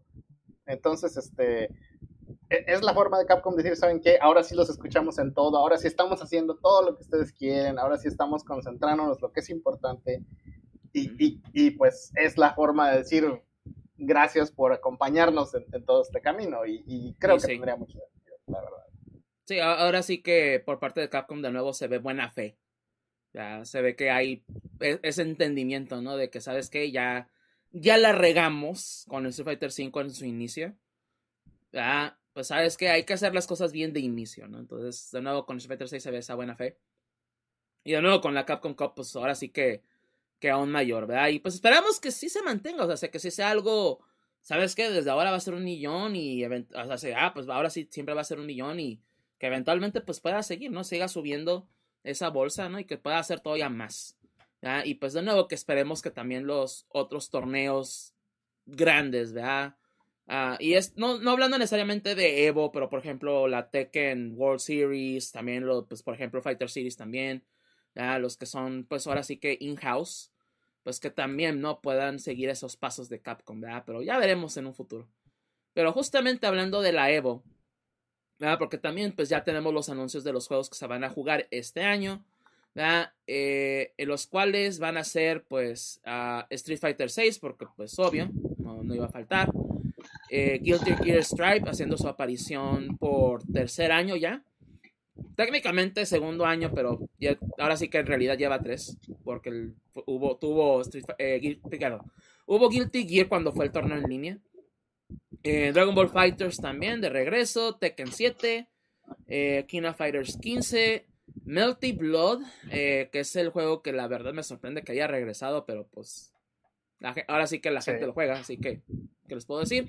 Entonces, este, e, es la forma de Capcom decir, ¿saben qué? Ahora sí los escuchamos en todo, ahora sí estamos haciendo todo lo que ustedes quieren, ahora sí estamos concentrándonos en lo que es importante. Y, y, pues es la forma de decir gracias por acompañarnos en, todo este camino. Y, creo que tendría mucho sentido, la verdad. Sí, ahora sí que por parte de Capcom de nuevo se ve buena fe. Ya se ve que hay e, ese entendimiento, ¿no? De que, ¿sabes qué? Ya, ya la regamos con el Street Fighter V en su inicio. Ya, pues sabes que hay que hacer las cosas bien de inicio, ¿no? Entonces, de nuevo con Street Fighter 6 se ve esa buena fe. Y de nuevo con la Capcom Cup, pues ahora sí que, que aún mayor, ¿verdad? Y pues esperamos que sí se mantenga, o sea, que sí sea algo, ¿sabes qué? Desde ahora va a ser un millón y, o sea, ah, pues ahora sí siempre va a ser un millón y que eventualmente pues pueda seguir, ¿no? Siga subiendo esa bolsa, ¿no? Y que pueda hacer todavía más. ¿verdad? Y pues de nuevo que esperemos que también los otros torneos grandes, ¿verdad? Ah, y es, no, no hablando necesariamente de Evo, pero por ejemplo la Tekken World Series, también lo, pues por ejemplo Fighter Series también, los que son pues ahora sí que in-house, pues que también no puedan seguir esos pasos de Capcom, ¿verdad? Pero ya veremos en un futuro. Pero justamente hablando de la Evo, ¿verdad? Porque también pues ya tenemos los anuncios de los juegos que se van a jugar este año, ¿verdad? Eh, en los cuales van a ser pues Street Fighter 6, porque pues obvio, no, iba a faltar. Eh, Guilty Gear Stripe haciendo su aparición por tercer año ya. Técnicamente segundo año, pero ahora sí que en realidad lleva tres, porque hubo, tuvo eh, hubo Guilty Gear cuando fue el torneo en línea. Eh, Dragon Ball Fighters también de regreso, Tekken 7, eh, King of Fighters 15, Melty Blood, que es el juego que la verdad me sorprende que haya regresado, pero pues ahora sí que la gente lo juega, así que, ¿qué les puedo decir?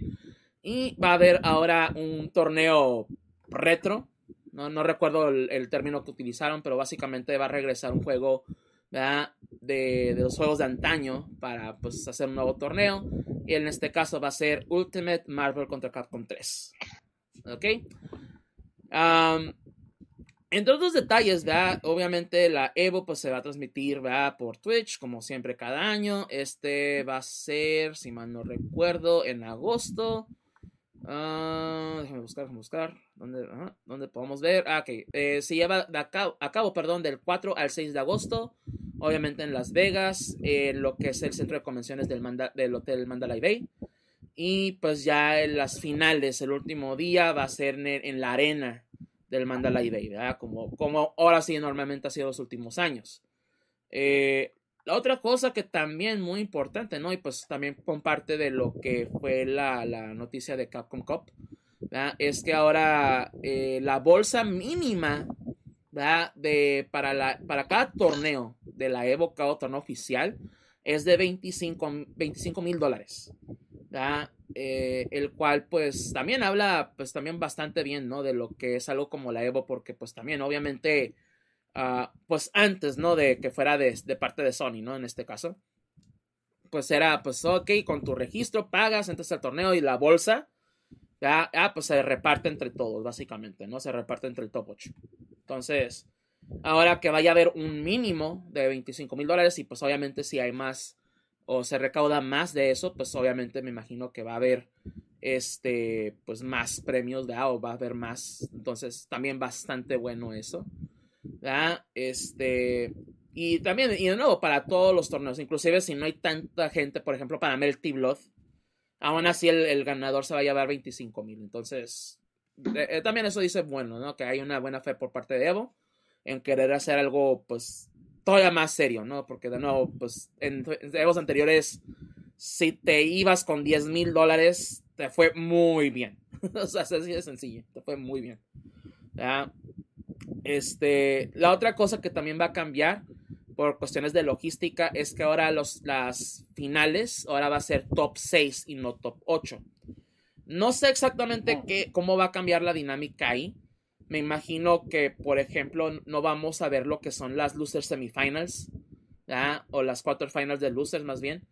Y va a haber ahora un torneo retro. No, no recuerdo el, término que utilizaron, pero básicamente va a regresar un juego De, de, los juegos de antaño para pues, hacer un nuevo torneo. Y en este caso va a ser Ultimate Marvel contra Capcom 3. ¿Ok? entre otros detalles, ¿verdad? Obviamente la Evo pues se va a transmitir, ¿verdad? Por Twitch, como siempre cada año. Este va a ser, si mal no recuerdo, en agosto. Uh, déjame buscar, déjame buscar. ¿Dónde, podemos ver? Ah, ok. Eh, se lleva a cabo, a cabo, perdón, del 4 al 6 de agosto. Obviamente en Las Vegas, en lo que es el centro de convenciones del, Hotel Mandalay Bay. Y pues ya en las finales, el último día, va a ser en, la arena del Mandalay Bay, ¿verdad? Como, como ahora sí normalmente ha sido los últimos años. Eh, la otra cosa que también muy importante, ¿no? Y pues también comparte de lo que fue la, noticia de Capcom Cup, ¿verdad? Es que ahora eh, la bolsa mínima, ¿verdad? De, para, la, para cada torneo de la Evo, cada torneo oficial, es de 25 mil dólares. Eh, el cual pues también habla pues también bastante bien, ¿no? De lo que es algo como la Evo, porque pues también obviamente Ah, pues antes, ¿no? De que fuera de, parte de Sony, ¿no? En este caso. Pues era, pues, ok, con tu registro pagas, entras al torneo y la bolsa, ya, pues se reparte entre todos, básicamente, ¿no? Se reparte entre el top 8. Entonces, ahora que vaya a haber un mínimo de 25 mil dólares y pues obviamente si hay más o se recauda más de eso, pues obviamente me imagino que va a haber este, pues más premios, de O va a haber más. Entonces, también bastante bueno eso. Este, y también, y de nuevo, para todos los torneos, inclusive si no hay tanta gente, por ejemplo, para Melty Blood, aún así el, ganador se va a llevar 25 mil. Entonces, eh, también eso dice bueno, ¿no? Que hay una buena fe por parte de Evo en querer hacer algo, pues, todavía más serio, ¿no? Porque de nuevo, pues, en, en Evos anteriores, si te ibas con 10 mil dólares, te fue muy bien. o sea, así de sencillo, te fue muy bien. ¿ya? Este, la otra cosa que también va a cambiar por cuestiones de logística es que ahora los, las finales ahora va a ser top 6 y no top 8. No sé exactamente qué, cómo va a cambiar la dinámica ahí. Me imagino que, por ejemplo, no vamos a ver lo que son las losers semifinals, o las quarterfinals de losers más bien,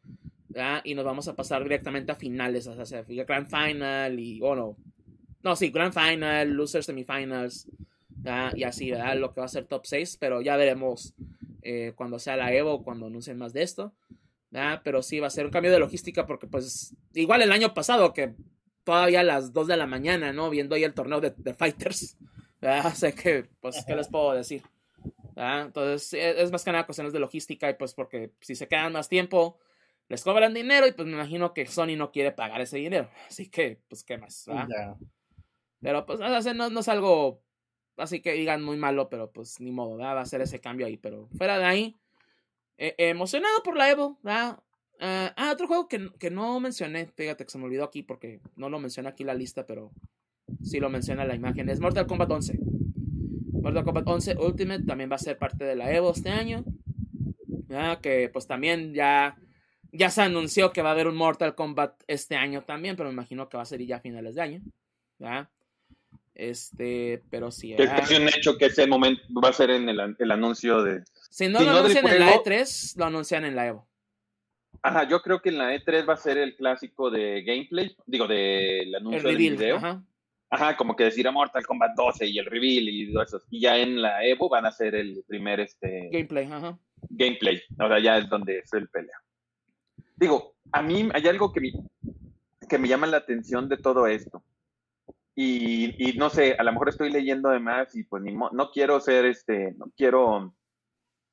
y nos vamos a pasar directamente a finales, o sea, Grand Final y, o no, no, sí, Grand Final, losers semifinals, y así, ¿verdad? Lo que va a ser top 6, pero ya veremos eh, cuando sea la Evo, cuando anuncien más de esto. Pero sí, va a ser un cambio de logística porque pues igual el año pasado que todavía a las 2 de la mañana, ¿no? Viendo ahí el torneo de, Fighters. ¿verdad? Sé que, pues, ¿qué les puedo decir? Entonces, e, es más que nada cuestiones de logística y pues porque si se quedan más tiempo, les cobran dinero y pues me imagino que Sony no quiere pagar ese dinero. Así que, pues, ¿qué más? Pero pues, no, no es algo así que digan muy malo, pero pues ni modo, va a hacer ese cambio ahí. Pero fuera de ahí, eh, emocionado por la Evo, ¿verdad? Ah, ah, otro juego que, que, no mencioné, fíjate que se me olvidó aquí porque no lo menciona aquí la lista, pero sí lo menciona la imagen, es Mortal Kombat 11. Mortal Kombat 11 Ultimate también va a ser parte de la Evo este año. Que pues también ya, ya se anunció que va a haber un Mortal Kombat este año también, pero me imagino que va a ser ya a finales de año. Este, pero sí. Es casi un hecho que ese momento va a ser en el, el anuncio de. Si no lo anuncian en la E3, lo anuncian en la Evo. Ajá, yo creo que en la E3 va a ser el clásico de gameplay, digo, del anuncio del video. Ajá. ajá. como que decir a Mortal Kombat 12 y el reveal y todo eso. Y ya en la Evo van a ser el primer este gameplay, ajá. Gameplay. Ahora ya es donde es el pelea. Digo, a mí hay algo que me, que me llama la atención de todo esto. Y, y no sé, a lo mejor estoy leyendo de más y pues ni no quiero ser este, no quiero,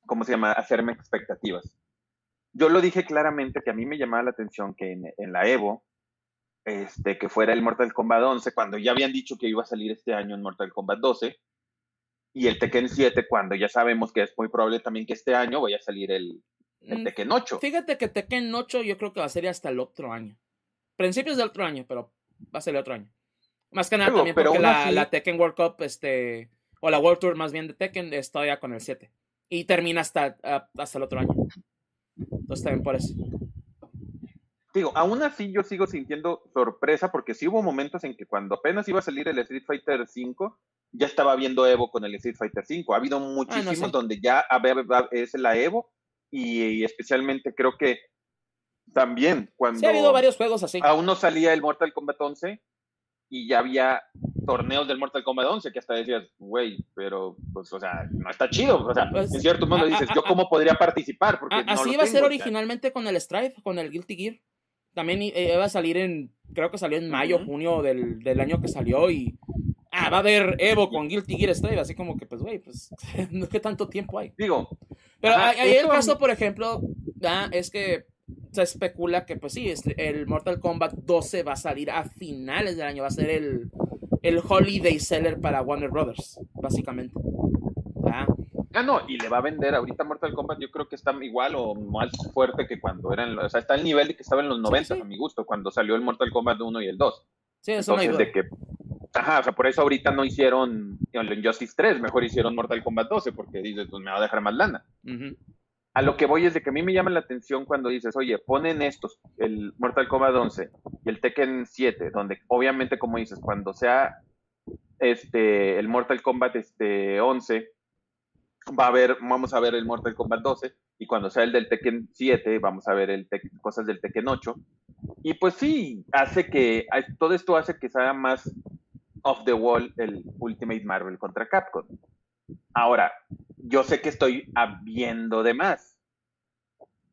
¿cómo se llama? Hacerme expectativas yo lo dije claramente que a mí me llamaba la atención que en, la Evo, este, que fuera el Mortal Kombat 11, cuando ya habían dicho que iba a salir este año en Mortal Kombat 12, y el Tekken 7, cuando ya sabemos que es muy probable también que este año vaya a salir el, el mm, Tekken 8. Fíjate que Tekken 8 yo creo que va a ser hasta el otro año. Principios del otro año, pero va a ser el otro año. Más que nada también porque la, la, Tekken World Cup, este, o la World Tour más bien de Tekken, es todavía con el 7. Y termina hasta, hasta el otro año. Entonces también por eso. Digo, aún así yo sigo sintiendo sorpresa porque sí hubo momentos en que cuando apenas iba a salir el Street Fighter V, ya estaba viendo Evo con el Street Fighter V. Ha habido ah, muchísimos donde ya es la Evo y, especialmente creo que también cuando... Sí, ha habido varios juegos así. Aún no salía el Mortal Kombat 11 y ya había torneos del Mortal Kombat 11 que hasta decías, güey, pero pues, o sea, no está chido. O sea, pues, en cierto modo dices, ¿yo cómo podría participar? Porque así iba a ser originalmente con el Strife, con el Guilty Gear. También iba a salir en, creo que salió en mayo, junio del, del, año que salió y, ah, va a haber Evo con Guilty Gear Strife, así como que, pues, güey, pues, ¿qué tanto tiempo hay? Digo. Pero ahí el caso, por ejemplo, ah, es que se especula que, pues sí, el Mortal Kombat 12 va a salir a finales del año, va a ser el, el holiday seller para Warner Brothers, básicamente. Ah. ah, no, y le va a vender ahorita Mortal Kombat, yo creo que está igual o más fuerte que cuando eran, o sea, está al nivel de que estaba en los 90, a mi gusto, cuando salió el Mortal Kombat 1 y el 2. Sí, eso Entonces, de que, ajá, o sea, por eso ahorita no hicieron el Injustice 3, mejor hicieron Mortal Kombat 12, porque dices, pues me va a dejar más lana. A lo que voy es de que a mí me llama la atención cuando dices, oye, ponen estos, el Mortal Kombat 11 y el Tekken 7, donde obviamente, como dices, cuando sea este, el Mortal Kombat este, 11, va a haber, vamos a ver el Mortal Kombat 12, y cuando sea el del Tekken 7, vamos a ver el cosas del Tekken 8. Y pues sí, hace que, todo esto hace que sea más off the wall el Ultimate Marvel contra Capcom. Ahora, yo sé que estoy viendo de más,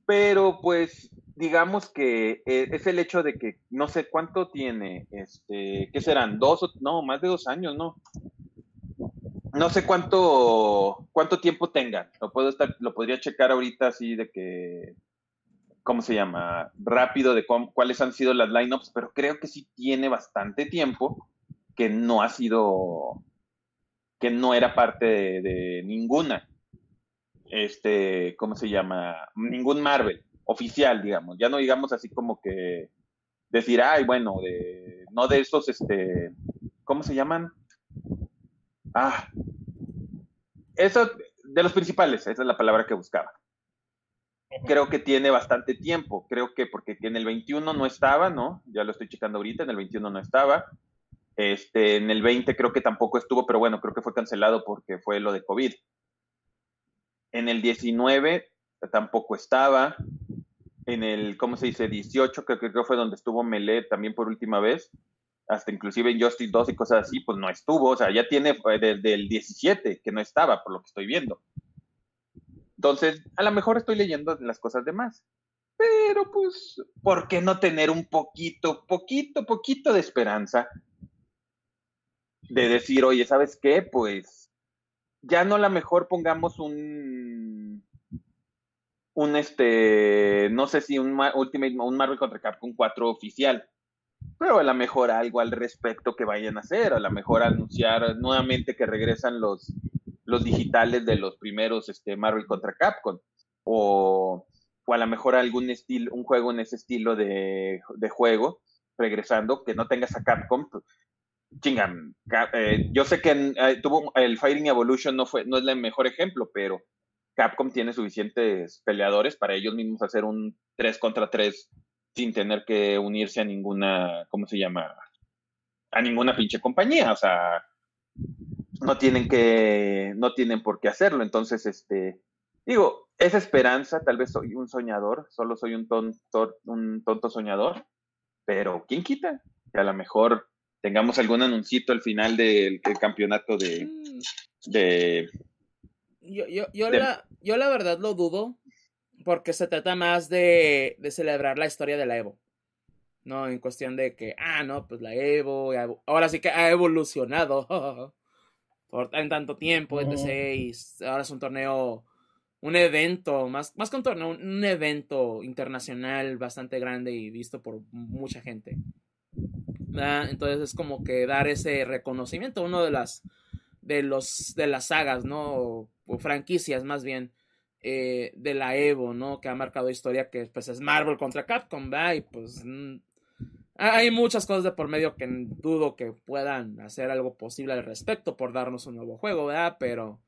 pero pues digamos que eh, es el hecho de que no sé cuánto tiene, este, ¿qué serán? Dos, o, no, más de dos años, ¿no? No sé cuánto, cuánto tiempo tenga. Lo puedo estar, lo podría checar ahorita así de que, ¿cómo se llama? Rápido de cuáles han sido las lineups, pero creo que sí tiene bastante tiempo que no ha sido, que no era parte de ninguna este, ¿cómo se llama? Ningún Marvel oficial, digamos. Ya no digamos así como que decir, ay, bueno, de, no de esos, este, ¿cómo se llaman? Ah, eso, de los principales, esa es la palabra que buscaba. Creo que tiene bastante tiempo, creo que porque en el 21 no estaba, ¿no? Ya lo estoy checando ahorita, en el 21 no estaba. Este, en el 20 creo que tampoco estuvo, pero bueno, creo que fue cancelado porque fue lo de COVID. En el 19 tampoco estaba. En el, ¿cómo se dice? 18, que creo que fue donde estuvo Melee también por última vez. hasta inclusive en Justice 2 y cosas así, pues no estuvo, o sea, ya tiene desde el 17 que no estaba, por lo que estoy viendo. Entonces, a lo mejor estoy leyendo las cosas de más. Pero pues, ¿por qué no tener un poquito, poquito, poquito de esperanza? De decir, oye, ¿sabes qué? Pues ya no a lo mejor pongamos un, un este, no sé si un Ultimate, un Marvel contra Capcom 4 oficial, pero a lo mejor algo al respecto que vayan a hacer, a lo mejor anunciar nuevamente que regresan los, los digitales de los primeros este, Marvel contra Capcom, o, o a lo mejor algún estilo, un juego en ese estilo de, de juego, regresando, que no tengas a Capcom, pues, chingan, eh, yo sé que eh, tuvo el Fighting Evolution no fue, no es el mejor ejemplo, pero Capcom tiene suficientes peleadores para ellos mismos hacer un 3 contra 3 sin tener que unirse a ninguna, ¿cómo se llama? A ninguna pinche compañía, o sea, no tienen que, no tienen por qué hacerlo. Entonces, este, digo, esa esperanza, tal vez soy un soñador, solo soy un tonto, un tonto soñador, pero ¿quién quita? Que a lo mejor tengamos algún anuncito al final del, campeonato de, mm. de yo, yo, yo, La, yo la verdad lo dudo, porque se trata más de, de celebrar la historia de la Evo. No, en cuestión de que, ah, no, pues la Evo, ahora sí que ha evolucionado por en tanto tiempo, etc. ahora es un torneo, un evento, más, más que un torneo, un, evento internacional bastante grande y visto por mucha gente. Entonces es como que dar ese reconocimiento, uno de las de los de las sagas, ¿no? O franquicias más bien eh, de la Evo, ¿no? Que ha marcado historia que pues es Marvel contra Capcom, ¿verdad? Y pues hay muchas cosas de por medio que dudo que puedan hacer algo posible al respecto por darnos un nuevo juego, ¿verdad? Pero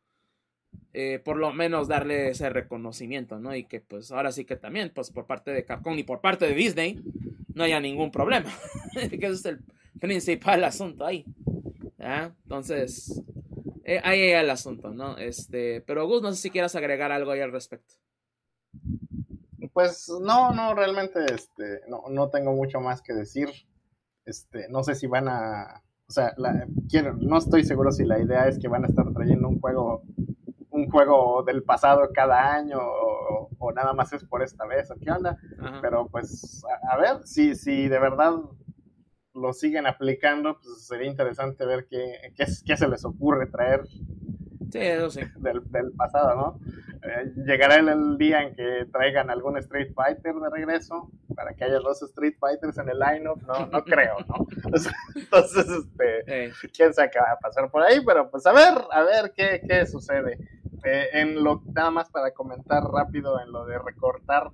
eh, por lo menos darle ese reconocimiento, ¿no? Y que pues ahora sí que también, pues por parte de Capcom y por parte de Disney, no haya ningún problema. que ese es el principal asunto ahí. Entonces, eh, ahí hay el asunto, ¿no? Este, pero Gus, no sé si quieras agregar algo ahí al respecto. Pues no, no, realmente, este, no, no tengo mucho más que decir. Este, no sé si van a, o sea, quiero, no estoy seguro si la idea es que van a estar trayendo un juego, un juego del pasado cada año o, nada más es por esta vez o qué onda. Pero pues, a, a, ver, si, si de verdad lo siguen aplicando, pues sería interesante ver qué, qué, se les ocurre traer Del, pasado, ¿no? Eh, llegará el, día en que traigan algún Street Fighter de regreso para que haya dos Street Fighters en el lineup, no, no creo, ¿no? Entonces, este, quién sabe qué va a pasar por ahí, pero pues a ver, a ver qué, qué sucede. Eh, en lo nada más para comentar rápido en lo de recortar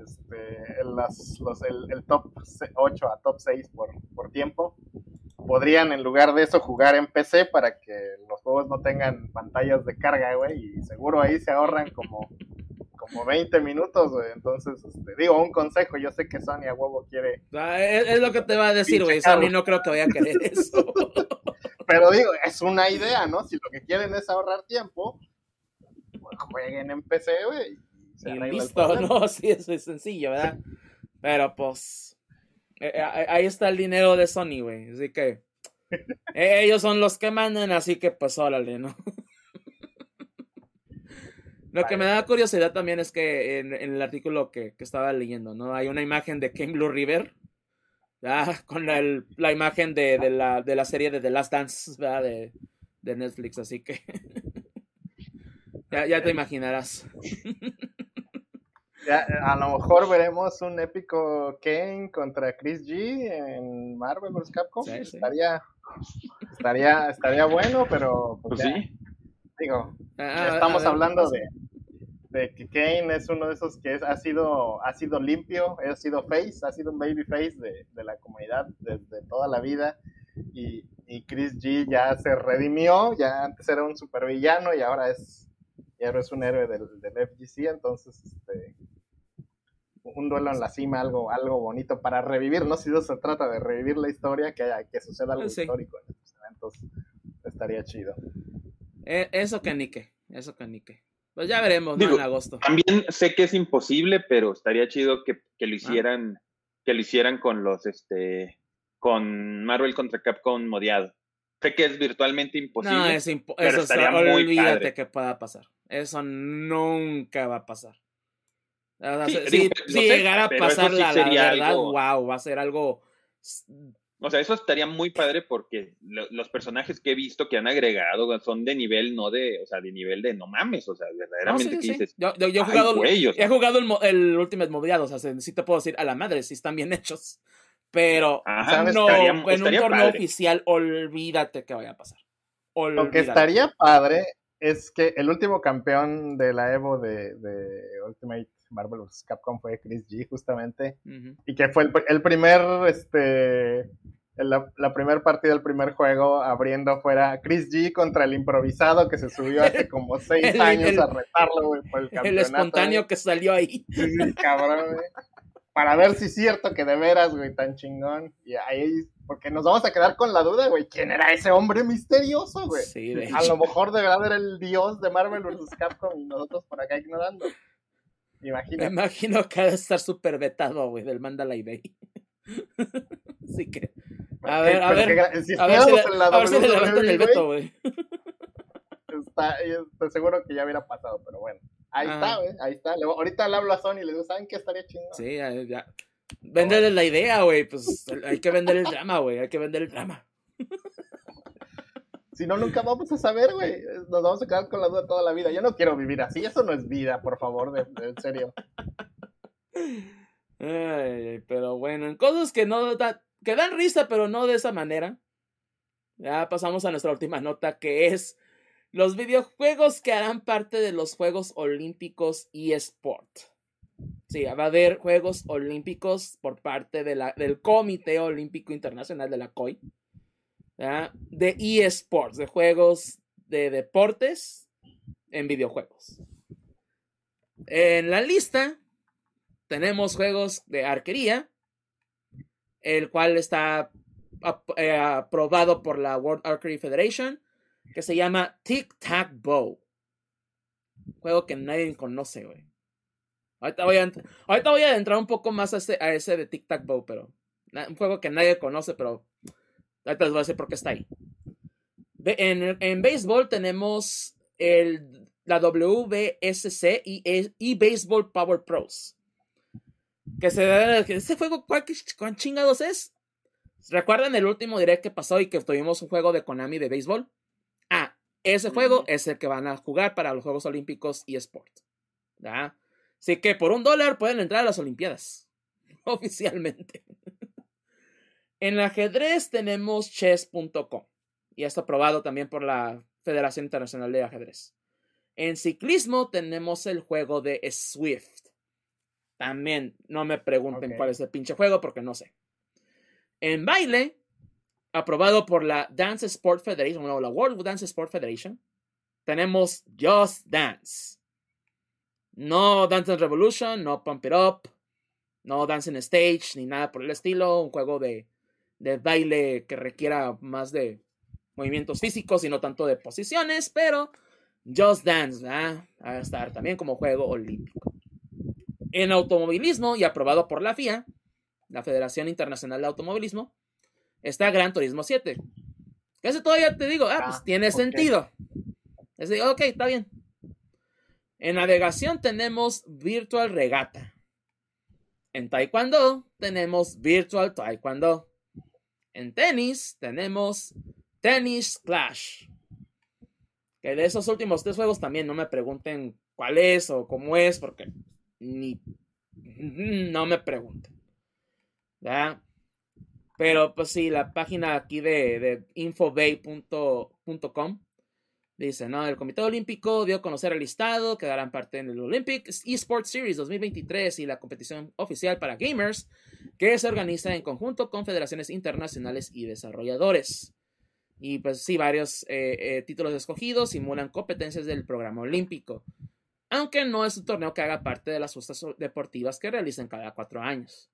este, los, el, top 8 a top 6 por, por tiempo. Podrían en lugar de eso jugar en PC para que los juegos no tengan pantallas de carga, güey, y seguro ahí se ahorran como, como 20 minutos, güey. Entonces, este, digo, un consejo, yo sé que Sony a huevo quiere... Ah, es, lo que te va a decir, güey, Sony no creo que vaya a querer eso. Pero digo, es una idea, ¿no? Si lo que quieren es ahorrar tiempo, jueguen en PC, güey listo, ¿no? Sí, eso es sencillo, ¿verdad? Pero pues, eh, eh, ahí está el dinero de Sony, güey. Así que eh, ellos son los que mandan, así que pues órale, ¿no? Lo que me da curiosidad también es que en, el artículo que, estaba leyendo, ¿no? Hay una imagen de King Blue River, ¿verdad? Con la, la imagen de, de, la, de la serie de The Last Dance, ¿verdad? De, de Netflix, así que ya, ya te imaginarás. a lo mejor veremos un épico Kane contra Chris G en Marvel vs. Capcom. Estaría, estaría, estaría bueno, pero pues, pues sí. digo, ah, ah, estamos hablando de, de, que Kane es uno de esos que ha sido, ha sido limpio, ha sido face, ha sido un baby face de, de la comunidad desde toda la vida. Y, y Chris G ya se redimió, ya antes era un supervillano y ahora es y ahora es un héroe del, del FGC, entonces este, un duelo en la cima, algo, algo bonito para revivir, no si eso se trata de revivir la historia, que, que suceda algo histórico en estos eventos, estaría chido. Eh, eso que nique, eso que nique. Pues ya veremos, ¿no? En agosto. También sé que es imposible, pero estaría chido que, que lo ah. hicieran, que lo hicieran con los este con Marvel contra Capcom modiado. Sé que es virtualmente imposible. No, es impo pero eso estaría muy olvídate padre. que pueda pasar. Eso nunca va a pasar. O sea, Sí, si digo, si lo sé, llegara a pasar sí la, verdad, algo- wow, va a ser algo O sea, eso estaría muy padre porque lo- los personajes que he visto que han agregado son de nivel, no de, o sea, de nivel de no mames, o sea, No, verdaderamente sí, que sí. dices, Yo, yo- yo he "Ay, jugado, güey", o sea, he jugado el, el Ultimate o sea, se- sí te puedo decir a la madre si están bien hechos. Pero ajá, ¿sabes? no, estaría, en un torneo padre. oficial, olvídate que vaya a pasar. Lo que estaría padre es que el último campeón de la Evo de, de Ultimate Marvel vs. Capcom fue Chris G, justamente. Y que fue el, el primer, este, el- la, la primer partida del primer juego abriendo fuera Chris G contra el improvisado que se subió hace como seis El- años el- a retarlo, güey, por el El campeonato. espontáneo güey. que salió ahí. Sí, cabrón, güey. Para ver si es cierto que de veras, güey, tan chingón. Y ahí, porque nos vamos a quedar con la duda, güey, ¿quién era ese hombre misterioso, güey? Sí, de A lo mejor de verdad era el dios de Marvel vs. Capcom y nosotros por acá ignorando. Me Imagínate. imagino que ha de estar súper vetado, güey, del Mandalay Bay. Así que, a ver, a ver, si a ver si le, la a ver si le WWE, levantan el veto, güey. está- estoy seguro que ya hubiera pasado, pero bueno. Ahí Ah. está, güey, ahí está. Ahorita le hablo a Sony y le digo, ¿saben qué estaría chingón? Sí, ya. Véndele la idea, güey. Pues hay que vender el drama, güey. Hay que vender el drama. Si no, nunca vamos a saber, güey. Nos vamos a quedar con la duda toda la vida. Yo no quiero vivir así. Eso no es vida, por favor, de, de- en serio. Ay, pero bueno, en cosas que no da- que dan risa, pero no de esa manera. Ya pasamos a nuestra última nota, que es los videojuegos que harán parte de los Juegos Olímpicos eSport. Sí, va a haber Juegos Olímpicos por parte de la, del Comité Olímpico Internacional de la COI. De eSports, de juegos de deportes en videojuegos. En la lista tenemos juegos de arquería, el cual está eh, aprobado por la World Archery Federation, que se llama Tic Tac Bow. Juego que nadie conoce, güey. Ahorita voy, a, ahorita voy a entrar un poco más a ese, a ese de Tic Tac Bow, pero un juego que nadie conoce, pero ahorita les voy a decir por qué está ahí. En, en béisbol tenemos el, la WBSC y, y Baseball Power Pros. Que se que ese juego, ¿cuál, cuán chingados es? ¿Recuerdan el último direct que pasó y que tuvimos un juego de Konami de béisbol? Ese juego es el que van a jugar para los Juegos Olímpicos y Sport. ¿ya? Así que por un dólar pueden entrar a las Olimpiadas. Oficialmente. en el ajedrez tenemos chess.com. Y está aprobado también por la Federación Internacional de Ajedrez. En ciclismo tenemos el juego de Swift. También no me pregunten cuál es el pinche juego porque no sé. En baile, aprobado por la Dance Sport Federation, bueno, la World Dance Sport Federation, tenemos Just Dance. No Dance Revolution, no Pump It Up, no Dance in Stage, ni nada por el estilo. Un juego de, de baile que requiera más de movimientos físicos y no tanto de posiciones, pero Just Dance ¿verdad? va a estar también como juego olímpico. En automovilismo y aprobado por la FIA, la Federación Internacional de Automovilismo, está Gran Turismo 7. Que ese todavía te digo, ah, pues Ah, tiene sentido. Es ok, está bien. En navegación tenemos Virtual Regata. En Taekwondo tenemos Virtual Taekwondo. En tenis tenemos Tennis Clash. Que de esos últimos tres juegos también no me pregunten cuál es o cómo es, porque ni no me pregunten. ¿Ya? Pero pues sí, la página aquí de, de infobay.com dice, ¿no? El Comité Olímpico dio a conocer el listado que darán parte en el Olympic Esports Series 2023 y la competición oficial para gamers que se organiza en conjunto con federaciones internacionales y desarrolladores. Y pues sí, varios eh, eh, títulos escogidos simulan competencias del programa olímpico, aunque no es un torneo que haga parte de las justas deportivas que realizan cada cuatro años.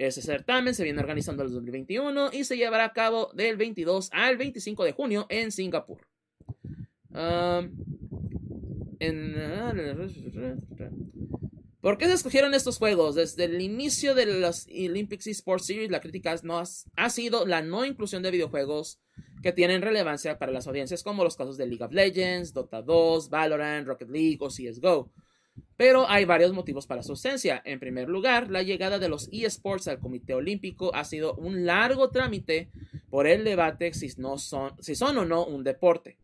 Ese certamen se viene organizando el 2021 y se llevará a cabo del 22 al 25 de junio en Singapur. ¿Por qué se escogieron estos juegos? Desde el inicio de los Olympics Esports Series, la crítica no ha, sido la no inclusión de videojuegos que tienen relevancia para las audiencias, como los casos de League of Legends, Dota 2, Valorant, Rocket League o CSGO. Pero hay varios motivos para su ausencia. En primer lugar, la llegada de los eSports al Comité Olímpico ha sido un largo trámite por el debate si, no son, si son o no un deporte.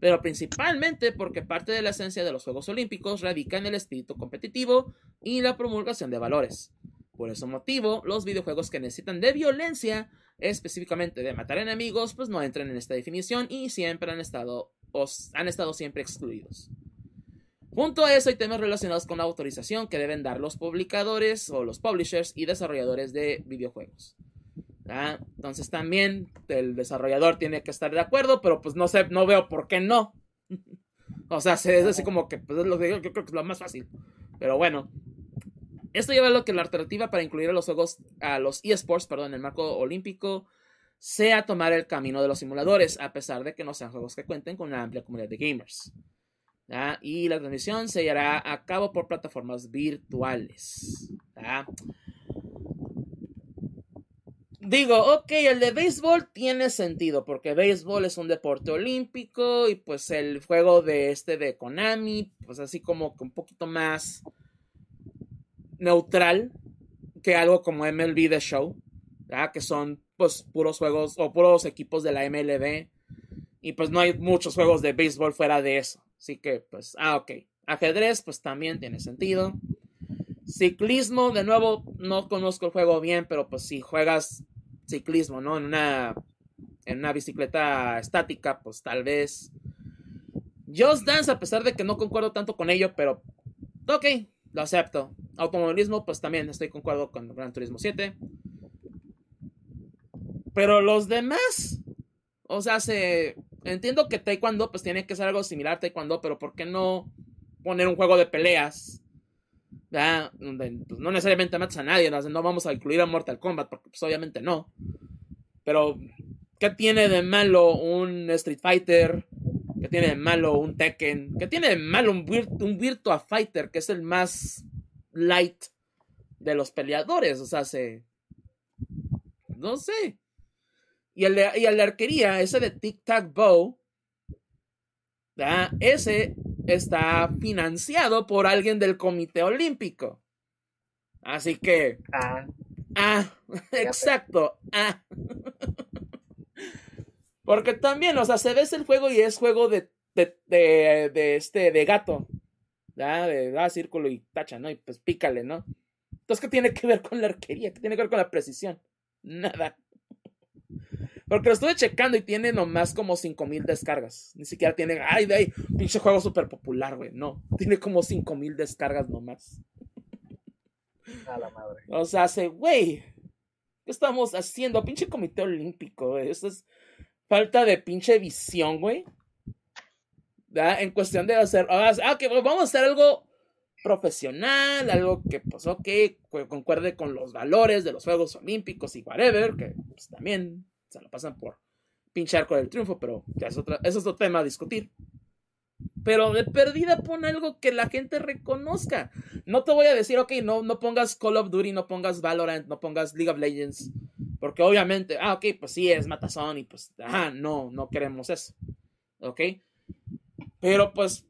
Pero principalmente porque parte de la esencia de los Juegos Olímpicos radica en el espíritu competitivo y la promulgación de valores. Por ese motivo, los videojuegos que necesitan de violencia, específicamente de matar enemigos, pues no entran en esta definición y siempre han estado, han estado siempre excluidos. Junto a eso hay temas relacionados con la autorización que deben dar los publicadores o los publishers y desarrolladores de videojuegos. Entonces también el desarrollador tiene que estar de acuerdo, pero pues no sé, no veo por qué no. o sea, es así como que pues, es lo que yo creo que es lo más fácil. Pero bueno, esto lleva a lo que la alternativa para incluir a los juegos, a los eSports, perdón, en el marco olímpico, sea tomar el camino de los simuladores, a pesar de que no sean juegos que cuenten con una amplia comunidad de gamers. Y la transmisión se llevará a cabo por plataformas virtuales. Digo, ok, el de béisbol tiene sentido, porque béisbol es un deporte olímpico y pues el juego de este de Konami, pues así como que un poquito más neutral que algo como MLB The Show, que son pues puros juegos o puros equipos de la MLB y pues no hay muchos juegos de béisbol fuera de eso. Así que, pues, ah, ok. Ajedrez, pues también tiene sentido. Ciclismo, de nuevo, no conozco el juego bien, pero pues si juegas ciclismo, ¿no? En una, en una bicicleta estática, pues tal vez. Just Dance, a pesar de que no concuerdo tanto con ello, pero ok, lo acepto. Automovilismo, pues también estoy concuerdo con Gran Turismo 7. Pero los demás, o sea, se, Entiendo que Taekwondo pues tiene que ser algo similar a Taekwondo, pero ¿por qué no poner un juego de peleas? Donde pues, no necesariamente matas a nadie, no, vamos a incluir a Mortal Kombat, porque pues obviamente no. Pero, ¿qué tiene de malo un Street Fighter? ¿Qué tiene de malo un Tekken? ¿Qué tiene de malo un, un Virtua Fighter, que es el más light de los peleadores? O sea, se... No sé. Y el, de, y el de arquería, ese de Tic Tac Bow, ese está financiado por alguien del Comité Olímpico. Así que. Ah. Ah, exacto. Ah. Porque también, o sea, se ves el juego y es juego de, de, de, este, de gato. ¿ya? De da círculo y tacha, ¿no? Y pues pícale, ¿no? Entonces, ¿qué tiene que ver con la arquería? ¿Qué tiene que ver con la precisión? Nada. Porque lo estuve checando y tiene nomás como 5000 descargas. Ni siquiera tiene, ay, de ahí, pinche juego súper popular, güey. No, tiene como 5000 descargas nomás. A la madre. O sea, hace, güey, ¿qué estamos haciendo? Pinche comité olímpico, güey. Eso es falta de pinche visión, güey. En cuestión de hacer, ah, que vamos a hacer algo profesional, algo que, pues, ok, concuerde con los valores de los Juegos Olímpicos y whatever, que pues también se lo pasan por pinchar con el triunfo, pero ya es, es otro tema a discutir. Pero de perdida pon algo que la gente reconozca. No te voy a decir, ok, no, no pongas Call of Duty, no pongas Valorant, no pongas League of Legends. Porque obviamente, ah, ok, pues sí, es matazón y pues, ah, no, no queremos eso. Ok. Pero pues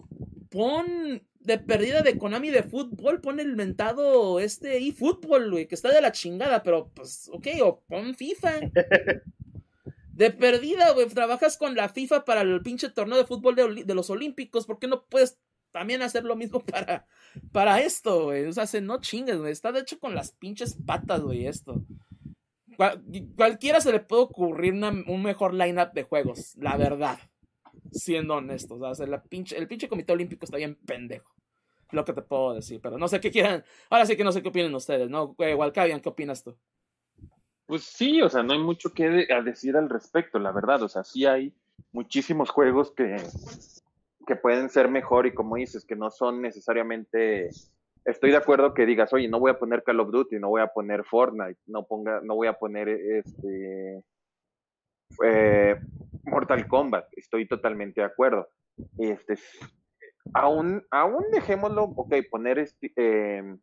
pon de perdida de Konami de fútbol, pon el mentado este eFootball, güey, que está de la chingada, pero pues, ok, o pon FIFA. De perdida, güey, trabajas con la FIFA para el pinche torneo de fútbol de, los Olímpicos, ¿por qué no puedes también hacer lo mismo para, para esto, güey? O sea, se, no chingues, güey, está de hecho con las pinches patas, güey, esto. cualquiera se le puede ocurrir un mejor lineup de juegos, la verdad, siendo honestos. O sea, el pinche comité olímpico está bien pendejo lo que te puedo decir, pero no sé qué quieran. Ahora sí que no sé qué opinan ustedes, ¿no? Walcavian, ¿qué opinas tú? Pues sí, o sea, no hay mucho que decir al respecto, la verdad. O sea, sí hay muchísimos juegos que, que pueden ser mejor y como dices, que no son necesariamente... Estoy de acuerdo que digas, oye, no voy a poner Call of Duty, no voy a poner Fortnite, no, ponga, no voy a poner este... Eh, Mortal Kombat, estoy totalmente de acuerdo. Este, aún, aún dejémoslo, ok, poner este, eh,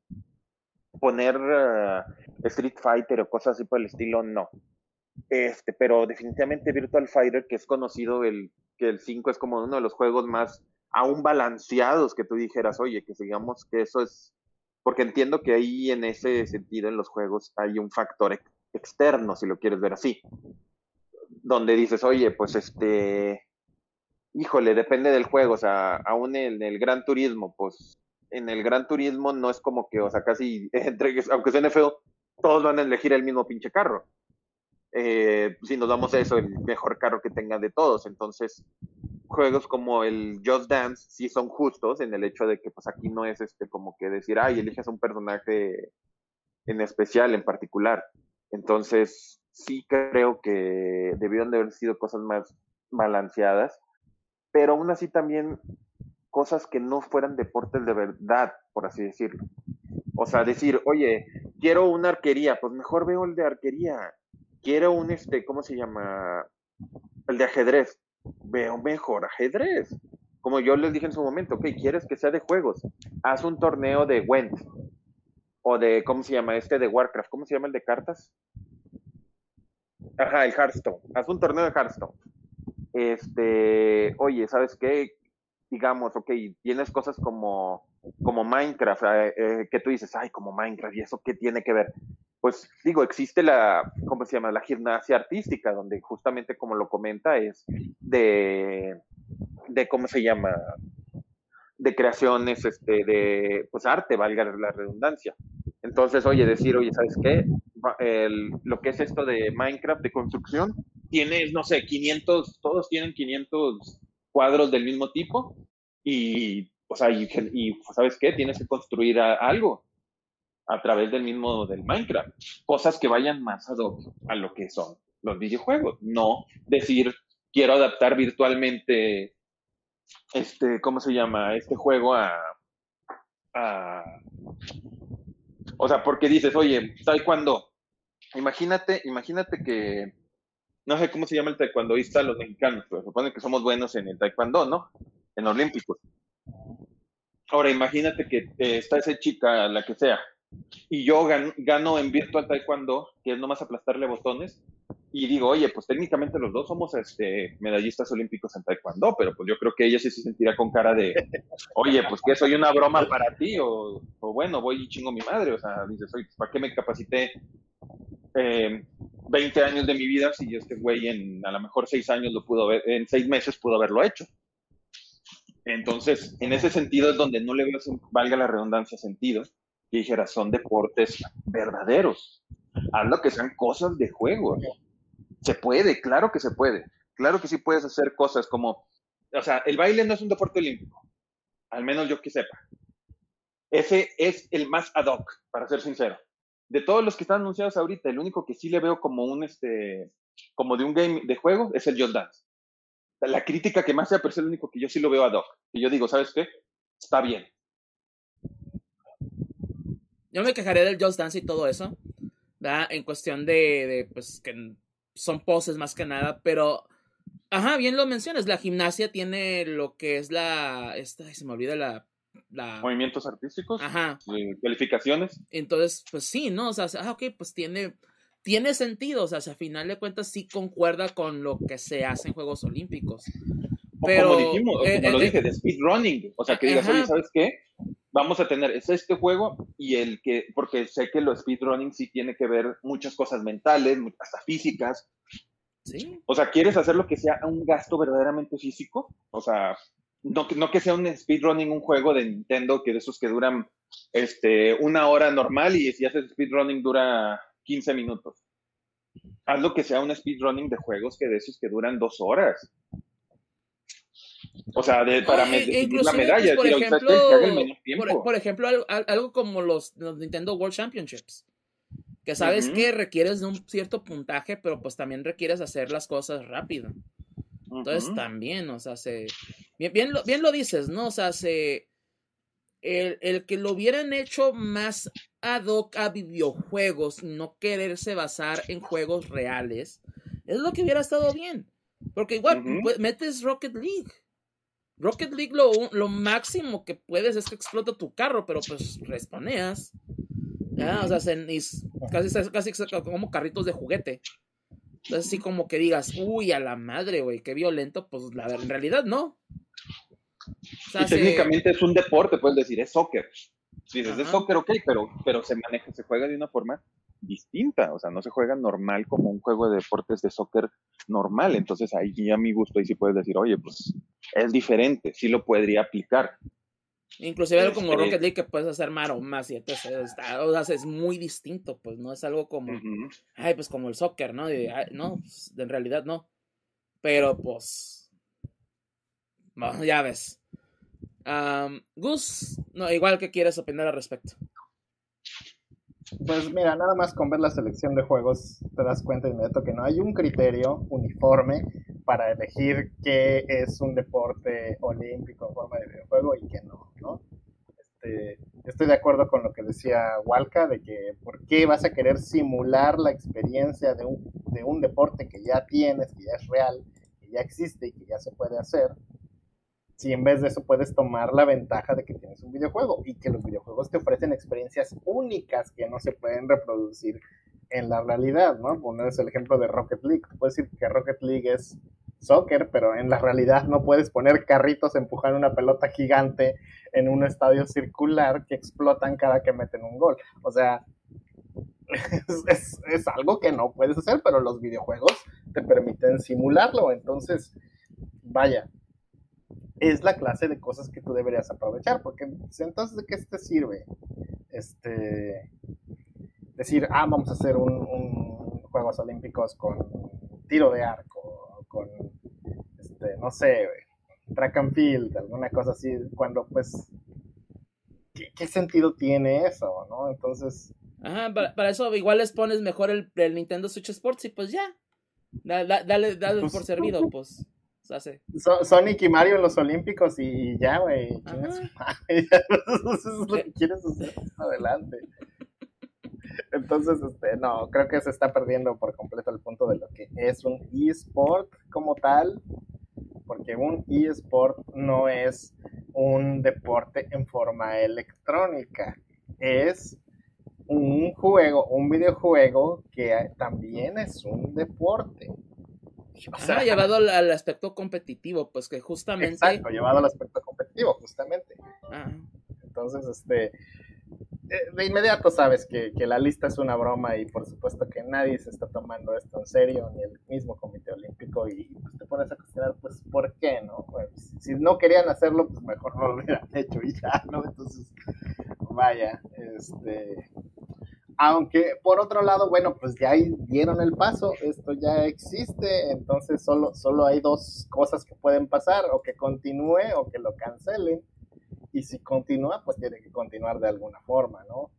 poner uh, Street Fighter o cosas así por el estilo, no. Este, pero definitivamente Virtual Fighter, que es conocido el, que el 5 es como uno de los juegos más aún balanceados que tú dijeras, oye, que digamos que eso es, porque entiendo que ahí en ese sentido en los juegos hay un factor externo, si lo quieres ver así, donde dices, oye, pues este, híjole, depende del juego, o sea, aún en el Gran Turismo, pues en el Gran Turismo no es como que, o sea, casi entregues, aunque sea feo, todos van a elegir el mismo pinche carro. Eh, si nos damos eso, el mejor carro que tengan de todos. Entonces, juegos como el Just Dance sí son justos en el hecho de que, pues aquí no es este como que decir, ay, eliges un personaje en especial, en particular. Entonces, sí creo que debieron de haber sido cosas más balanceadas, pero aún así también cosas que no fueran deportes de verdad, por así decirlo. O sea, decir, oye, quiero una arquería, pues mejor veo el de arquería. Quiero un, este, ¿cómo se llama? El de ajedrez. Veo mejor ajedrez. Como yo les dije en su momento, ok, quieres que sea de juegos. Haz un torneo de Went. O de, ¿cómo se llama? Este de Warcraft. ¿Cómo se llama el de cartas? Ajá, el Hearthstone. Haz un torneo de Hearthstone. Este, oye, ¿sabes qué? Digamos, ok, tienes cosas como, como Minecraft, eh, eh, que tú dices, ay, como Minecraft, ¿y eso qué tiene que ver? Pues digo, existe la, ¿cómo se llama? La gimnasia artística, donde justamente como lo comenta es de, de ¿cómo se llama? De creaciones, este, de, pues arte, valga la redundancia. Entonces, oye, decir, oye, ¿sabes qué? Lo que es esto de Minecraft, de construcción, tienes, no sé, 500, todos tienen 500 cuadros del mismo tipo y, o sea, ¿sabes qué? Tienes que construir algo a través del mismo del Minecraft. Cosas que vayan más a, a lo que son los videojuegos. No decir, quiero adaptar virtualmente este, ¿cómo se llama? Este juego a, a o sea, porque dices, oye, taekwondo. Imagínate, imagínate que no sé cómo se llama el taekwondoísta los mexicanos, pero supone que somos buenos en el taekwondo, ¿no? En olímpicos. Ahora, imagínate que eh, está esa chica, la que sea, y yo gano, en virtual taekwondo, que es nomás aplastarle botones, y digo, oye, pues técnicamente los dos somos este, medallistas olímpicos en taekwondo, pero pues yo creo que ella sí se sentirá con cara de, oye, pues que soy una broma para ti, o, bueno, voy y chingo mi madre, o sea, dices, oye, ¿para qué me capacité eh, 20 años de mi vida si este güey en a lo mejor 6 años lo pudo ver, en 6 meses pudo haberlo hecho. Entonces, en ese sentido es donde no le valga la redundancia, sentido, y dijera, son deportes verdaderos. Hazlo que sean cosas de juego. Se puede, claro que se puede. Claro que sí puedes hacer cosas como, o sea, el baile no es un deporte olímpico, al menos yo que sepa. Ese es el más ad hoc, para ser sincero de todos los que están anunciados ahorita, el único que sí le veo como un, este, como de un game de juego es el Just Dance. La crítica que más sea, pero es el único que yo sí lo veo a Doc. Y yo digo, ¿sabes qué? Está bien. Yo me quejaré del Just Dance y todo eso. En cuestión de, de, pues, que son poses más que nada, pero, ajá, bien lo mencionas, la gimnasia tiene lo que es la, esta, se me olvida la movimientos artísticos, Ajá. calificaciones. Entonces, pues sí, ¿no? O sea, ah, ok, pues tiene, tiene sentido, o sea, a final de cuentas sí concuerda con lo que se hace en Juegos Olímpicos. Pero, como dijimos, como eh, lo eh, dije, de speedrunning, o sea, que digas, oye, ¿sabes qué? Vamos a tener es este juego y el que, porque sé que lo speedrunning sí tiene que ver muchas cosas mentales, hasta físicas. Sí. O sea, ¿quieres hacer lo que sea un gasto verdaderamente físico? O sea, no, no que sea un speedrunning, un juego de Nintendo, que de esos que duran este, una hora normal y si haces speedrunning dura 15 minutos. Haz lo que sea un speedrunning de juegos que de esos que duran dos horas. O sea, para la medalla, por, ejemplo, por, ejemplo, algo, como los, Nintendo World Championships. Que sabes que requieres de un cierto puntaje, pero pues también requieres hacer las cosas rápido. Entonces también, o sea, se, bien, lo, bien lo dices, ¿no? O sea, se, el, que lo hubieran hecho más ad hoc a videojuegos, no quererse basar en juegos reales, es lo que hubiera estado bien. Porque igual, pues, metes Rocket League. Rocket League lo, lo máximo que puedes es que explota tu carro, pero pues responeas. O sea, casi, casi, como carritos de juguete. Entonces, así como que digas, uy, a la madre, güey, qué violento, pues la en realidad no. y técnicamente es un deporte, puedes decir, es soccer. Si dices, es soccer, ok, pero, pero se maneja, se juega de una forma distinta, o sea, no se juega normal como un juego de deportes de soccer normal, entonces ahí a mi gusto ahí sí puedes decir, oye, pues es diferente, sí lo podría aplicar. Inclusive algo como Rocket League que puedes hacer más y entonces o sea, es muy distinto, pues no es algo como, ay, pues como el soccer, ¿no? no, pues, en realidad no. Pero pues, ya ves. Gus, no, igual que quieres opinar al respecto. Pues mira, nada más con ver la selección de juegos te das cuenta inmediato que no hay un criterio uniforme para elegir qué es un deporte olímpico en forma de videojuego y qué no, ¿no? Este, estoy de acuerdo con lo que decía Walka, de que por qué vas a querer simular la experiencia de un, de un deporte que ya tienes, que ya es real, que ya existe y que ya se puede hacer, si en vez de eso puedes tomar la ventaja de que tienes un videojuego y que los videojuegos te ofrecen experiencias únicas que no se pueden reproducir en la realidad, ¿no? Ponerse el ejemplo de Rocket League. Puedes decir que Rocket League es soccer, pero en la realidad no puedes poner carritos, empujar una pelota gigante en un estadio circular que explotan cada que meten un gol. O sea, es, es, algo que no puedes hacer, pero los videojuegos te permiten simularlo. Entonces, vaya, es la clase de cosas que tú deberías aprovechar, porque entonces de qué te sirve este decir, ah, vamos a hacer un, Juegos Olímpicos con tiro de arco, con, este, no sé, track and field, alguna cosa así, cuando pues, ¿qué, sentido tiene eso, no? Entonces... Ajá, para, eso igual les pones mejor el, Nintendo Switch Sports y pues ya, dale, dale pues, por servido, pues. Sonic y Mario en los Olímpicos y ya, güey. Eso es lo que quieres hacer adelante. Entonces, este, no, creo que se está perdiendo por completo el punto de lo que es un eSport como tal, porque un eSport no es un deporte en forma electrónica, es un juego, un videojuego que también es un deporte. O sea, llevado al, aspecto competitivo, pues que justamente. Exacto, llevado al aspecto competitivo, justamente. Ah. Entonces, este. Eh, de inmediato sabes que, la lista es una broma y por supuesto que nadie se está tomando esto en serio, ni el mismo Comité Olímpico, y pues, te pones a cuestionar, pues, ¿por qué, no? Pues, si no querían hacerlo, pues mejor no lo hubieran hecho y ya, ¿no? Entonces, vaya, este aunque por otro lado, bueno, pues ya dieron el paso, esto ya existe, entonces solo, solo hay dos cosas que pueden pasar, o que continúe o que lo cancelen. Y si continúa, pues tiene que continuar de alguna forma, ¿no?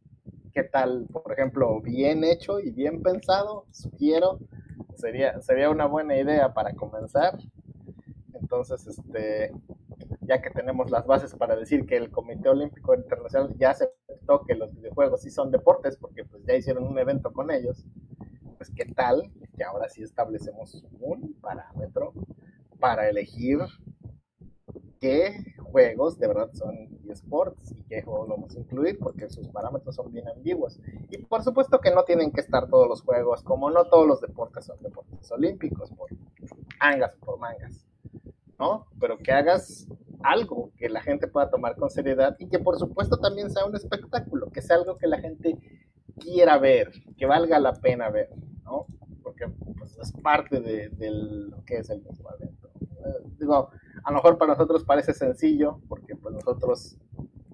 ¿Qué tal, por ejemplo, bien hecho y bien pensado? Sugiero, sería, sería una buena idea para comenzar. Entonces, este, ya que tenemos las bases para decir que el Comité Olímpico Internacional ya aceptó que los videojuegos sí son deportes, porque pues ya hicieron un evento con ellos, pues qué tal que ahora sí establecemos un parámetro para elegir qué juegos de verdad son esports y qué juegos vamos a incluir, porque sus parámetros son bien ambiguos. Y por supuesto que no tienen que estar todos los juegos, como no todos los deportes son deportes olímpicos, por angas por mangas. ¿no? Pero que hagas algo que la gente pueda tomar con seriedad y que por supuesto también sea un espectáculo, que sea algo que la gente quiera ver, que valga la pena ver, ¿no? Porque pues, es parte de, lo que es el mismo evento. Eh, digo, a lo mejor para nosotros parece sencillo, porque pues nosotros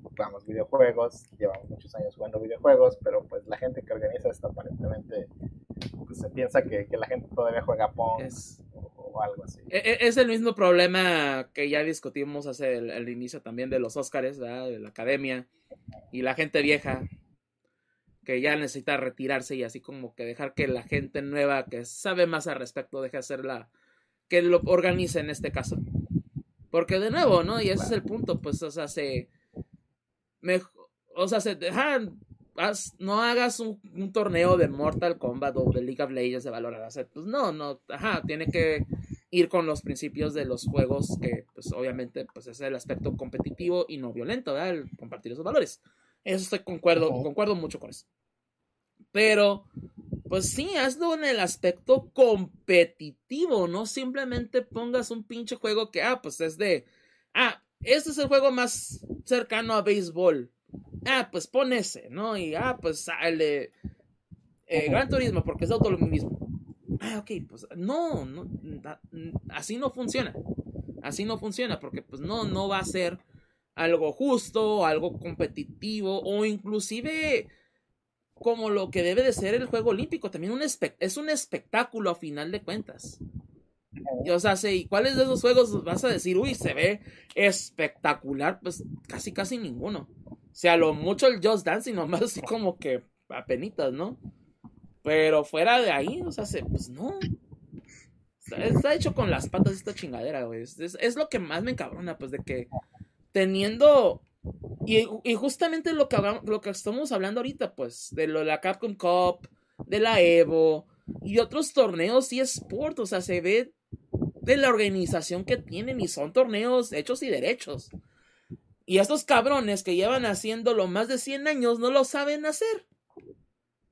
jugamos videojuegos, llevamos muchos años jugando videojuegos, pero pues la gente que organiza esto aparentemente pues, se piensa que, la gente todavía juega Pong o, algo así. E, e, es el mismo problema que ya discutimos hace el, inicio también de los Oscars, de la academia, y la gente vieja que ya necesita retirarse y así como que dejar que la gente nueva que sabe más al respecto deje hacerla, que lo organice en este caso. Porque de nuevo, ¿no? Y ese es el punto, pues, o sea, se o sea, se, no hagas un, torneo de Mortal Kombat o de League of Legends de Valorant. pues no, no, ajá, tiene que ir con los principios de los juegos, que pues obviamente pues es el aspecto competitivo y no violento, ¿verdad? El compartir esos valores. Eso estoy concuerdo, concuerdo mucho con eso. Pero, pues sí, hazlo en el aspecto competitivo, no simplemente pongas un pinche juego que, ah, pues es de, ah, este es el juego más cercano a béisbol. Ah, pues pon ese, ¿no? Y, ah, pues de eh, Gran Turismo, porque es automovilismo. Ah, ok, pues no, no, así no funciona. Así no funciona, porque pues no, no va a ser algo justo, algo competitivo, o inclusive como lo que debe de ser el juego olímpico. También un es un espectáculo a final de cuentas. Y, o sea, ¿y cuáles de esos juegos vas a decir, uy, se ve espectacular? Pues casi, casi ninguno. O sea, lo mucho el Just Dancing, nomás así como que apenitas, ¿no? Pero fuera de ahí, o sea, pues no. Está, hecho con las patas esta chingadera, güey. Es, lo que más me encabrona, pues, de que teniendo. Y, justamente lo que, lo que estamos hablando ahorita, pues, de lo de la Capcom Cup, de la Evo y otros torneos y sport, o sea, se ve de la organización que tienen y son torneos hechos y derechos. Y estos cabrones que llevan haciéndolo más de 100 años no lo saben hacer.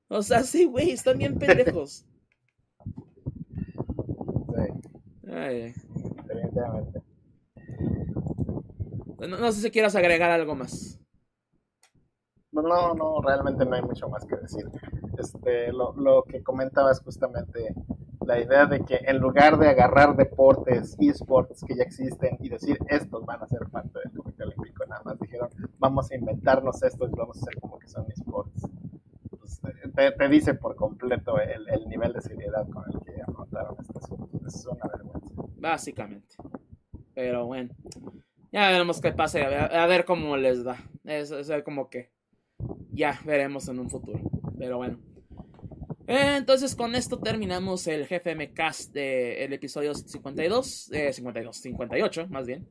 O sea, sí, güey, están bien pendejos. Sí. Ay. Definitivamente. No, no, sé si quieras agregar algo más. No, no, realmente no hay mucho más que decir. Este, lo, lo que comentabas justamente la idea de que en lugar de agarrar deportes, esports que ya existen y decir estos van a ser parte del Comité Olímpico, nada más dijeron vamos a inventarnos estos y vamos a hacer como que son esports te, dice por completo el, nivel de seriedad con el que afrontaron este asunto. Es una vergüenza. Básicamente. Pero bueno, ya veremos qué pasa, a ver, cómo les da. Es, como que ya veremos en un futuro. Pero bueno. Entonces con esto terminamos el GFM Cast del episodio 52, eh, 52, 58 más bien.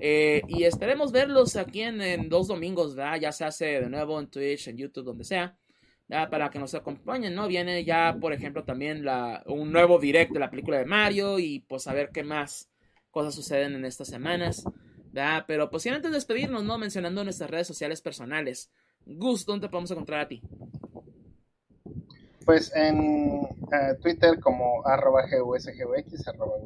Eh, y esperemos verlos aquí en, dos domingos, ¿verdad? Ya se hace de nuevo en Twitch, en YouTube, donde sea para que nos acompañen, ¿no? Viene ya, por ejemplo, también la, un nuevo direct de la película de Mario y pues a ver qué más cosas suceden en estas semanas, ¿verdad? Pero pues antes de despedirnos, ¿no? Mencionando nuestras redes sociales personales. Gus, ¿dónde te podemos encontrar a ti? Pues en eh, Twitter como arroba gusgux, arroba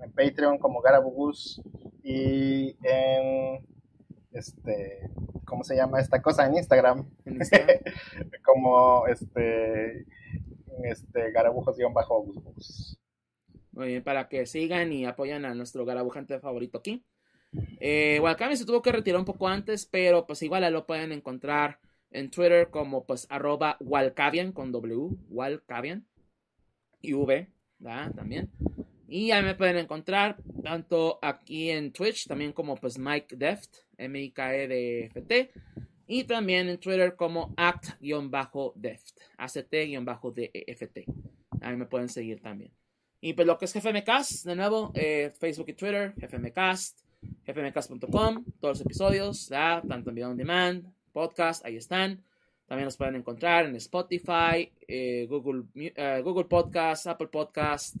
en Patreon como garabugus y en este, ¿cómo se llama esta cosa? En Instagram. Como este, este, garabujos-bajo. Bien, para que sigan y apoyen a nuestro garabujante favorito aquí. Eh, se tuvo que retirar un poco antes, pero pues igual lo pueden encontrar en Twitter como pues arroba Walcavian con W, Walcavian y V, ¿verdad? También. Y ahí me pueden encontrar tanto aquí en Twitch, también como pues Mike Deft, M-I-K-E-D-F-T. Y también en Twitter como act-deft, A-C-T-D-E-F-T. Ahí me pueden seguir también. Y pues lo que es GFMcast, de nuevo, eh, Facebook y Twitter, GFMcast, gfmcast.com, todos los episodios, tanto en video on demand, podcast, ahí están. También los pueden encontrar en Spotify, eh, Google, eh, Google Podcast, Apple Podcast,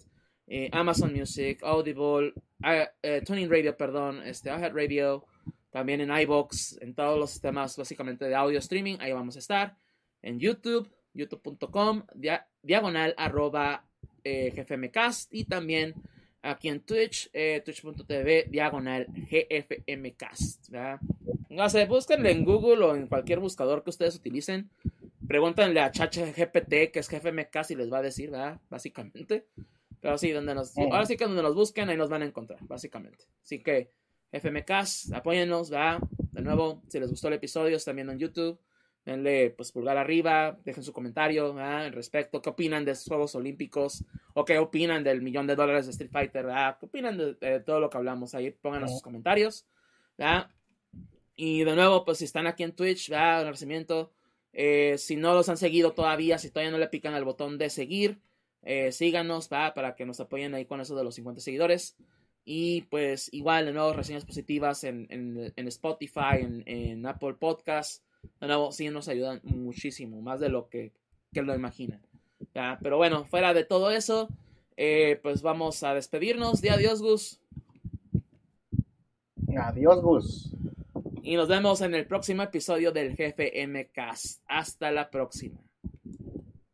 Amazon Music, Audible, uh, Tuning Radio, perdón, este, Radio, también en iBox, en todos los sistemas básicamente de audio streaming, ahí vamos a estar. En YouTube, youtube.com, diagonal arroba eh, gfmcast y también aquí en Twitch, twitch.tv, diagonal gfmcast. No sé, búsquenle en Google o en cualquier buscador que ustedes utilicen. Pregúntenle a ChatGPT, que es GFMcast, y les va a decir, ¿verdad? Básicamente. Pero sí, donde nos, ahora sí que donde nos busquen, ahí nos van a encontrar, básicamente. Así que, FMKs, apóyennos, ¿verdad? De nuevo, si les gustó el episodio, están viendo en YouTube, denle pues pulgar arriba, dejen su comentario, ¿verdad? Al respecto, qué opinan de estos Juegos Olímpicos, o qué opinan del millón de dólares de Street Fighter, ¿verdad? ¿Qué opinan de, todo lo que hablamos ahí? Pónganos sus comentarios, ¿verdad? Y de nuevo, pues si están aquí en Twitch, ¿verdad? Agradecimiento. Eh, si no los han seguido todavía, si todavía no le pican al botón de seguir, eh, síganos para que nos apoyen ahí con eso de los 50 seguidores. Y pues igual, de nuevo, reseñas positivas en, en, Spotify, en, en, Apple Podcasts. De nuevo, sí nos ayudan muchísimo, más de lo que, que lo imaginan. Pero bueno, fuera de todo eso, Eh, pues vamos a despedirnos. De adiós, Gus. Adiós, Gus. Y nos vemos en el próximo episodio del Jefe MCast. Hasta la próxima.